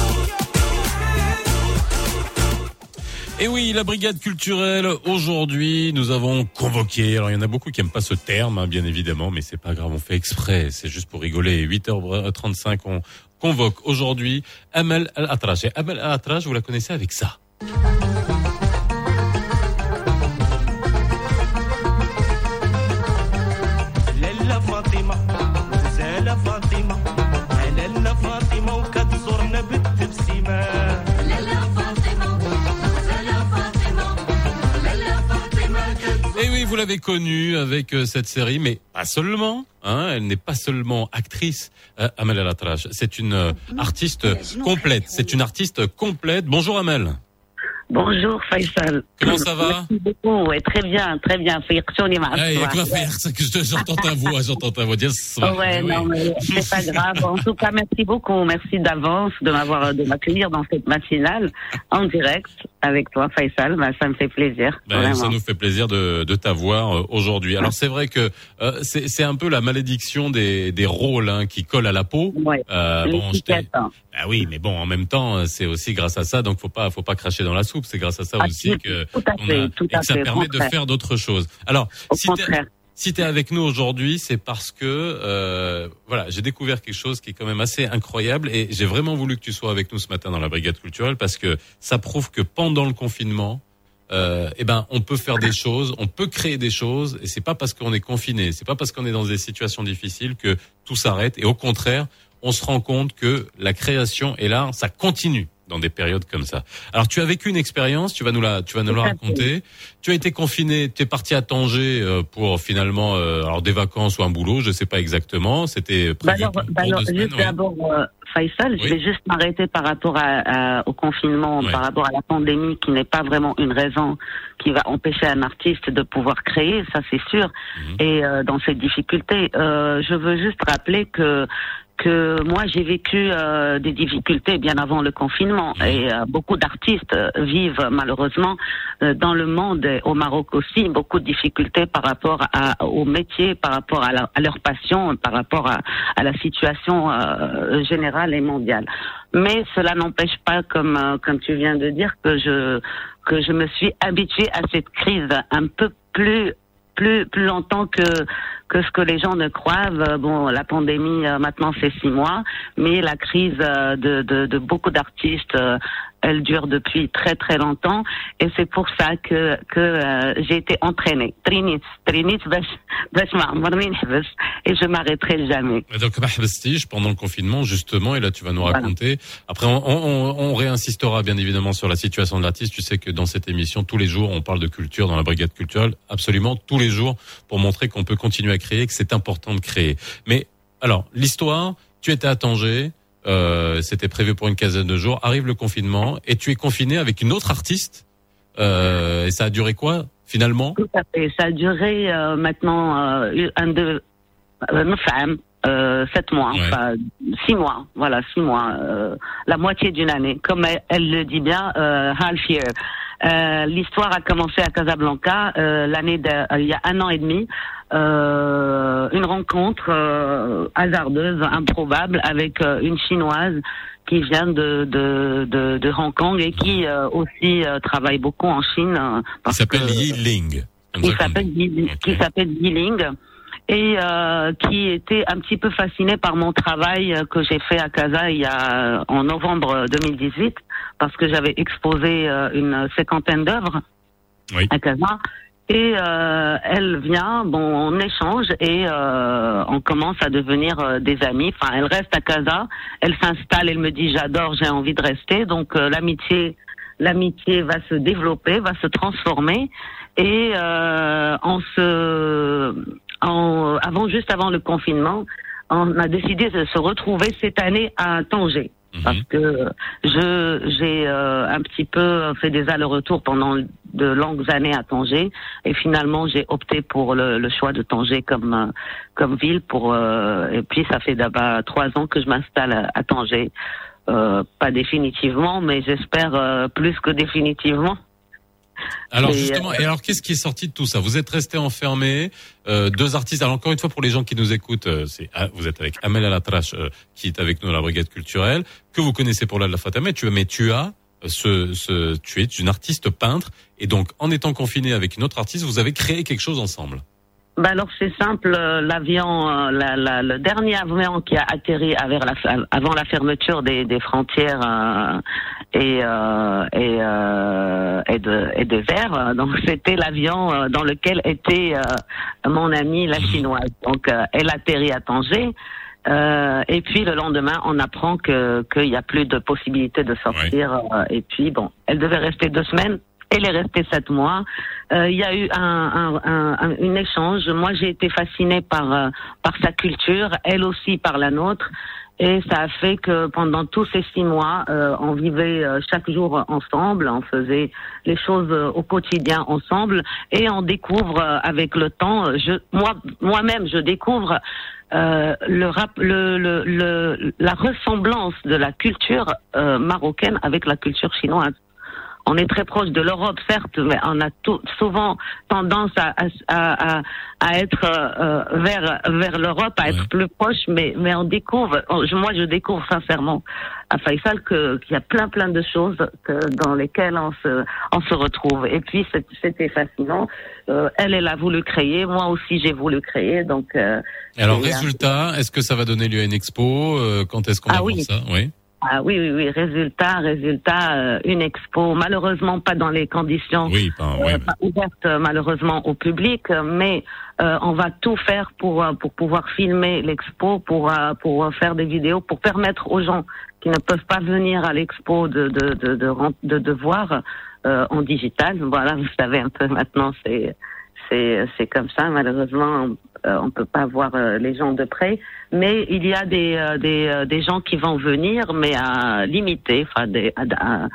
Et oui, la brigade culturelle, aujourd'hui, nous avons convoqué, alors il y en a beaucoup qui aiment pas ce terme, hein, bien évidemment, mais c'est pas grave, on fait exprès, c'est juste pour rigoler. 8h35, on convoque aujourd'hui Amel Al-Atraj. Et Amel Al-Atraj, vous la connaissez avec ça. L'avez connue avec euh, cette série, mais pas seulement. Hein, elle n'est pas seulement actrice, euh, Amel Al-Atraj. C'est une euh, artiste complète. C'est une artiste complète. Bonjour Amel. Bonjour Faisal. Comment ça va? Merci beaucoup. Ouais, très bien, très bien. Il y a quoi faire? J'entends ta voix, j'entends ta voix. Yes, ouais, oui. non, mais c'est pas grave. En tout cas, merci beaucoup. Merci d'avance de m'avoir de m'accueillir dans cette matinale en direct avec toi Faisal. Bah, ça me fait plaisir. Ben, ça nous fait plaisir de, de t'avoir euh, aujourd'hui. Alors c'est vrai que euh, c'est un peu la malédiction des, des rôles hein, qui collent à la peau. Ouais. Euh, bon, je hein. ah oui, mais bon, en même temps, euh, c'est aussi grâce à ça, donc faut pas faut pas cracher dans la soupe. C'est grâce à ça aussi que, tout à qu'on fait, a- tout et que ça fait, permet de faire d'autres choses. Alors, Au si si t'es avec nous aujourd'hui, c'est parce que euh, voilà, j'ai découvert quelque chose qui est quand même assez incroyable et j'ai vraiment voulu que tu sois avec nous ce matin dans la brigade culturelle parce que ça prouve que pendant le confinement, euh, eh ben, on peut faire des choses, on peut créer des choses, et c'est pas parce qu'on est confiné, c'est pas parce qu'on est dans des situations difficiles que tout s'arrête. Et au contraire, on se rend compte que la création et l'art, ça continue dans des périodes comme ça. Alors, tu as vécu une expérience, tu vas nous la, tu vas nous la raconter. Tu as été confiné, tu es parti à Tanger euh, pour finalement, euh, alors des vacances ou un boulot, je sais pas exactement. C'était Bah prévu alors, pour bah alors, deux juste ouais. d'abord, euh, Faisal, je Oui. vais juste m'arrêter par rapport à, à- au confinement, Ouais. par rapport à la pandémie, qui n'est pas vraiment une raison qui va empêcher un artiste de pouvoir créer, ça c'est sûr. Mhm. Et euh, dans ces difficultés, euh, je veux juste rappeler que que moi j'ai vécu euh, des difficultés bien avant le confinement et euh, beaucoup d'artistes euh, vivent malheureusement euh, dans le monde et au Maroc aussi beaucoup de difficultés par rapport à, au métier, par rapport à, la- à leur passion, par rapport à, à la situation euh, générale et mondiale. Mais cela n'empêche pas, comme euh, comme tu viens de dire, que je que je me suis habituée à cette crise un peu plus plus plus longtemps que que ce que les gens ne croient. Bon, la pandémie euh, maintenant c'est six mois, mais la crise euh, de de, de beaucoup d'artistes, euh, elle dure depuis très très longtemps et c'est pour ça que que euh, j'ai été entraînée. Trinit, trinit, et je m'arrêterai jamais. Donc pendant le confinement justement et là tu vas nous raconter. Après on, on, réinsistera bien évidemment sur la situation de l'artiste. Tu sais que dans cette émission tous les jours on parle de culture dans la brigade culturelle absolument tous les jours pour montrer qu'on peut continuer à créer, que c'est important de créer. Mais alors l'histoire, tu étais à Tanger. Euh, C'était prévu pour une quinzaine de jours. Arrive le confinement et tu es confiné avec une autre artiste. Euh, et ça a duré quoi finalement? Tout à fait. Ça a duré euh, maintenant euh, un de euh, neuf ans, euh, sept mois, enfin six mois. Voilà, six mois, euh, la moitié d'une année. Comme elle, elle le dit bien, euh, half year. Euh, L'histoire a commencé à Casablanca euh, l'année euh, il y a un an et demi. Euh, une rencontre euh, hasardeuse, improbable, avec euh, une chinoise qui vient de de, de, de Hong Kong et qui aussi travaille beaucoup en Chine. euh, Il parce s'appelle Yi Ling. Qui s'appelle Yi- qui s'appelle Yiling et euh, qui était un petit peu fasciné par mon travail que j'ai fait à Casa il y a en novembre 2018 parce que j'avais exposé une cinquantaine d'œuvres à Casa et euh, elle vient, bon, on échange et euh, on commence à devenir euh, des amis. Enfin, elle reste à Casa, elle s'installe, elle me dit j'adore, j'ai envie de rester. Donc euh, l'amitié, l'amitié va se développer, va se transformer et euh, en se, en, avant juste avant le confinement, on a décidé de se retrouver cette année à Tanger. Parce que je j'ai euh, un petit peu fait des allers-retours pendant de longues années à Tanger. Et finalement j'ai opté pour le, le choix de Tanger comme euh, comme ville pour euh, et puis ça fait d'abord trois ans que je m'installe à, à Tanger. Euh, pas définitivement mais j'espère euh, plus que définitivement Alors Et, justement, et alors qu'est-ce qui est sorti de tout ça? Vous êtes resté enfermé, euh, deux artistes. Alors encore une fois pour les gens qui nous écoutent, euh, c'est vous êtes avec Amel Alatrache euh, qui est avec nous à la brigade culturelle que vous connaissez pour la Fatama. Tu mais tu as euh, ce, ce tu es une artiste peintre et donc en étant confiné avec une autre artiste, vous avez créé quelque chose ensemble. Bah alors c'est simple, euh, l'avion, euh, la, la- le dernier avion qui a atterri avant la fermeture des, des frontières euh, et, euh, et, euh, et, de, et euh, donc c'était l'avion dans lequel était mon amie la chinoise. Donc elle atterrit à Tanger. Euh, et puis le lendemain, on apprend que qu'il n'y a plus de possibilité de sortir. euh, et puis bon, elle devait rester deux semaines. Elle est restée sept mois. Euh, Il y a eu un, un, un, un- une échange. Moi, j'ai été fascinée par euh, par sa culture, elle aussi par la nôtre. Et ça a fait que pendant tous ces six mois, euh, on vivait euh, chaque jour ensemble, on faisait les choses au quotidien ensemble, et on découvre avec le temps. Je, moi, moi-même, je découvre euh, le, rap, le, le, le- la ressemblance de la culture euh, marocaine avec la culture chinoise. On est très proche de l'Europe, certes, mais on a tout, souvent tendance à, à, à, à être euh, vers, vers l'Europe, à être plus proche, mais, mais on découvre, on- moi je découvre sincèrement à Faisal que- qu'il y a plein plein de choses que, dans lesquelles on se, on se retrouve. Et puis c'est- c'était fascinant. Euh, elle, elle a voulu créer, moi aussi j'ai voulu créer, donc. euh, alors résultat, est-ce que ça va donner lieu à une expo Euh, Quand est-ce qu'on Ah va oui. voir ça? Oui. Ah oui, oui, oui. Résultat, résultat, euh, une expo. Malheureusement, pas dans les conditions Oui, pas, ouais, euh, pas ouvertes, malheureusement, au public, mais euh, on va tout faire pour euh, pour pouvoir filmer l'expo, pour pour faire des vidéos, pour permettre aux gens qui ne peuvent pas venir à l'expo de de de de, ren- de, de voir euh, en digital. Voilà, vous savez un peu maintenant, c'est c'est c'est comme ça. Malheureusement, euh, on peut pas voir euh, les gens de près, mais il y a des euh, des euh, des gens qui vont venir, mais à limiter, enfin des à- à-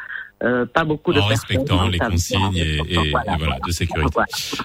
euh, pas beaucoup de en respectant les consignes et, et- et Voilà. voilà de sécurité.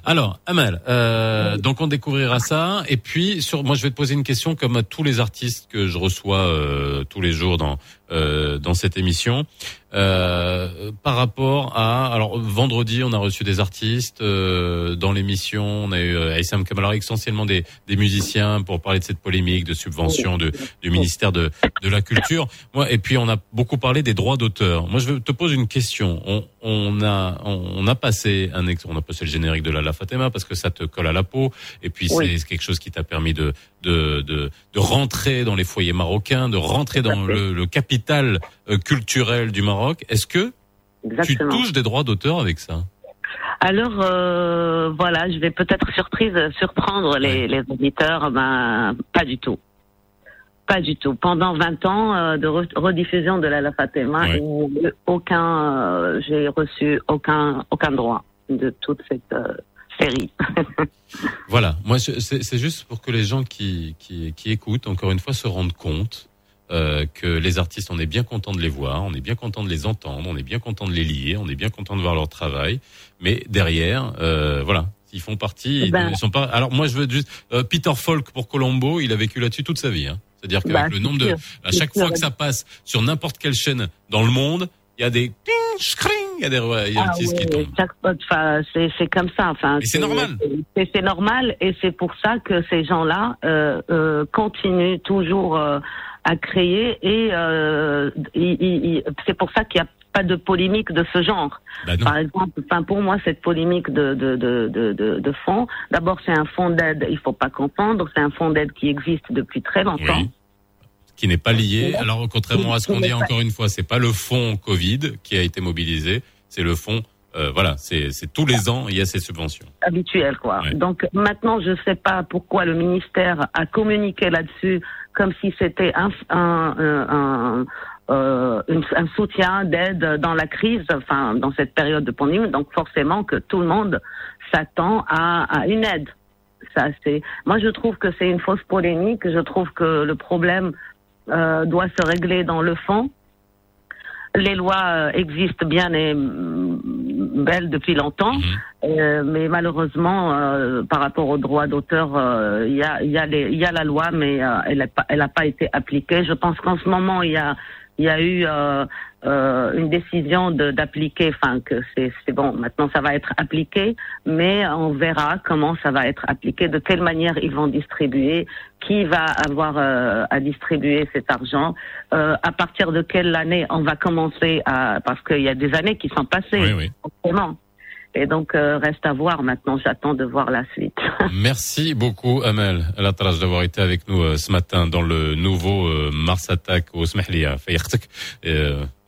Alors, Amal, euh, donc on découvrira ça. Et puis, sur, moi, je vais te poser une question comme à tous les artistes que je reçois euh, tous les jours dans euh, dans cette émission. Euh, par rapport à, alors vendredi, on a reçu des artistes euh, dans l'émission. On a eu euh, Aïssam Kamala, essentiellement des, des musiciens pour parler de cette polémique de subvention de, du ministère de, de la Culture. Moi, et puis on a beaucoup parlé des droits d'auteur. Moi, je te poser une question. On, on a on, on a passé un on a passé le générique de la La Fatima parce que ça te colle à la peau. Et puis Oui. c'est quelque chose qui t'a permis de, de de de rentrer dans les foyers marocains, de rentrer dans le, le capital euh, culturel du Maroc. Est-ce que Exactement. tu touches des droits d'auteur avec ça? Alors euh, voilà, je vais peut-être surprise surprendre les, les auditeurs, ben pas du tout. Pas du tout. Pendant 20 ans euh, de re- rediffusion de la La Fatima, il n'y a eu aucun, euh, j'ai reçu aucun aucun droit de toute cette euh, série. Voilà, moi c'est c'est juste pour que les gens qui, qui, qui écoutent, encore une fois, se rendent compte euh, que les artistes, on est bien content de les voir, on est bien content de les entendre, on est bien content de les lier, on est bien content de voir leur travail, mais derrière, euh, voilà, ils font partie, ils Ben. ne sont pas. Alors moi, je veux juste euh, Peter Falk pour Colombo, il a vécu là-dessus toute sa vie. Hein. C'est-à-dire qu'avec Ben, le nombre de, sûr, à chaque sûr. fois que ça passe sur n'importe quelle chaîne dans le monde, il y a des il y a des, ouais, il y a Ah qui oui, tombe. chaque fois, enfin, c'est comme ça. Enfin, Et c'est normal. C'est c'est normal, et c'est pour ça que ces gens-là euh, euh, continuent toujours euh, à créer, et euh, c'est pour ça qu'il n'y a pas de polémique de ce genre. Bah Par exemple, enfin pour moi cette polémique de de de de, de, fonds, d'abord c'est un fonds d'aide, il faut pas confondre, c'est un fonds d'aide qui existe depuis très longtemps. Oui. qui n'est pas lié. Alors, contrairement à ce qu'on dit encore une fois, c'est pas le fonds Covid qui a été mobilisé, c'est le fonds. euh, voilà, c'est c'est tous les ans il y a ces subventions. habituel quoi. Donc maintenant je sais pas pourquoi le ministère a communiqué là-dessus comme si c'était un un, un, un, euh, un soutien d'aide dans la crise, enfin dans cette période de pandémie. Donc forcément que tout le monde s'attend à, à une aide. Ça c'est. Moi je trouve que c'est une fausse polémique. Je trouve que le problème euh, doit se régler dans le fond. Les lois euh, existent bien et mm, belles depuis longtemps, euh, mais malheureusement, euh, par rapport aux droits d'auteur, il y, a, il y, a les- il y a la loi, mais elle n'a pas, pas été appliquée. Je pense qu'en ce moment, il y a, il y a eu euh, une décision d'appliquer, enfin que c'est bon, maintenant ça va être appliqué, mais on verra comment ça va être appliqué, de quelle manière ils vont distribuer, qui va avoir euh, à distribuer cet argent, euh, à partir de quelle année on va commencer à, parce qu'il y a des années qui sont passées, forcément. Et donc euh, reste à voir maintenant, j'attends de voir la suite. Merci beaucoup, Amel Alatraj, d'avoir été avec nous euh, ce matin dans le nouveau euh, Mars Attack au Smehlia.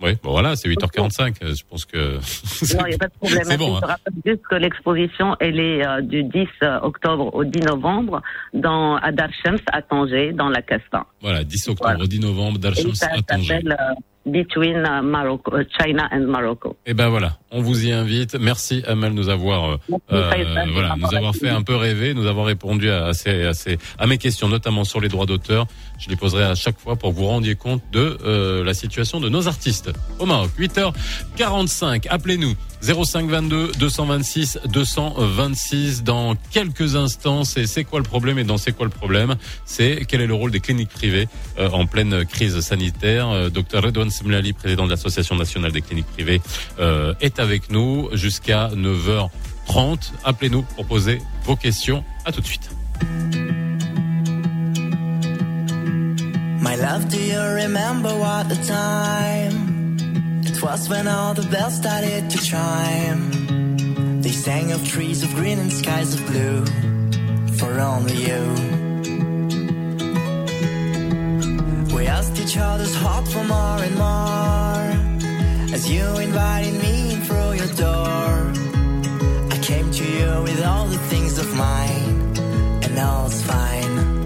Euh, oui, bon voilà, c'est 8h45. euh, Je pense que Non, il n'y a pas de problème. C'est bon, Je hein. rappelle juste que l'exposition, elle est euh, du 10 octobre au 10 novembre dans, à Darshams, à Tanger, dans la Casbah. voilà, 10 octobre, 10 novembre, Darshams à Tanger. s'appelle euh, Between euh, Morocco, euh, China and Morocco. Eh ben voilà, on vous y invite. Merci Amel de nous avoir, euh, euh, voilà, nous avoir fait un peu rêver, nous avoir répondu à, à, ces- à, ces- à mes questions, notamment sur les droits d'auteur. Je les poserai à chaque fois pour que vous rendiez compte de euh, la situation de nos artistes au Maroc. 8h45, appelez-nous 0522 226 226 dans quelques instants. C'est c'est quoi le problème et dans c'est quoi le problème C'est quel est le rôle des cliniques privées euh, en pleine crise sanitaire. Euh, Dr Redouane Semlali, président de l'Association nationale des cliniques privées, euh, est avec nous jusqu'à 9h30. Appelez-nous pour poser vos questions. À tout de suite. It was when all the bells started to chime. They sang of trees of green and skies of blue for only you. We asked each other's heart for more and more as you invited me in through your door. I came to you with all the things of mine, and all's fine.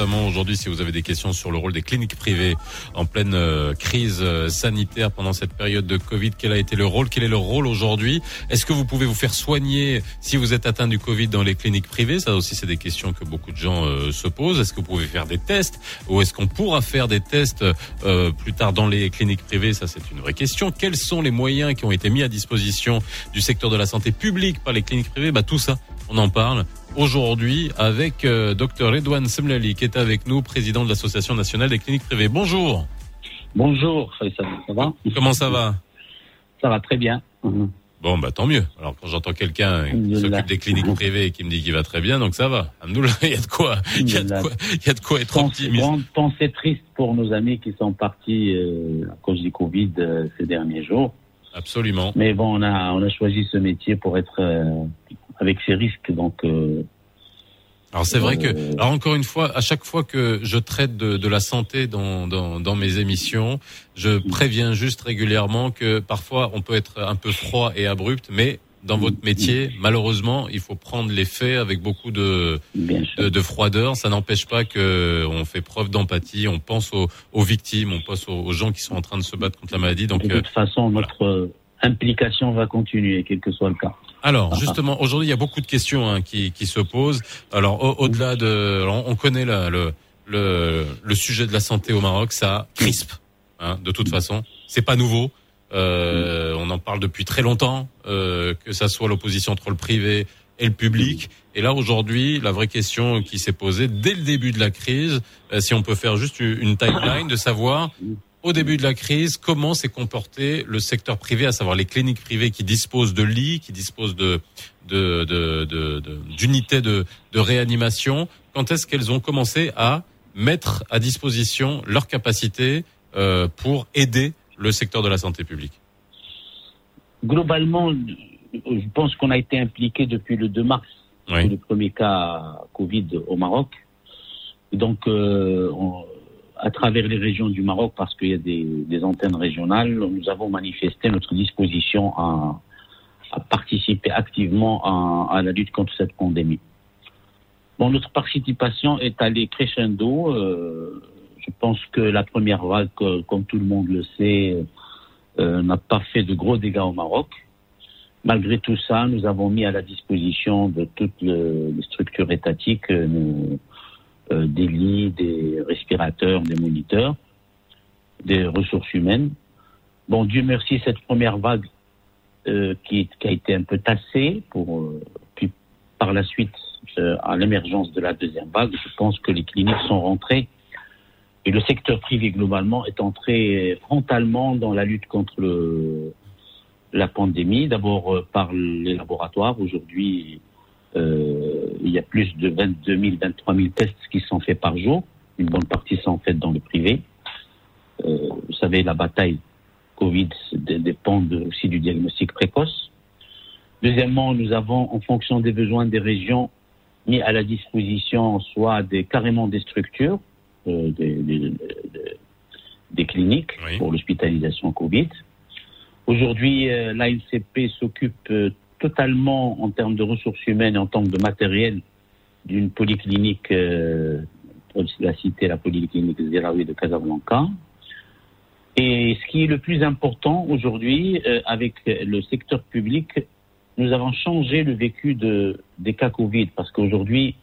Notamment aujourd'hui si vous avez des questions sur le rôle des cliniques privées en pleine euh, crise euh, sanitaire pendant cette période de Covid. Quel a été le rôle Quel est leur rôle aujourd'hui? Est-ce que vous pouvez vous faire soigner si vous êtes atteint du Covid dans les cliniques privées? Ça aussi c'est des questions que beaucoup de gens euh, se posent. Est-ce que vous pouvez faire des tests ou est-ce qu'on pourra faire des tests plus tard dans les cliniques privées? Ça c'est une vraie question. Quels sont les moyens qui ont été mis à disposition du secteur de la santé publique par les cliniques privées? Bah tout ça, on en parle aujourd'hui avec euh, Dr Redouane Semlali qui est avec nous, président de l'Association nationale des cliniques privées. Bonjour. Bonjour, ça va Comment ça va? Ça va très bien. Mhm. Bon, bah tant mieux. Alors quand j'entends quelqu'un qui s'occupe des cliniques privées et qui me dit qu'il va très bien, donc ça va. Alhamdoulilah, il y a de quoi, il y a de quoi, il y a de quoi être optimiste. Grande pensée triste pour nos amis qui sont partis euh, à cause du Covid euh, ces derniers jours. Absolument. Mais bon, on a, on a choisi ce métier pour être euh, avec ses risques, donc. euh, Alors c'est vrai que, alors encore une fois, à chaque fois que je traite de, de la santé dans, dans, dans mes émissions, je préviens juste régulièrement que parfois on peut être un peu froid et abrupt, mais dans votre métier, malheureusement, il faut prendre les faits avec beaucoup de, de, de froideur. Ça n'empêche pas que on fait preuve d'empathie, on pense aux, aux victimes, on pense aux, aux gens qui sont en train de se battre contre la maladie. Donc, de euh, toute façon, notre euh, implication va continuer, quel que soit le cas. Alors justement, aujourd'hui, il y a beaucoup de questions hein, qui, qui se posent. Alors au- au-delà de, alors, on connaît la- le, le le sujet de la santé au Maroc, ça crispe. Hein, de toute façon, c'est pas nouveau. Euh, on en parle depuis très longtemps, euh, que ça soit l'opposition entre le privé et le public. Et là aujourd'hui, la vraie question qui s'est posée dès le début de la crise, euh, si on peut faire juste une timeline de savoir au début de la crise, comment s'est comporté le secteur privé, à savoir les cliniques privées qui disposent de lits, qui disposent de de- de- de- de- d'unités de, de réanimation. Quand est-ce qu'elles ont commencé à mettre à disposition leurs capacités euh, pour aider le secteur de la santé publique? Globalement, je pense qu'on a été impliqué depuis le 2 mars, le premier cas Covid au Maroc. Donc, euh, on- à travers les régions du Maroc, parce qu'il y a des, antennes régionales, nous avons manifesté notre disposition à, participer activement à, la lutte contre cette pandémie. Bon, notre participation est allée crescendo. euh, je pense que la première vague, euh, comme tout le monde le sait, euh, n'a pas fait de gros dégâts au Maroc. Malgré tout ça, nous avons mis à la disposition de toutes le- les structures étatiques euh, des lits, des respirateurs, des moniteurs, des ressources humaines. Bon, Dieu merci, cette première vague euh, qui, qui a été un peu tassée, pour, euh, puis par la suite, euh, à l'émergence de la deuxième vague, je pense que les cliniques sont rentrées et le secteur privé globalement est entré frontalement dans la lutte contre le, la pandémie. D'abord euh, par les laboratoires. Aujourd'hui, euh, il y a plus de 22 000, 23 000 tests qui sont faits par jour. Une bonne partie sont faits dans le privé. Euh, vous savez, la bataille Covid dépend aussi du diagnostic précoce. Deuxièmement, nous avons, en fonction des besoins des régions, mis à la disposition soit des, carrément des structures, euh, des, des- des- des cliniques pour l'hospitalisation Covid. Aujourd'hui, l'ANCP s'occupe totalement en termes de ressources humaines et en termes de matériel d'une polyclinique, euh, on l'a cité, la polyclinique Ziraoui de Casablanca. Et ce qui est le plus important aujourd'hui, euh, avec le secteur public, nous avons changé le vécu de, des cas Covid, parce qu'aujourd'hui,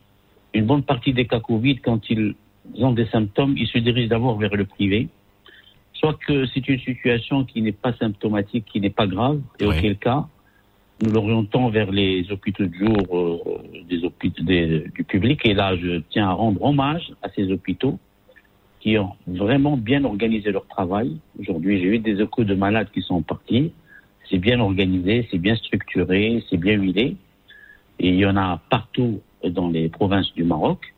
une bonne partie des cas Covid, quand ils ont des symptômes, ils se dirigent d'abord vers le privé. Soit que c'est une situation qui n'est pas symptomatique, qui n'est pas grave, et auquel cas, nous l'orientons vers les hôpitaux de jour euh, des hôpitaux des- du public. Et là, je tiens à rendre hommage à ces hôpitaux qui ont vraiment bien organisé leur travail. Aujourd'hui, j'ai eu des échos de malades qui sont partis. C'est bien organisé, c'est bien structuré, c'est bien huilé. Et il y en a partout dans les provinces du Maroc.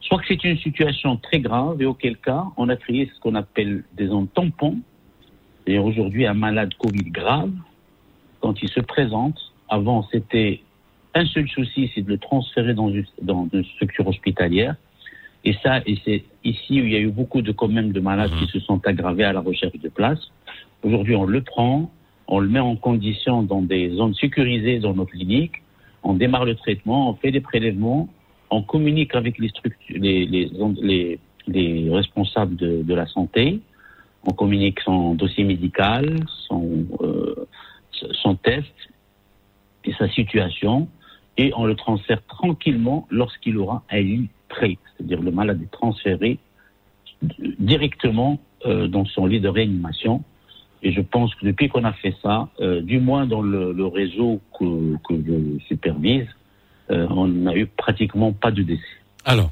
Soit que c'est une situation très grave et auquel cas, on a créé ce qu'on appelle des zones tampons. Et aujourd'hui, un malade Covid grave, quand il se présente, avant c'était un seul souci, c'est de le transférer dans une, dans une structure hospitalière. Et ça, et c'est ici où il y a eu beaucoup de quand même de malades qui se sont aggravés à la recherche de place. Aujourd'hui, on le prend, on le met en condition dans des zones sécurisées dans nos cliniques, on démarre le traitement, on fait des prélèvements, on communique avec les structures, les, les, les, les responsables de, de la santé, on communique son dossier médical, son, euh, son test et sa situation, et on le transfère tranquillement lorsqu'il aura un lit prêt, c'est-à-dire le malade est transféré directement euh, dans son lit de réanimation. Et je pense que depuis qu'on a fait ça, euh, du moins dans le, le réseau que, que je supervise, euh, on n'a eu pratiquement pas de décès. Alors,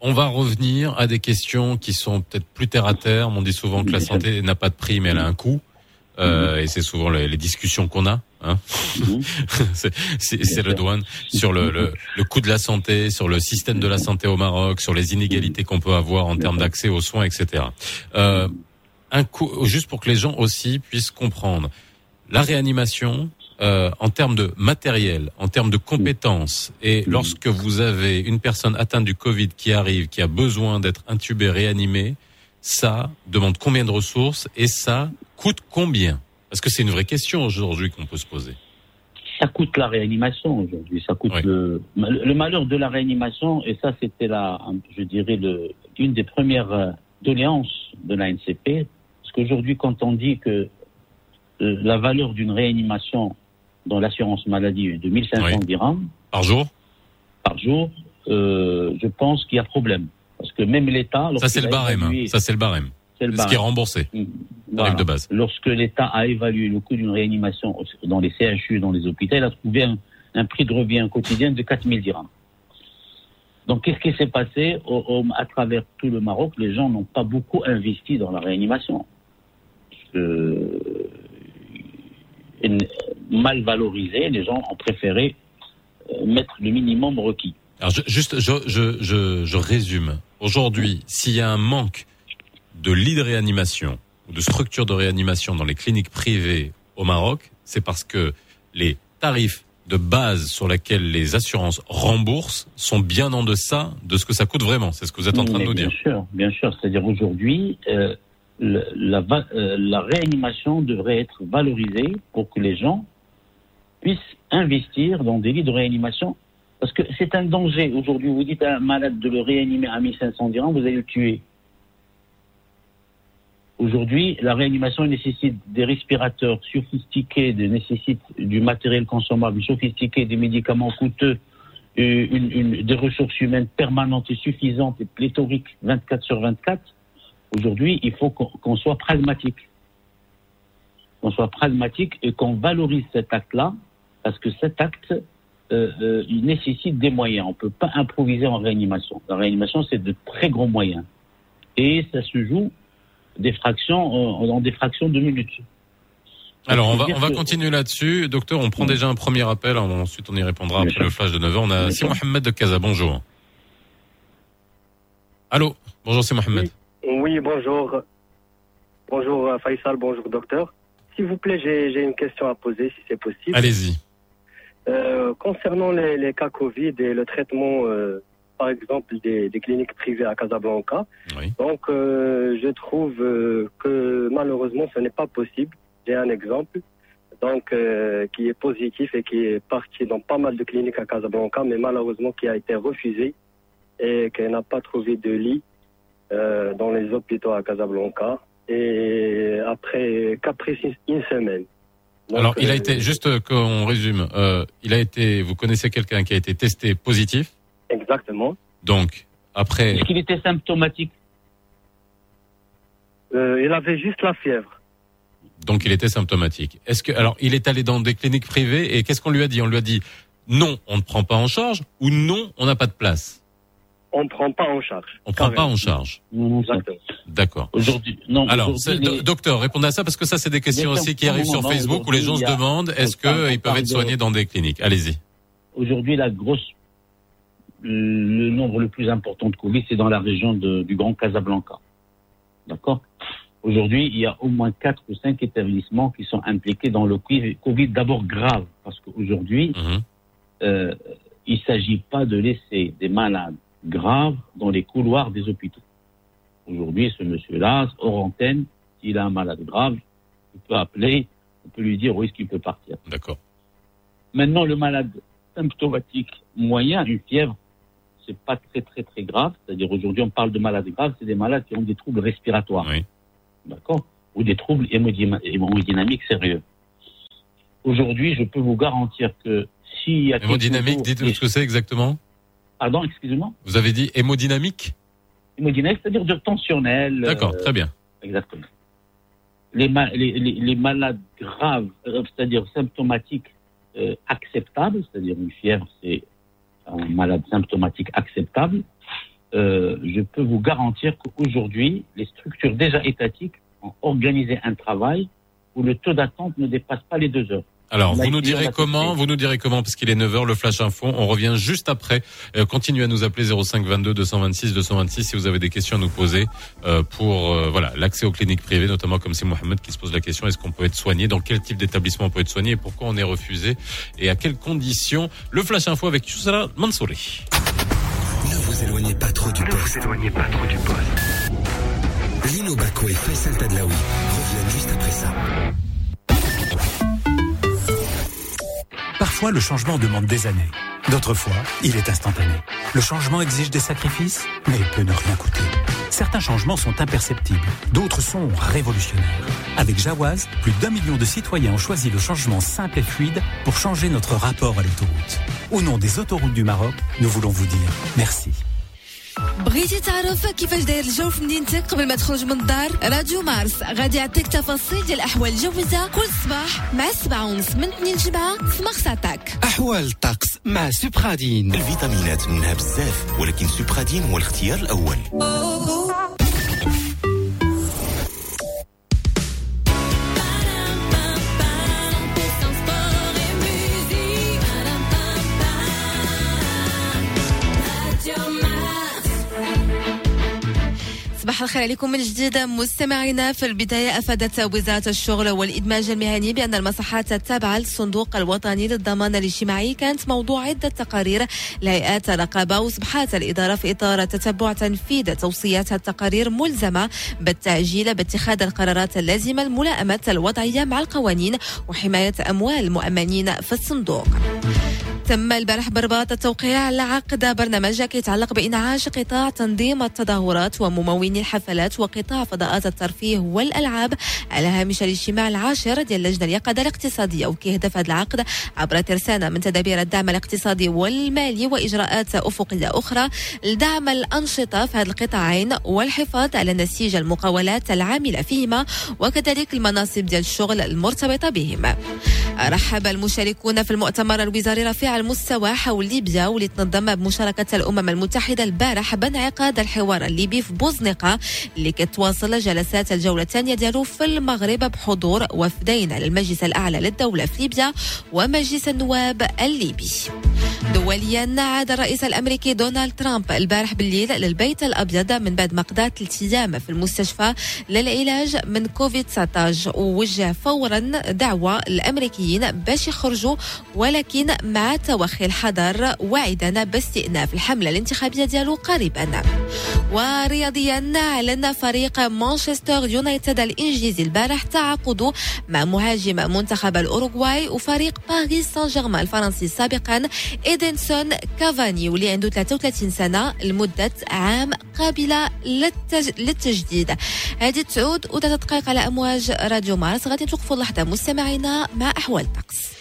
on va revenir à des questions qui sont peut-être plus terre à terre. On dit souvent que la santé n'a pas de prix, mais elle a un coût. Euh, et c'est souvent les, les discussions qu'on a. Hein. C'est c'est- c'est le douane sur le, le, le coût de la santé, sur le système de la santé au Maroc, sur les inégalités qu'on peut avoir en termes d'accès aux soins, etc. Euh, un coup, juste pour que les gens aussi puissent comprendre la réanimation euh, en termes de matériel, en termes de compétences, et lorsque vous avez une personne atteinte du Covid qui arrive, qui a besoin d'être intubée, réanimée, ça demande combien de ressources et ça coûte combien? Parce que c'est une vraie question aujourd'hui qu'on peut se poser. Ça coûte la réanimation aujourd'hui. Ça coûte le, le malheur de la réanimation. Et ça, c'était la, je dirais, le, une des premières euh, doléances de la NCP. Parce qu'aujourd'hui, quand on dit que euh, la valeur d'une réanimation dans l'assurance maladie est de 1500 dirhams par jour, par jour, euh, je pense qu'il y a problème. Parce que même l'État, Ça c'est le barème. hein. Ça c'est le barème. C'est le Ce qui est remboursé. Voilà. de base. Lorsque l'État a évalué le coût d'une réanimation dans les CHU, dans les hôpitaux, il a trouvé un, un prix de revient quotidien de 4 000 dirhams. Donc, qu'est-ce qui s'est passé Au- au- à travers tout le Maroc? Les gens n'ont pas beaucoup investi dans la réanimation. Euh, mal valorisé, les gens ont préféré euh, mettre le minimum requis. Alors je- juste, je, je, je, je résume. Aujourd'hui, s'il y a un manque de lits de réanimation ou de structures de réanimation dans les cliniques privées au Maroc, c'est parce que les tarifs de base sur lesquels les assurances remboursent sont bien en deçà de ce que ça coûte vraiment. C'est ce que vous êtes en train de nous bien dire. sûr, bien sûr. C'est-à-dire aujourd'hui, euh, la, euh, la réanimation devrait être valorisée pour que les gens puissent investir dans des lits de réanimation parce que c'est un danger. Aujourd'hui, vous dites à un malade de le réanimer à 1500 dirhams, vous allez le tuer. Aujourd'hui, la réanimation nécessite des respirateurs sophistiqués, nécessite du matériel consommable sophistiqué, des médicaments coûteux, euh, des ressources humaines permanentes et suffisantes et pléthoriques 24 sur 24. Aujourd'hui, il faut qu'on soit pragmatique. Qu'on soit pragmatique et qu'on valorise cet acte-là, parce que cet acte, euh, euh, nécessite des moyens. On ne peut pas improviser en réanimation. La réanimation, c'est de très gros moyens. Et ça se joue des fractions, euh, dans des fractions de minutes. Alors on va on va continuer là-dessus, docteur. On prend déjà un premier appel. Ensuite on y répondra après le flash de 9h. On a Si Mohamed de Casa. Bonjour. Allô. Bonjour c'est Mohamed. Oui, bonjour. Bonjour euh, Faisal, bonjour docteur. S'il vous plaît, j'ai j'ai une question à poser, si c'est possible. Allez-y. Euh, concernant les, les cas Covid et le traitement, euh, par exemple, des, des cliniques privées à Casablanca, donc euh, je trouve euh, que malheureusement, ce n'est pas possible. J'ai un exemple donc euh, qui est positif et qui est parti dans pas mal de cliniques à Casablanca, mais malheureusement qui a été refusé et qui n'a pas trouvé de lit euh, dans les hôpitaux à Casablanca. Et après, qu'après une semaine. Donc, Alors il a été juste qu'on résume. euh, il a été. Vous connaissez quelqu'un qui a été testé positif? Exactement. Donc après. Est-ce qu'il était symptomatique Euh, il avait juste la fièvre. Donc il était symptomatique. Est-ce que alors il est allé dans des cliniques privées et qu'est-ce qu'on lui a dit? On lui a dit non, on ne prend pas en charge ou non, on n'a pas de place. On ne prend pas en charge. On prend pas en charge. Exactement. D'accord. Aujourd'hui, non. Alors, les- docteur, répondez à ça parce que ça, c'est des questions aussi qui arrivent sur Facebook où les gens se demandent est-ce qu'ils on peuvent être de- soignés dans des cliniques? Allez-y. Aujourd'hui, la grosse, le nombre le plus important de Covid, c'est dans la région de- du Grand Casablanca. D'accord? Aujourd'hui, il y a au moins quatre ou cinq établissements qui sont impliqués dans le Covid, Covid d'abord grave, parce qu'aujourd'hui, euh, il ne s'agit pas de laisser des malades graves dans les couloirs des hôpitaux. Aujourd'hui, ce monsieur-là, hors antenne, s'il a un malade grave, il peut appeler, on peut lui dire où est-ce qu'il peut partir. D'accord. Maintenant, le malade symptomatique moyen, une fièvre, c'est pas très très très grave. C'est-à-dire aujourd'hui, on parle de malades graves, c'est des malades qui ont des troubles respiratoires. D'accord? Ou des troubles hémodynamiques sérieux. Aujourd'hui, je peux vous garantir que s'il y a Hémodynamique, quelques jours- dites ce que c'est exactement Pardon, excusez-moi? Vous avez dit hémodynamique? Hémodynamique, c'est-à-dire de tensionnel. D'accord, euh, très bien. Exactement. Les, ma- les, les, les malades graves, euh, c'est-à-dire symptomatiques euh, acceptables, c'est-à-dire une fièvre, c'est un malade symptomatique acceptable, euh, je peux vous garantir qu'aujourd'hui, les structures déjà étatiques ont organisé un travail où le taux d'attente ne dépasse pas les deux heures. Alors, vous nous direz comment Vous nous direz comment Parce qu'il est 9h, le flash info. On revient juste après. Euh, continuez à nous appeler 05 22 226 226 si vous avez des questions à nous poser euh, pour euh, voilà l'accès aux cliniques privées, notamment comme c'est Mohamed qui se pose la question est-ce qu'on peut être soigné? Dans quel type d'établissement on peut être soigné Et pourquoi on est refusé? Et à quelles conditions? Le flash info avec Youssala Mansouri. Ne vous éloignez pas trop du poste. Ne vous éloignez pas trop du poste. Lino Bako et Faisal Tadlaoui reviennent juste après ça. Parfois, le changement demande des années. D'autres fois, il est instantané. Le changement exige des sacrifices, mais peut ne rien coûter. Certains changements sont imperceptibles, d'autres sont révolutionnaires. Avec Jawaz, plus d'un million de citoyens ont choisi le changement simple et fluide pour changer notre rapport à l'autoroute. Au nom des autoroutes du Maroc, nous voulons vous dire merci. بغيتي تعرف كيفاش داير الجو في مدينتك قبل ما تخرج من الدار؟ راديو مارس غادي يعطيك تفاصيل ديال الاحوال الجويه كل صباح مع 7 ونص من 2 ل 7 في مغساتك أحوال الطقس مع سوبرادين الفيتامينات منها بزاف ولكن سوبرادين هو الاختيار الأول. الخير عليكم من جديد. مستمعينا في البداية أفادت وزارة الشغل والإدماج المهني بأن المصحات التابعة للصندوق الوطني للضمان الاجتماعي كانت موضوع عدة تقارير لهيئات رقابة وصبحات الإدارة في إطار تتبع تنفيذ توصيات التقارير ملزمة بالتعجيل باتخاذ القرارات اللازمة لملائمة الوضعية مع القوانين وحماية أموال المؤمنين في الصندوق. تم البارح برباط التوقيع على عقد برنامج يتعلق بإنعاش قطاع تنظيم التظاهرات وممولي الحفلات وقطاع فضاءات الترفيه والألعاب على هامش الاجتماع العاشر ديال اللجنة اليقظة الاقتصادية. وكيهدف هذا العقد عبر ترسانة من تدابير الدعم الاقتصادي والمالي وإجراءات أفقية أخرى لدعم الأنشطة في هذه القطاعين والحفاظ على نسيج المقاولات العاملة فيهما وكذلك المناصب ديال الشغل المرتبطة بهما رحب المشاركون في المؤتمر الوزاري رفيع المستوى حول ليبيا واللي تنظم بمشاركة الأمم المتحدة البارح بانعقاد الحوار الليبي في بوزنقة اللي كتواصل جلسات الجولة الثانية ديالو في المغرب بحضور وفدين للمجلس الأعلى للدولة في ليبيا ومجلس النواب الليبي. دوليا عاد الرئيس الأمريكي دونالد ترامب البارح بالليل للبيت الأبيض من بعد ما قضى ثلاث أيام في المستشفى للعلاج من كوفيد 19 ووجه فورا دعوة للامريكيين باش يخرجوا ولكن مع توخي الحذر واعدا باستئناف الحملة الانتخابية ديالو قريبا. ورياضيا إعلن فريق مانشستر يونايتد الإنجليزي البارح تعاقده مع مهاجم منتخب الأوروغواي وفريق باريس سان جيرمان الفرنسي سابقا إيدنسون كافاني واللي عنده 33 سنة لمدة عام قابلة للتج... للتجديد. هذه تعود دقائق على أمواج راديو مارس. غادي توقفوا لحظة مستمعينا مع أحوال الطقس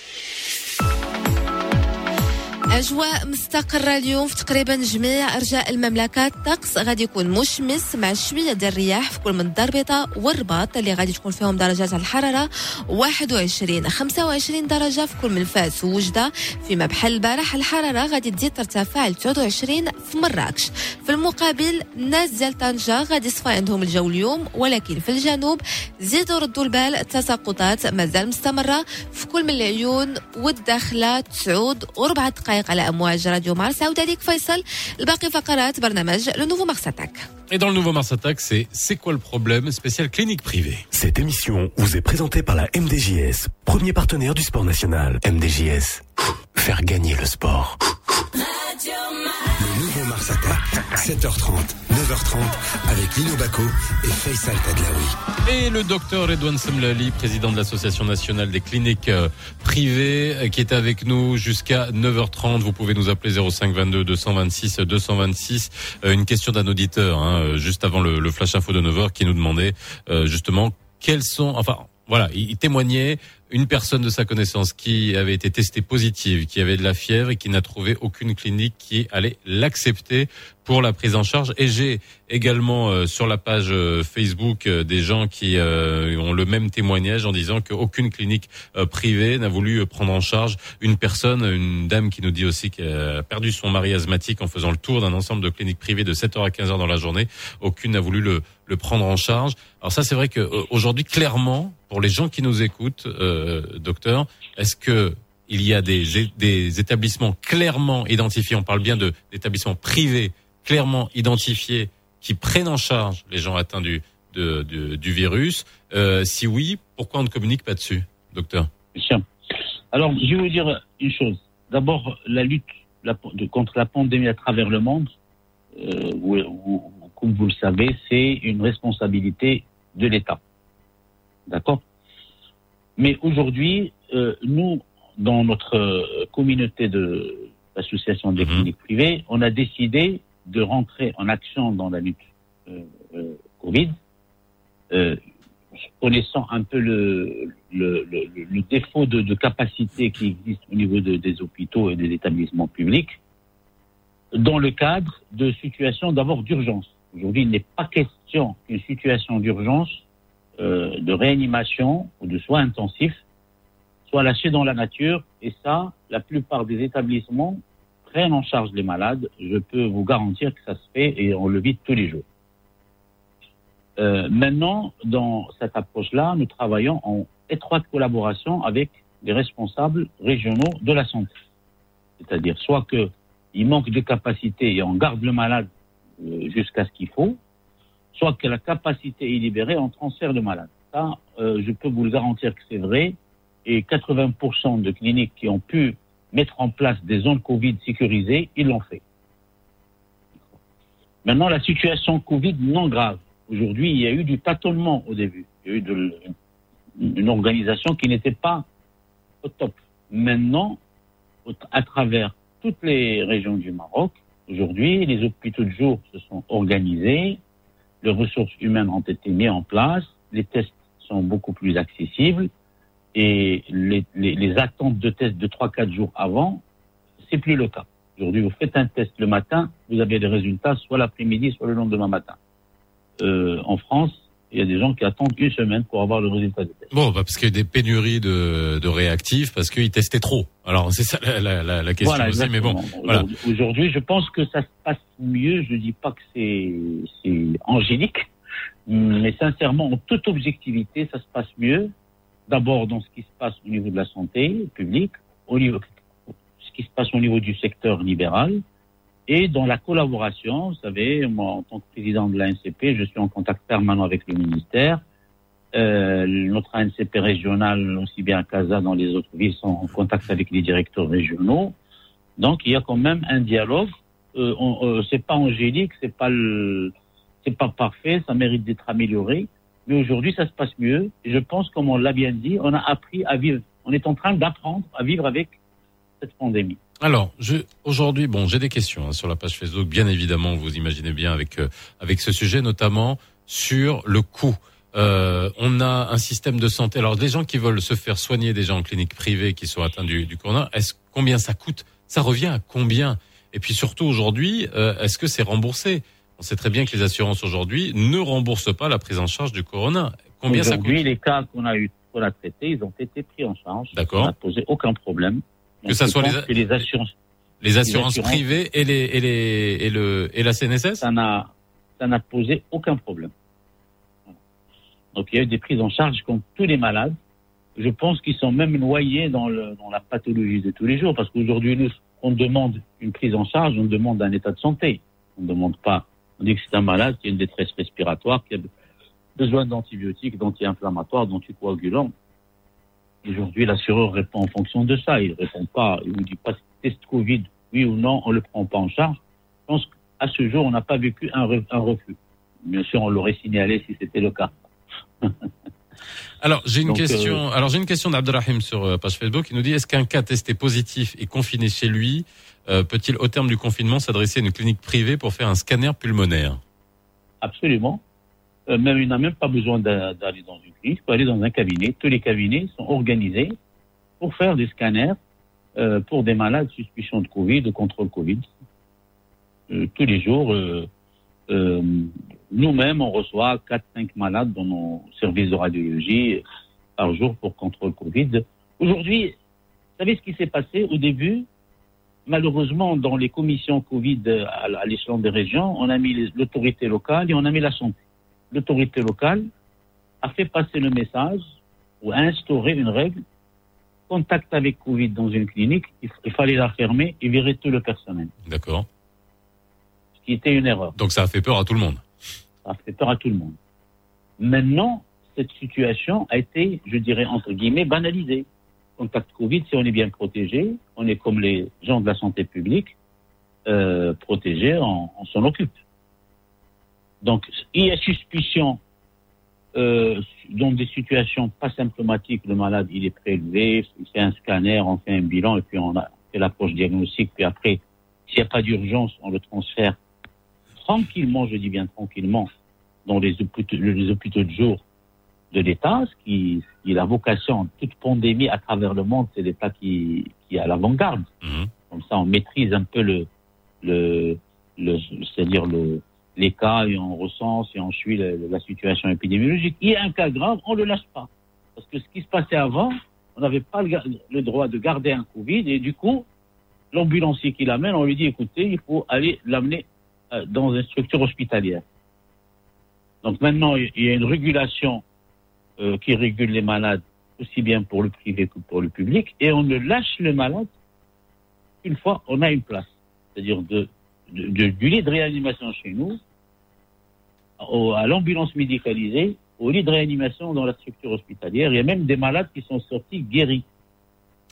أجواء مستقرة اليوم في تقريبا جميع أرجاء المملكة. الطقس غادي يكون مشمس مع شوية ديال الرياح في كل من الدربطة والرباط اللي غادي تكون فيهم درجات الحرارة 21 25 درجة في كل من فاس ووجدة. فيما بحال البارح الحرارة غادي تزيد ترتفع ل 29 في مراكش. في المقابل الناس ديال طنجة غادي يصفى عندهم الجو اليوم ولكن في الجنوب زيدوا ردوا البال التساقطات مازال مستمرة. في كل من العيون والداخلة تسعود وربع دقائق على أمواج راديو مارس عودة ليك فيصل الباقي فقرات برنامج لو نوفو مارس اتاك Et dans le nouveau Mars Attack, c'est C'est quoi le problème spécial clinique privée. Cette émission vous est présentée par la MDJS, premier partenaire du sport national. MDJS, faire gagner le sport. Nouveau Mars Attack, 7h30, 9h30, avec Lino Baco et Faisal Tadlaoui. Et le docteur Redouane Semlali, président de l'Association nationale des cliniques euh, privées, euh, qui est avec nous jusqu'à 9h30. Vous pouvez nous appeler 05 22 226 226. Euh, une question d'un auditeur, hein, euh, juste avant le, le flash info de 9h, qui nous demandait euh, justement quels sont, enfin, voilà, il il témoignait une personne de sa connaissance qui avait été testée positive, qui avait de la fièvre et qui n'a trouvé aucune clinique qui allait l'accepter pour la prise en charge. Et j'ai également euh, sur la page euh, Facebook euh, des gens qui euh, ont le même témoignage en disant qu'aucune clinique euh, privée n'a voulu euh, prendre en charge une personne, une dame qui nous dit aussi qu'elle a perdu son mari asthmatique en faisant le tour d'un ensemble de cliniques privées de 7h à 15h dans la journée. Aucune n'a voulu le, le prendre en charge. Alors ça, c'est vrai qu'aujourd'hui, clairement, pour les gens qui nous écoutent, euh, docteur, est-ce que il y a des, établissements clairement identifiés, on parle bien d'établissements privés clairement identifiés qui prennent en charge les gens atteints du, virus? Euh, Si oui, pourquoi on ne communique pas dessus, docteur? Bien. Alors, je vais vous dire une chose. D'abord, la lutte contre la pandémie à travers le monde, euh, vous- comme vous le savez, c'est une responsabilité de l'État. D'accord? Mais aujourd'hui, euh, nous, dans notre euh, communauté de l'association des cliniques privées, on a décidé de rentrer en action dans la lutte euh, euh, Covid, connaissant un peu le, le, le, le défaut de, de capacité qui existe au niveau de- des hôpitaux et des établissements publics, dans le cadre de situations d'abord d'urgence. Aujourd'hui, il n'est pas question qu'une situation d'urgence, euh, de réanimation ou de soins intensifs soit lâchée dans la nature. Et ça, la plupart des établissements prennent en charge les malades. Je peux vous garantir que ça se fait et on le vit tous les jours. Euh, maintenant, dans cette approche-là, nous travaillons en étroite collaboration avec les responsables régionaux de la santé. C'est-à-dire soit que il manque de capacité et on garde le malade jusqu'à ce qu'il faut, soit que la capacité est libérée, on transfère le malade. Ça, euh, je peux vous le garantir que c'est vrai. Et 80% de cliniques qui ont pu mettre en place des zones Covid sécurisées, ils l'ont fait. Maintenant, la situation Covid non grave. Aujourd'hui, il y a eu du tâtonnement au début. Il y a eu de- une organisation qui n'était pas au top. Maintenant, à travers toutes les régions du Maroc, aujourd'hui, les hôpitaux de jour se sont organisés, les ressources humaines ont été mises en place, les tests sont beaucoup plus accessibles et les, les- les attentes de tests de 3-4 jours avant, c'est plus le cas. Aujourd'hui, vous faites un test le matin, vous avez des résultats soit l'après-midi, soit le lendemain matin. Euh, en France, il y a des gens qui attendent une semaine pour avoir le résultat des tests. Bon, bah, parce qu'il y a des pénuries de, de réactifs parce qu'ils testaient trop. Alors c'est ça la, la, la, la question Voilà, aussi, mais bon, voilà. Aujourd'hui- je pense que ça se passe mieux. Je dis pas que c'est c'est angélique, mais sincèrement, en toute objectivité, ça se passe mieux. D'abord dans ce qui se passe au niveau de la santé publique, au niveau ce qui se passe au niveau du secteur libéral et dans la collaboration. Vous savez, moi, en tant que président de l'ANCP, je suis en contact permanent avec le ministère. Euh, notre ANCP régional, aussi bien à Casa dans les autres villes, sont en contact avec les directeurs régionaux. Donc, il y a quand même un dialogue. Euh, euh, c'est pas angélique, c'est pas le, c'est pas parfait, ça mérite d'être amélioré. Mais aujourd'hui, ça se passe mieux. Et je pense, comme on l'a bien dit, on a appris à vivre. On est en train d'apprendre à vivre avec cette pandémie. Alors, aujourd'hui, bon, j'ai des questions hein, sur la page Facebook, bien évidemment, vous imaginez bien avec euh, avec ce sujet, notamment sur le coût. Euh, on a un système de santé. Alors, les gens qui veulent se faire soigner déjà en clinique privée, qui sont atteints du, du corona, est-ce combien ça coûte? Ça revient à combien? Et puis surtout aujourd'hui, euh, est-ce que c'est remboursé? On sait très bien que les assurances aujourd'hui ne remboursent pas la prise en charge du corona. Combien ça coûte? Aujourd'hui, les cas qu'on a eu pour la traiter, ils ont été pris en charge. D'accord. Ça n'a posé aucun problème. Que ça soit les- assurances. Les assurances privées et les et les et le et la CNSS Ça n'a ça n'a posé aucun problème. Voilà. Donc il y a eu des prises en charge comme tous les malades. Je pense qu'ils sont même noyés dans, le, dans la pathologie de tous les jours parce qu'aujourd'hui, nous, on demande une prise en charge, on demande un état de santé. On ne demande pas, on dit que c'est un malade qui a une détresse respiratoire, qui a besoin d'antibiotiques, d'anti-inflammatoires, d'anticoagulants. Aujourd'hui, l'assureur répond en fonction de ça. Il ne répond pas, il ne dit pas test Covid, oui ou non, on ne le prend pas en charge. Je pense qu'à ce jour, on n'a pas vécu un, un refus. Bien sûr, on l'aurait signalé si c'était le cas. Alors j'ai une question. euh, Alors j'ai une question d'Abdelrahim sur euh, page Facebook. Il nous dit est-ce qu'un cas testé positif et confiné chez lui euh, peut-il au terme du confinement s'adresser à une clinique privée pour faire un scanner pulmonaire? Absolument. Euh, même, il n'a même pas besoin d'a- d'aller dans une clinique, il peut aller dans un cabinet. Tous les cabinets sont organisés pour faire des scanners euh, pour des malades suspicion de Covid, de contrôle Covid. Euh, tous les jours, nous-mêmes, on reçoit 4-5 malades dans nos services de radiologie par jour pour contrôle Covid. Aujourd'hui, vous savez ce qui s'est passé au début? Malheureusement, dans les commissions Covid à l'échelon des régions, on a mis l'autorité locale et on a mis la santé. L'autorité locale a fait passer le message ou a instauré une règle contact avec Covid dans une clinique, il, il fallait la fermer et virer tout le personnel. D'accord. Ce qui était une erreur. Donc ça a fait peur à tout le monde. Ça fait peur à tout le monde. Maintenant, cette situation a été, je dirais, entre guillemets, banalisée. Contact Covid, si on est bien protégé, on est comme les gens de la santé publique, euh, protégés, on, on s'en occupe. Donc, il y a suspicion euh, dans des situations pas symptomatiques, le malade, il est prélevé, il fait un scanner, on fait un bilan, et puis on a fait l'approche diagnostique, puis après, s'il n'y a pas d'urgence, on le transfère tranquillement, je dis bien tranquillement, dans les hôpitaux, les hôpitaux de jour de l'État, ce qui, la vocation, toute pandémie à travers le monde, c'est l'État qui, qui est à l'avant-garde. Comme ça, on maîtrise un peu le, le, le c'est-à-dire le, les cas et on recense et on suit la, situation épidémiologique. Il y a un cas grave, on le lâche pas. Parce que ce qui se passait avant, on n'avait pas le, droit de garder un Covid et du coup, l'ambulancier qui l'amène, on lui dit, écoutez, il faut aller l'amener euh, dans une structure hospitalière. Donc maintenant, il y a une régulation euh, qui régule les malades aussi bien pour le privé que pour le public, et on ne lâche le malade qu'une fois on a une place. C'est-à-dire de- du lit de réanimation chez nous, au- à l'ambulance médicalisée, au lit de réanimation dans la structure hospitalière. Il y a même des malades qui sont sortis guéris.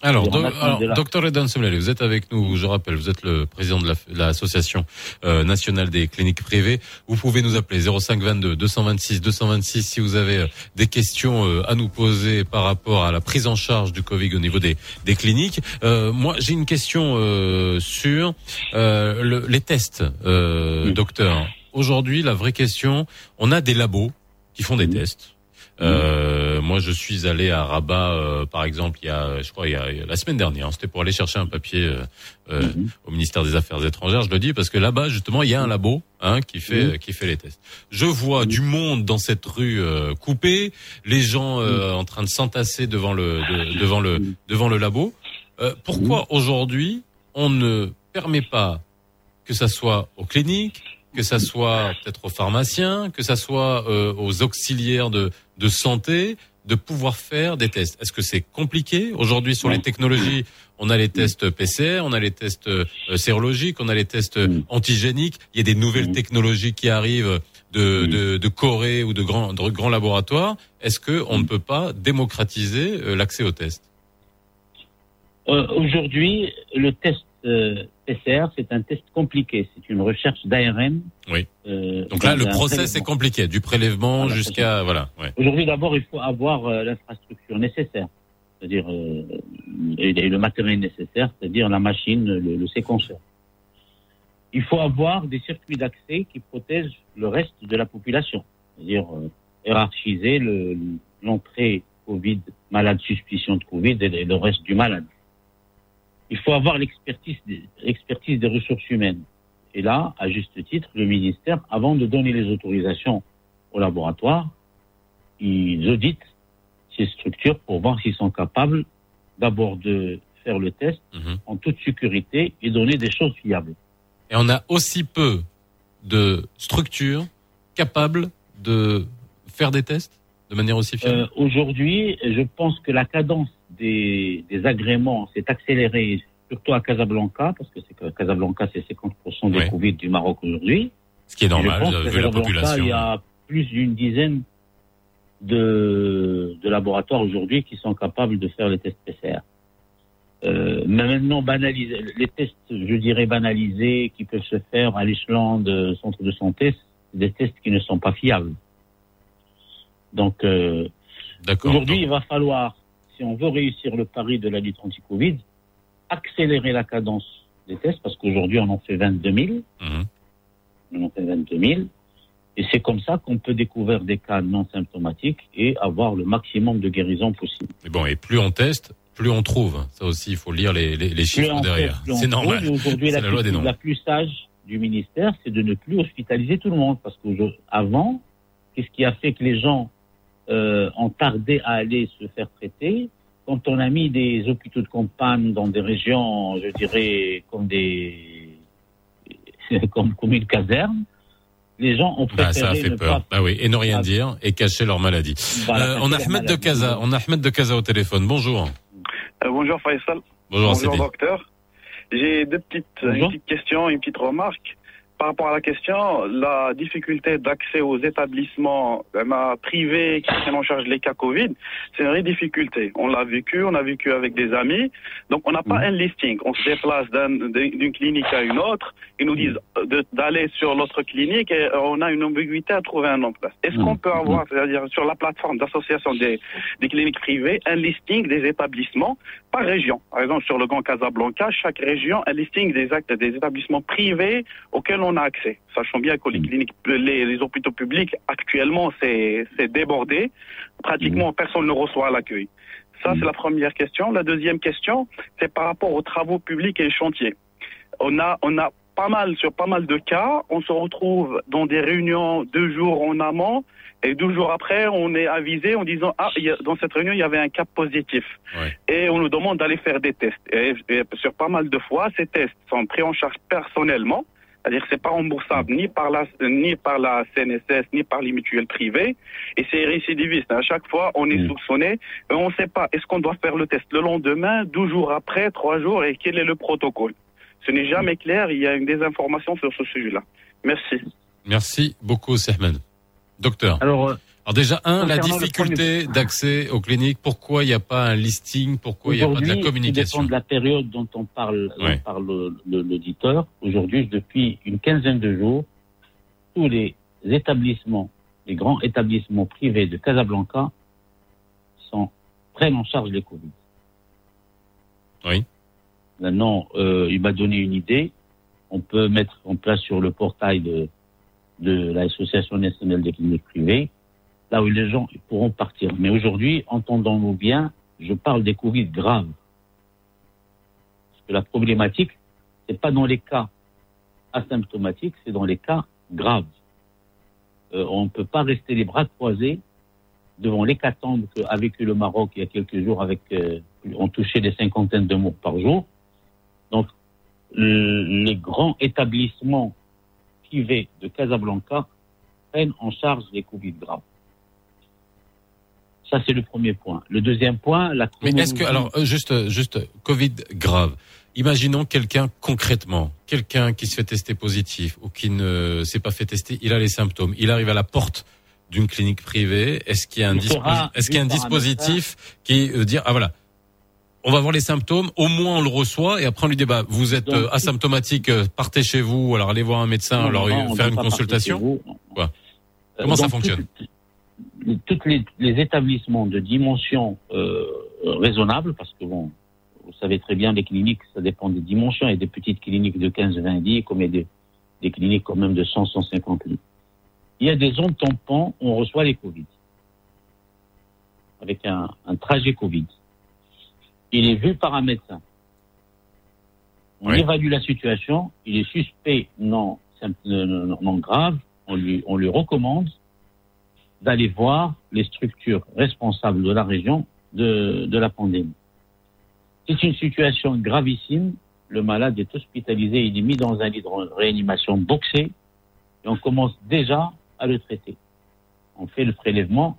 Alors, do- alors, la- docteur Edan Semlali, vous êtes avec nous, je rappelle, vous êtes le président de la- l'association euh, nationale des cliniques privées. Vous pouvez nous appeler 05 22 226 226 si vous avez euh, des questions euh, à nous poser par rapport à la prise en charge du Covid au niveau des, des cliniques. Euh, moi, j'ai une question euh, sur euh, le- les tests, euh, docteur. Aujourd'hui, la vraie question, on a des labos qui font des tests. Euh, moi, je suis allé à Rabat, euh, par exemple, il y a, je crois, il y a, il y a la semaine dernière. hein, C'était pour aller chercher un papier euh, euh, au ministère des Affaires étrangères. Je le dis parce que là-bas, justement, il y a un labo hein, qui fait qui fait les tests. Je vois du monde dans cette rue euh, coupée, les gens euh, en train de s'entasser devant le de- devant le devant le labo. Euh, pourquoi aujourd'hui on ne permet pas que ça soit aux cliniques, que ça soit peut-être aux pharmaciens, que ça soit euh, aux auxiliaires de, de santé, de pouvoir faire des tests. Est-ce que c'est compliqué aujourd'hui sur les technologies? On a les tests PCR, on a les tests euh, sérologiques, on a les tests euh, antigéniques. Il y a des nouvelles technologies qui arrivent de, de, de Corée ou de grands, de grands laboratoires. Est-ce que on ne peut pas démocratiser euh, l'accès aux tests? Euh, Aujourd'hui, le test euh, PCR, c'est un test compliqué. C'est une recherche d'ARN. Oui. Euh, Donc là, le process est compliqué, du prélèvement jusqu'à voilà. Ouais. Aujourd'hui, d'abord, il faut avoir euh, l'infrastructure nécessaire, c'est-à-dire euh, et, et le matériel nécessaire, c'est-à-dire la machine, le, le séquenceur. Il faut avoir des circuits d'accès qui protègent le reste de la population, c'est-à-dire hiérarchiser le- l'entrée Covid, malade suspicion de Covid et, et le reste du malade. Il faut avoir l'expertise des, ressources humaines. Et là, à juste titre, le ministère, avant de donner les autorisations au laboratoire, ils auditent ces structures pour voir s'ils sont capables d'abord de faire le test en toute sécurité et donner des choses fiables. Et on a aussi peu de structures capables de faire des tests de manière aussi fiable? Euh, Aujourd'hui, je pense que la cadence des, des agréments s'est accélérée, surtout à Casablanca, parce que Casablanca, c'est 50% des Ouais. Covid du Maroc aujourd'hui. Ce qui est normal, vu la population. Il y a plus d'une dizaine de, de laboratoires aujourd'hui qui sont capables de faire les tests PCR. Euh, mais maintenant, banaliser, les tests, je dirais banalisés, qui peuvent se faire à l'échelon de centres de santé, des tests qui ne sont pas fiables. Donc, euh, aujourd'hui, il va falloir, si on veut réussir le pari de la lutte anti-Covid, accélérer la cadence des tests, parce qu'aujourd'hui, on en fait 22 000. On en fait 22 000. Et c'est comme ça qu'on peut découvrir des cas non symptomatiques et avoir le maximum de guérison possible. Mais bon, et plus on teste, plus on trouve. Ça aussi, il faut lire les, les, les Plus chiffres derrière. C'est normal. Et Aujourd'hui, la, la loi des la plus sage du ministère, c'est de ne plus hospitaliser tout le monde. Parce qu'avant, qu'est-ce qui a fait que les gens euh, ont tardé à aller se faire traiter Quand on a mis des hôpitaux de campagne dans des régions, je dirais, comme des comme, comme une caserne, les gens ont préféré Bah, ça a fait ne peur. pas Bah oui, et ne rien dire et cacher leur maladie. Voilà, Euh, on a Ahmed de. Casa. On a Ahmed de Casa au téléphone. Bonjour. Euh, bonjour Faisal. Bonjour, Sidi. docteur. J'ai deux petites, une petite question, une petite remarque. Par rapport à la question, la difficulté d'accès aux établissements euh, privés qui prennent en charge les cas Covid, c'est une vraie difficulté. On l'a vécu, on a vécu avec des amis. Donc on n'a pas un listing. On se déplace d'un- d'une clinique à une autre. Ils nous disent euh, d'aller sur l'autre clinique et euh, on a une ambiguïté à trouver un nom de place. Est-ce qu'on peut avoir, c'est-à-dire sur la plateforme d'association des, des cliniques privées, un listing des établissements par région? Par exemple, sur le Grand Casablanca, chaque région, un listing des actes des établissements privés auxquels on a accès. Sachant bien que les cliniques, les, les hôpitaux publics, actuellement, c'est c'est débordé. Pratiquement, personne ne reçoit l'accueil. Ça, c'est la première question. La deuxième question, c'est par rapport aux travaux publics et les chantiers. On a, on a pas mal, sur pas mal de cas, on se retrouve dans des réunions deux jours en amont et deux jours après, on est avisé en disant, ah, dans cette réunion, il y avait un cas positif. Et on nous demande d'aller faire des tests. Et, et sur pas mal de fois, ces tests sont pris en charge personnellement. C'est-à-dire que c'est pas remboursable ni par la ni par la CNSS ni par les mutuelles privées et c'est récidiviste. À chaque fois, on est soupçonné et on ne sait pas est-ce qu'on doit faire le test le lendemain, 12 jours après, 3 jours et quel est le protocole? Ce n'est jamais clair. Il y a une désinformation sur ce sujet-là. Merci. Merci beaucoup, Sehman. Docteur. Alors, euh, Alors déjà, un, la difficulté premier- d'accès aux cliniques. Pourquoi il n'y a pas un listing Pourquoi il n'y a pas de la communication dépend de la période dont on parle, dont Ouais. parle le- le- l'auditeur. Aujourd'hui, depuis une quinzaine de jours, tous les établissements, les grands établissements privés de Casablanca sont, prennent en charge les Covid. Oui. Maintenant, euh, il m'a donné une idée. On peut mettre en place sur le portail de, de l'Association nationale des cliniques privées, là où les gens pourront partir. Mais aujourd'hui, entendons-nous bien, je parle des Covid graves. Parce que la problématique, c'est pas dans les cas asymptomatiques, c'est dans les cas graves. Euh, on ne peut pas rester les bras croisés devant l'hécatombe qu'a vécu le Maroc il y a quelques jours avec, euh, on touchait des cinquantaines de morts par jour. Donc, le- les grands établissements privés de Casablanca prennent en charge les Covid graves. Ça, c'est le premier point. Le deuxième point, la Mais est-ce que, alors, euh, juste, euh, juste, Covid grave. Imaginons quelqu'un concrètement, quelqu'un qui se fait tester positif ou qui ne s'est pas fait tester, il a les symptômes, il arrive à la porte d'une clinique privée. Est-ce qu'il y a un, est-ce qu'il y a un dispositif qui euh, dire ah voilà, on va voir les symptômes, au moins on le reçoit et après on lui dit bah vous êtes Donc, euh, asymptomatique, euh, partez chez vous, alors allez voir un médecin, Non, alors non, euh, faire une consultation. Quoi? Comment ça fonctionne? tout- Tous les, les établissements de dimension euh, raisonnable, parce que bon, vous savez très bien, les cliniques, ça dépend des dimensions. Il y a des petites cliniques de 15-20 lits, comme il y a des, des cliniques quand même de 100-150 lits. Il y a des zones tampons où on reçoit les Covid, avec un, un trajet Covid. Il est vu par un médecin. On évalue la situation, il est suspect non, non, non grave, on lui, on lui recommande d'aller voir les structures responsables de la région de, de la pandémie. C'est une situation gravissime. Le malade est hospitalisé, il est mis dans un lit de réanimation boxé et on commence déjà à le traiter. On fait le prélèvement.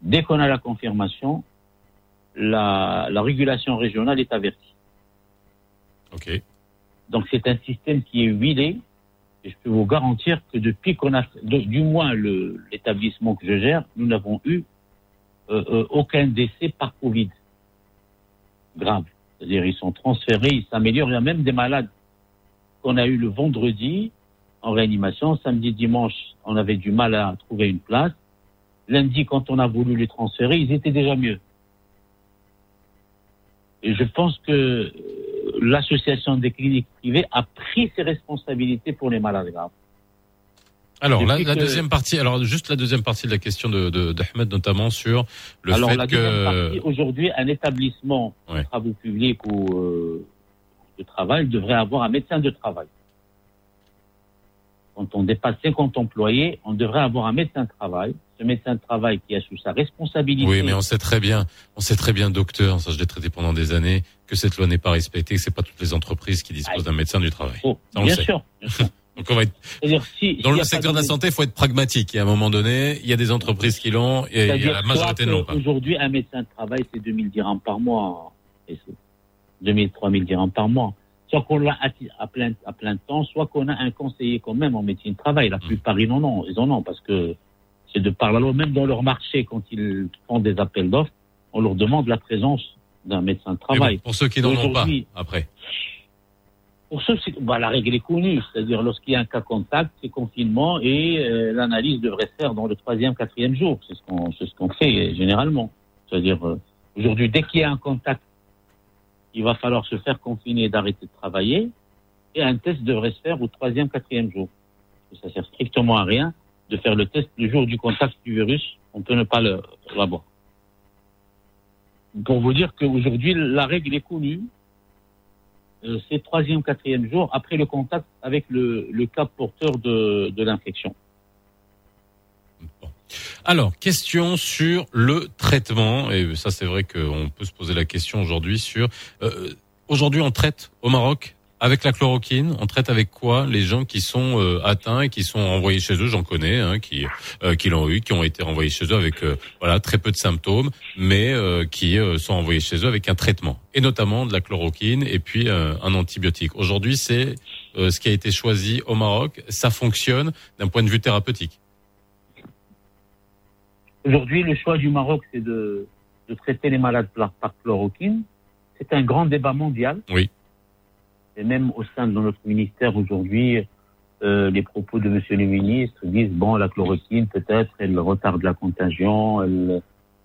Dès qu'on a la confirmation, la, la régulation régionale est avertie. Ok. Donc c'est un système qui est huilé et je peux vous garantir que depuis qu'on a, de- du moins le- l'établissement que je gère, nous n'avons eu euh, euh, aucun décès par Covid grave. C'est-à-dire ils sont transférés, ils s'améliorent. Il y a même des malades qu'on a eu le vendredi en réanimation. Samedi, dimanche, on avait du mal à trouver une place. Lundi, quand on a voulu les transférer, ils étaient déjà mieux. Je pense que euh, l'association des cliniques privées a pris ses responsabilités pour les malades graves. Alors la, Depuis la que- deuxième partie, alors juste la deuxième partie de la question de d'Ahmed notamment sur le Alors fait la que aujourd'hui, un établissement de travaux publics ou euh, de travail devrait avoir un médecin de travail. Quand on dépasse 50 employés, on devrait avoir un médecin de travail. Ce médecin de travail qui a sous sa responsabilité. Oui, mais on sait très bien, on sait très bien, docteur, ça je l'ai traité pendant des années, que cette loi n'est pas respectée, que c'est pas toutes les entreprises qui disposent d'un médecin du travail. Ça, on le bien sait. sûr, Donc on va être si, dans le secteur de la santé, il faut être pragmatique. Et à un moment donné, il y a des entreprises qui l'ont et il y a la majorité ne l'ont pas. Aujourd'hui, un médecin de travail, c'est 2000 dirhams par mois. Et c'est 2000, 3000 dirhams par mois. Soit qu'on l'a à, plein, à plein temps, soit qu'on a un conseiller quand même en médecine de travail. La plupart, ils en ont. Ils en ont parce que c'est de par la loi. Même dans leur marché, quand ils font des appels d'offres, on leur demande la présence d'un médecin de travail. bon, pour ceux qui n'en ont pas, après. pour ceux, bah, la règle est connue, c'est-à-dire lorsqu'il y a un cas contact, c'est confinement et euh, l'analyse devrait se faire dans le troisième, quatrième jour. C'est ce qu'on, ce qu'on fait généralement. C'est-à-dire euh, aujourd'hui, dès qu'il y a un contact, il va falloir se faire confiner et d'arrêter de travailler, et un test devrait se faire au troisième, quatrième jour. Ça sert strictement à rien de faire le test le jour du contact du virus. On peut ne pas le l'avoir. Pour vous dire qu'aujourd'hui, la règle est connue euh, c'est troisième, quatrième jour après le contact avec le, le cas porteur de l'infection. Alors, question sur le traitement. Et ça, c'est vrai qu'on peut se poser la question aujourd'hui sur... euh, aujourd'hui, on traite au Maroc avec la chloroquine? On traite avec quoi les gens qui sont euh, atteints et qui sont envoyés chez eux? J'en connais, hein, qui euh, qui l'ont eu, qui ont été renvoyés chez eux avec euh, voilà très peu de symptômes, mais euh, qui euh, sont envoyés chez eux avec un traitement et notamment de la chloroquine et puis un antibiotique. Aujourd'hui, c'est ce qui a été choisi au Maroc. Ça fonctionne d'un point de vue thérapeutique. Aujourd'hui, le choix du Maroc, c'est de, de traiter les malades par, par chloroquine. C'est un grand débat mondial. Oui. Et même au sein de notre ministère aujourd'hui, euh, les propos de Monsieur le ministre disent bon, la chloroquine peut-être elle retarde la contagion, elle,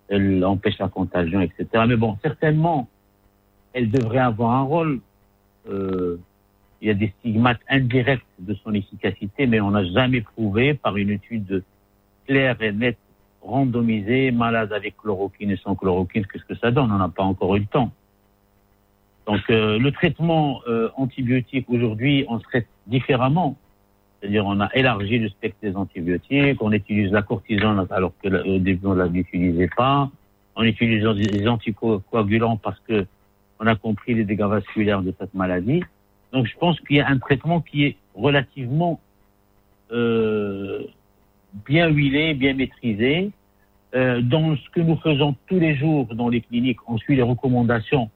elle empêche la contagion, etc. Mais bon, certainement, elle devrait avoir un rôle. Euh, il y a des stigmates indirects de son efficacité, mais on n'a jamais prouvé par une étude claire et nette, randomisée, malade avec chloroquine et sans chloroquine, qu'est-ce que ça donne? On n'a pas encore eu le temps. Donc euh, le traitement euh, antibiotique aujourd'hui, on se traite différemment. C'est-à-dire on a élargi le spectre des antibiotiques, on utilise la cortisone alors que la- au début on ne l'utilisait pas, on utilise des anticoagulants parce que on a compris les dégâts vasculaires de cette maladie. Donc je pense qu'il y a un traitement qui est relativement euh, bien huilé, bien maîtrisé. Euh, dans ce que nous faisons tous les jours dans les cliniques, on suit les recommandations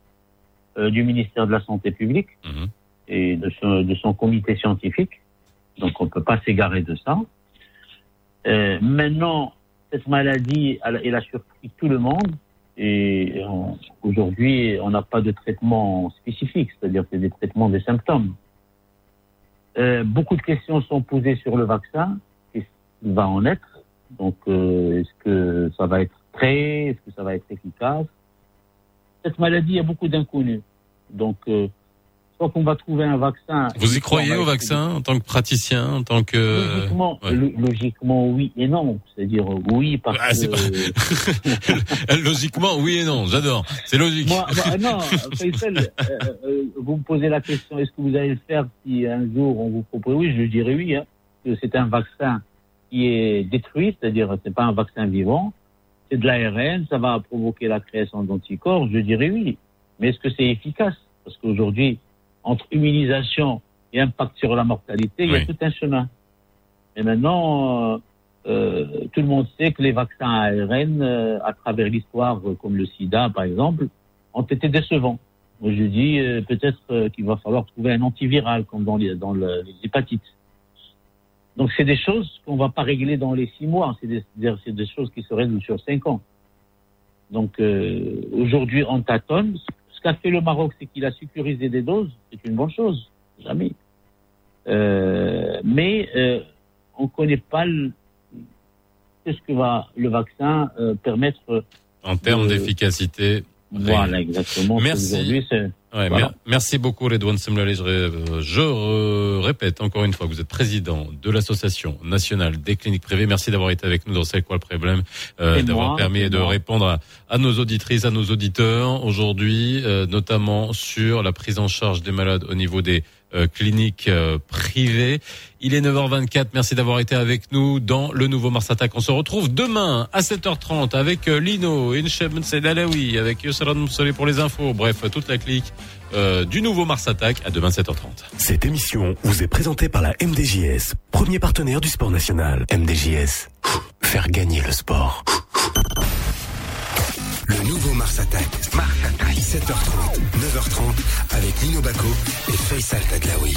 euh, du ministère de la Santé publique et de son, de son comité scientifique. Donc on ne peut pas s'égarer de ça. Euh, maintenant, cette maladie, elle, elle a surpris tout le monde. Et aujourd'hui, on n'a pas de traitement spécifique, c'est-à-dire que c'est des traitements des symptômes. Euh, beaucoup de questions sont posées sur le vaccin. Va en être Donc, euh, est-ce que ça va être prêt? Est-ce que ça va être efficace? Cette maladie, il y a beaucoup d'inconnus. Donc, euh, soit qu'on va trouver un vaccin. Vous y croyez va au vaccin en tant que praticien, en tant que Logiquement, Ouais. lo- logiquement, oui et non. C'est-à-dire euh, oui parce Ah, que logiquement oui et non. J'adore. C'est logique. moi, moi, non, Faisal, euh, euh, vous me posez la question est-ce que vous allez le faire si un jour on vous propose? Oui, je dirais oui. Hein, que c'est un vaccin qui est détruit, c'est-à-dire c'est pas un vaccin vivant, c'est de l'ARN, ça va provoquer la création d'anticorps. Je dirais oui. Mais est-ce que c'est efficace? Parce qu'aujourd'hui, entre immunisation et impact sur la mortalité, il y a tout un chemin. Et maintenant, euh, euh, tout le monde sait que les vaccins à ARN, euh, à travers l'histoire, euh, comme le sida par exemple, ont été décevants. Moi, je dis euh, peut-être euh, qu'il va falloir trouver un antiviral, comme dans les, dans le- les hépatites. Donc, c'est des choses qu'on va pas régler dans les six mois. C'est des, choses qui se règlent sur cinq ans. Donc, euh, aujourd'hui, on tâtonne. Ce qu'a fait le Maroc, c'est qu'il a sécurisé des doses. C'est une bonne chose. Jamais. Euh, mais euh, on ne connaît pas le- qu'est-ce que va le vaccin permettre. En termes de- d'efficacité. Voilà, exactement. Merci. Aujourd'hui, c'est- Ouais, Voilà. mer- merci beaucoup Redouane Semlali. Je, ré- je répète encore une fois que vous êtes président de l'association nationale des cliniques privées. Merci d'avoir été avec nous dans C'est quoi le problème, euh, d'avoir permis de moi. répondre à, à nos auditrices, à nos auditeurs aujourd'hui, euh, notamment sur la prise en charge des malades au niveau des euh, cliniques euh, privées. Il est 9h24. Merci d'avoir été avec nous dans le nouveau Mars Attack. On se retrouve demain à 7h30 avec euh, Lino, Incheb Sedalawi, avec Yusran Moussoli pour les infos. Bref, toute la clique du nouveau Mars Attack à demain 7h30. Cette émission vous est présentée par la MDJS, premier partenaire du sport national. MDJS, faire gagner le sport. Le nouveau Mars Attack. Mars Attack. 7h30, 9h30 avec Lino Baco et Faisal Tadlaoui.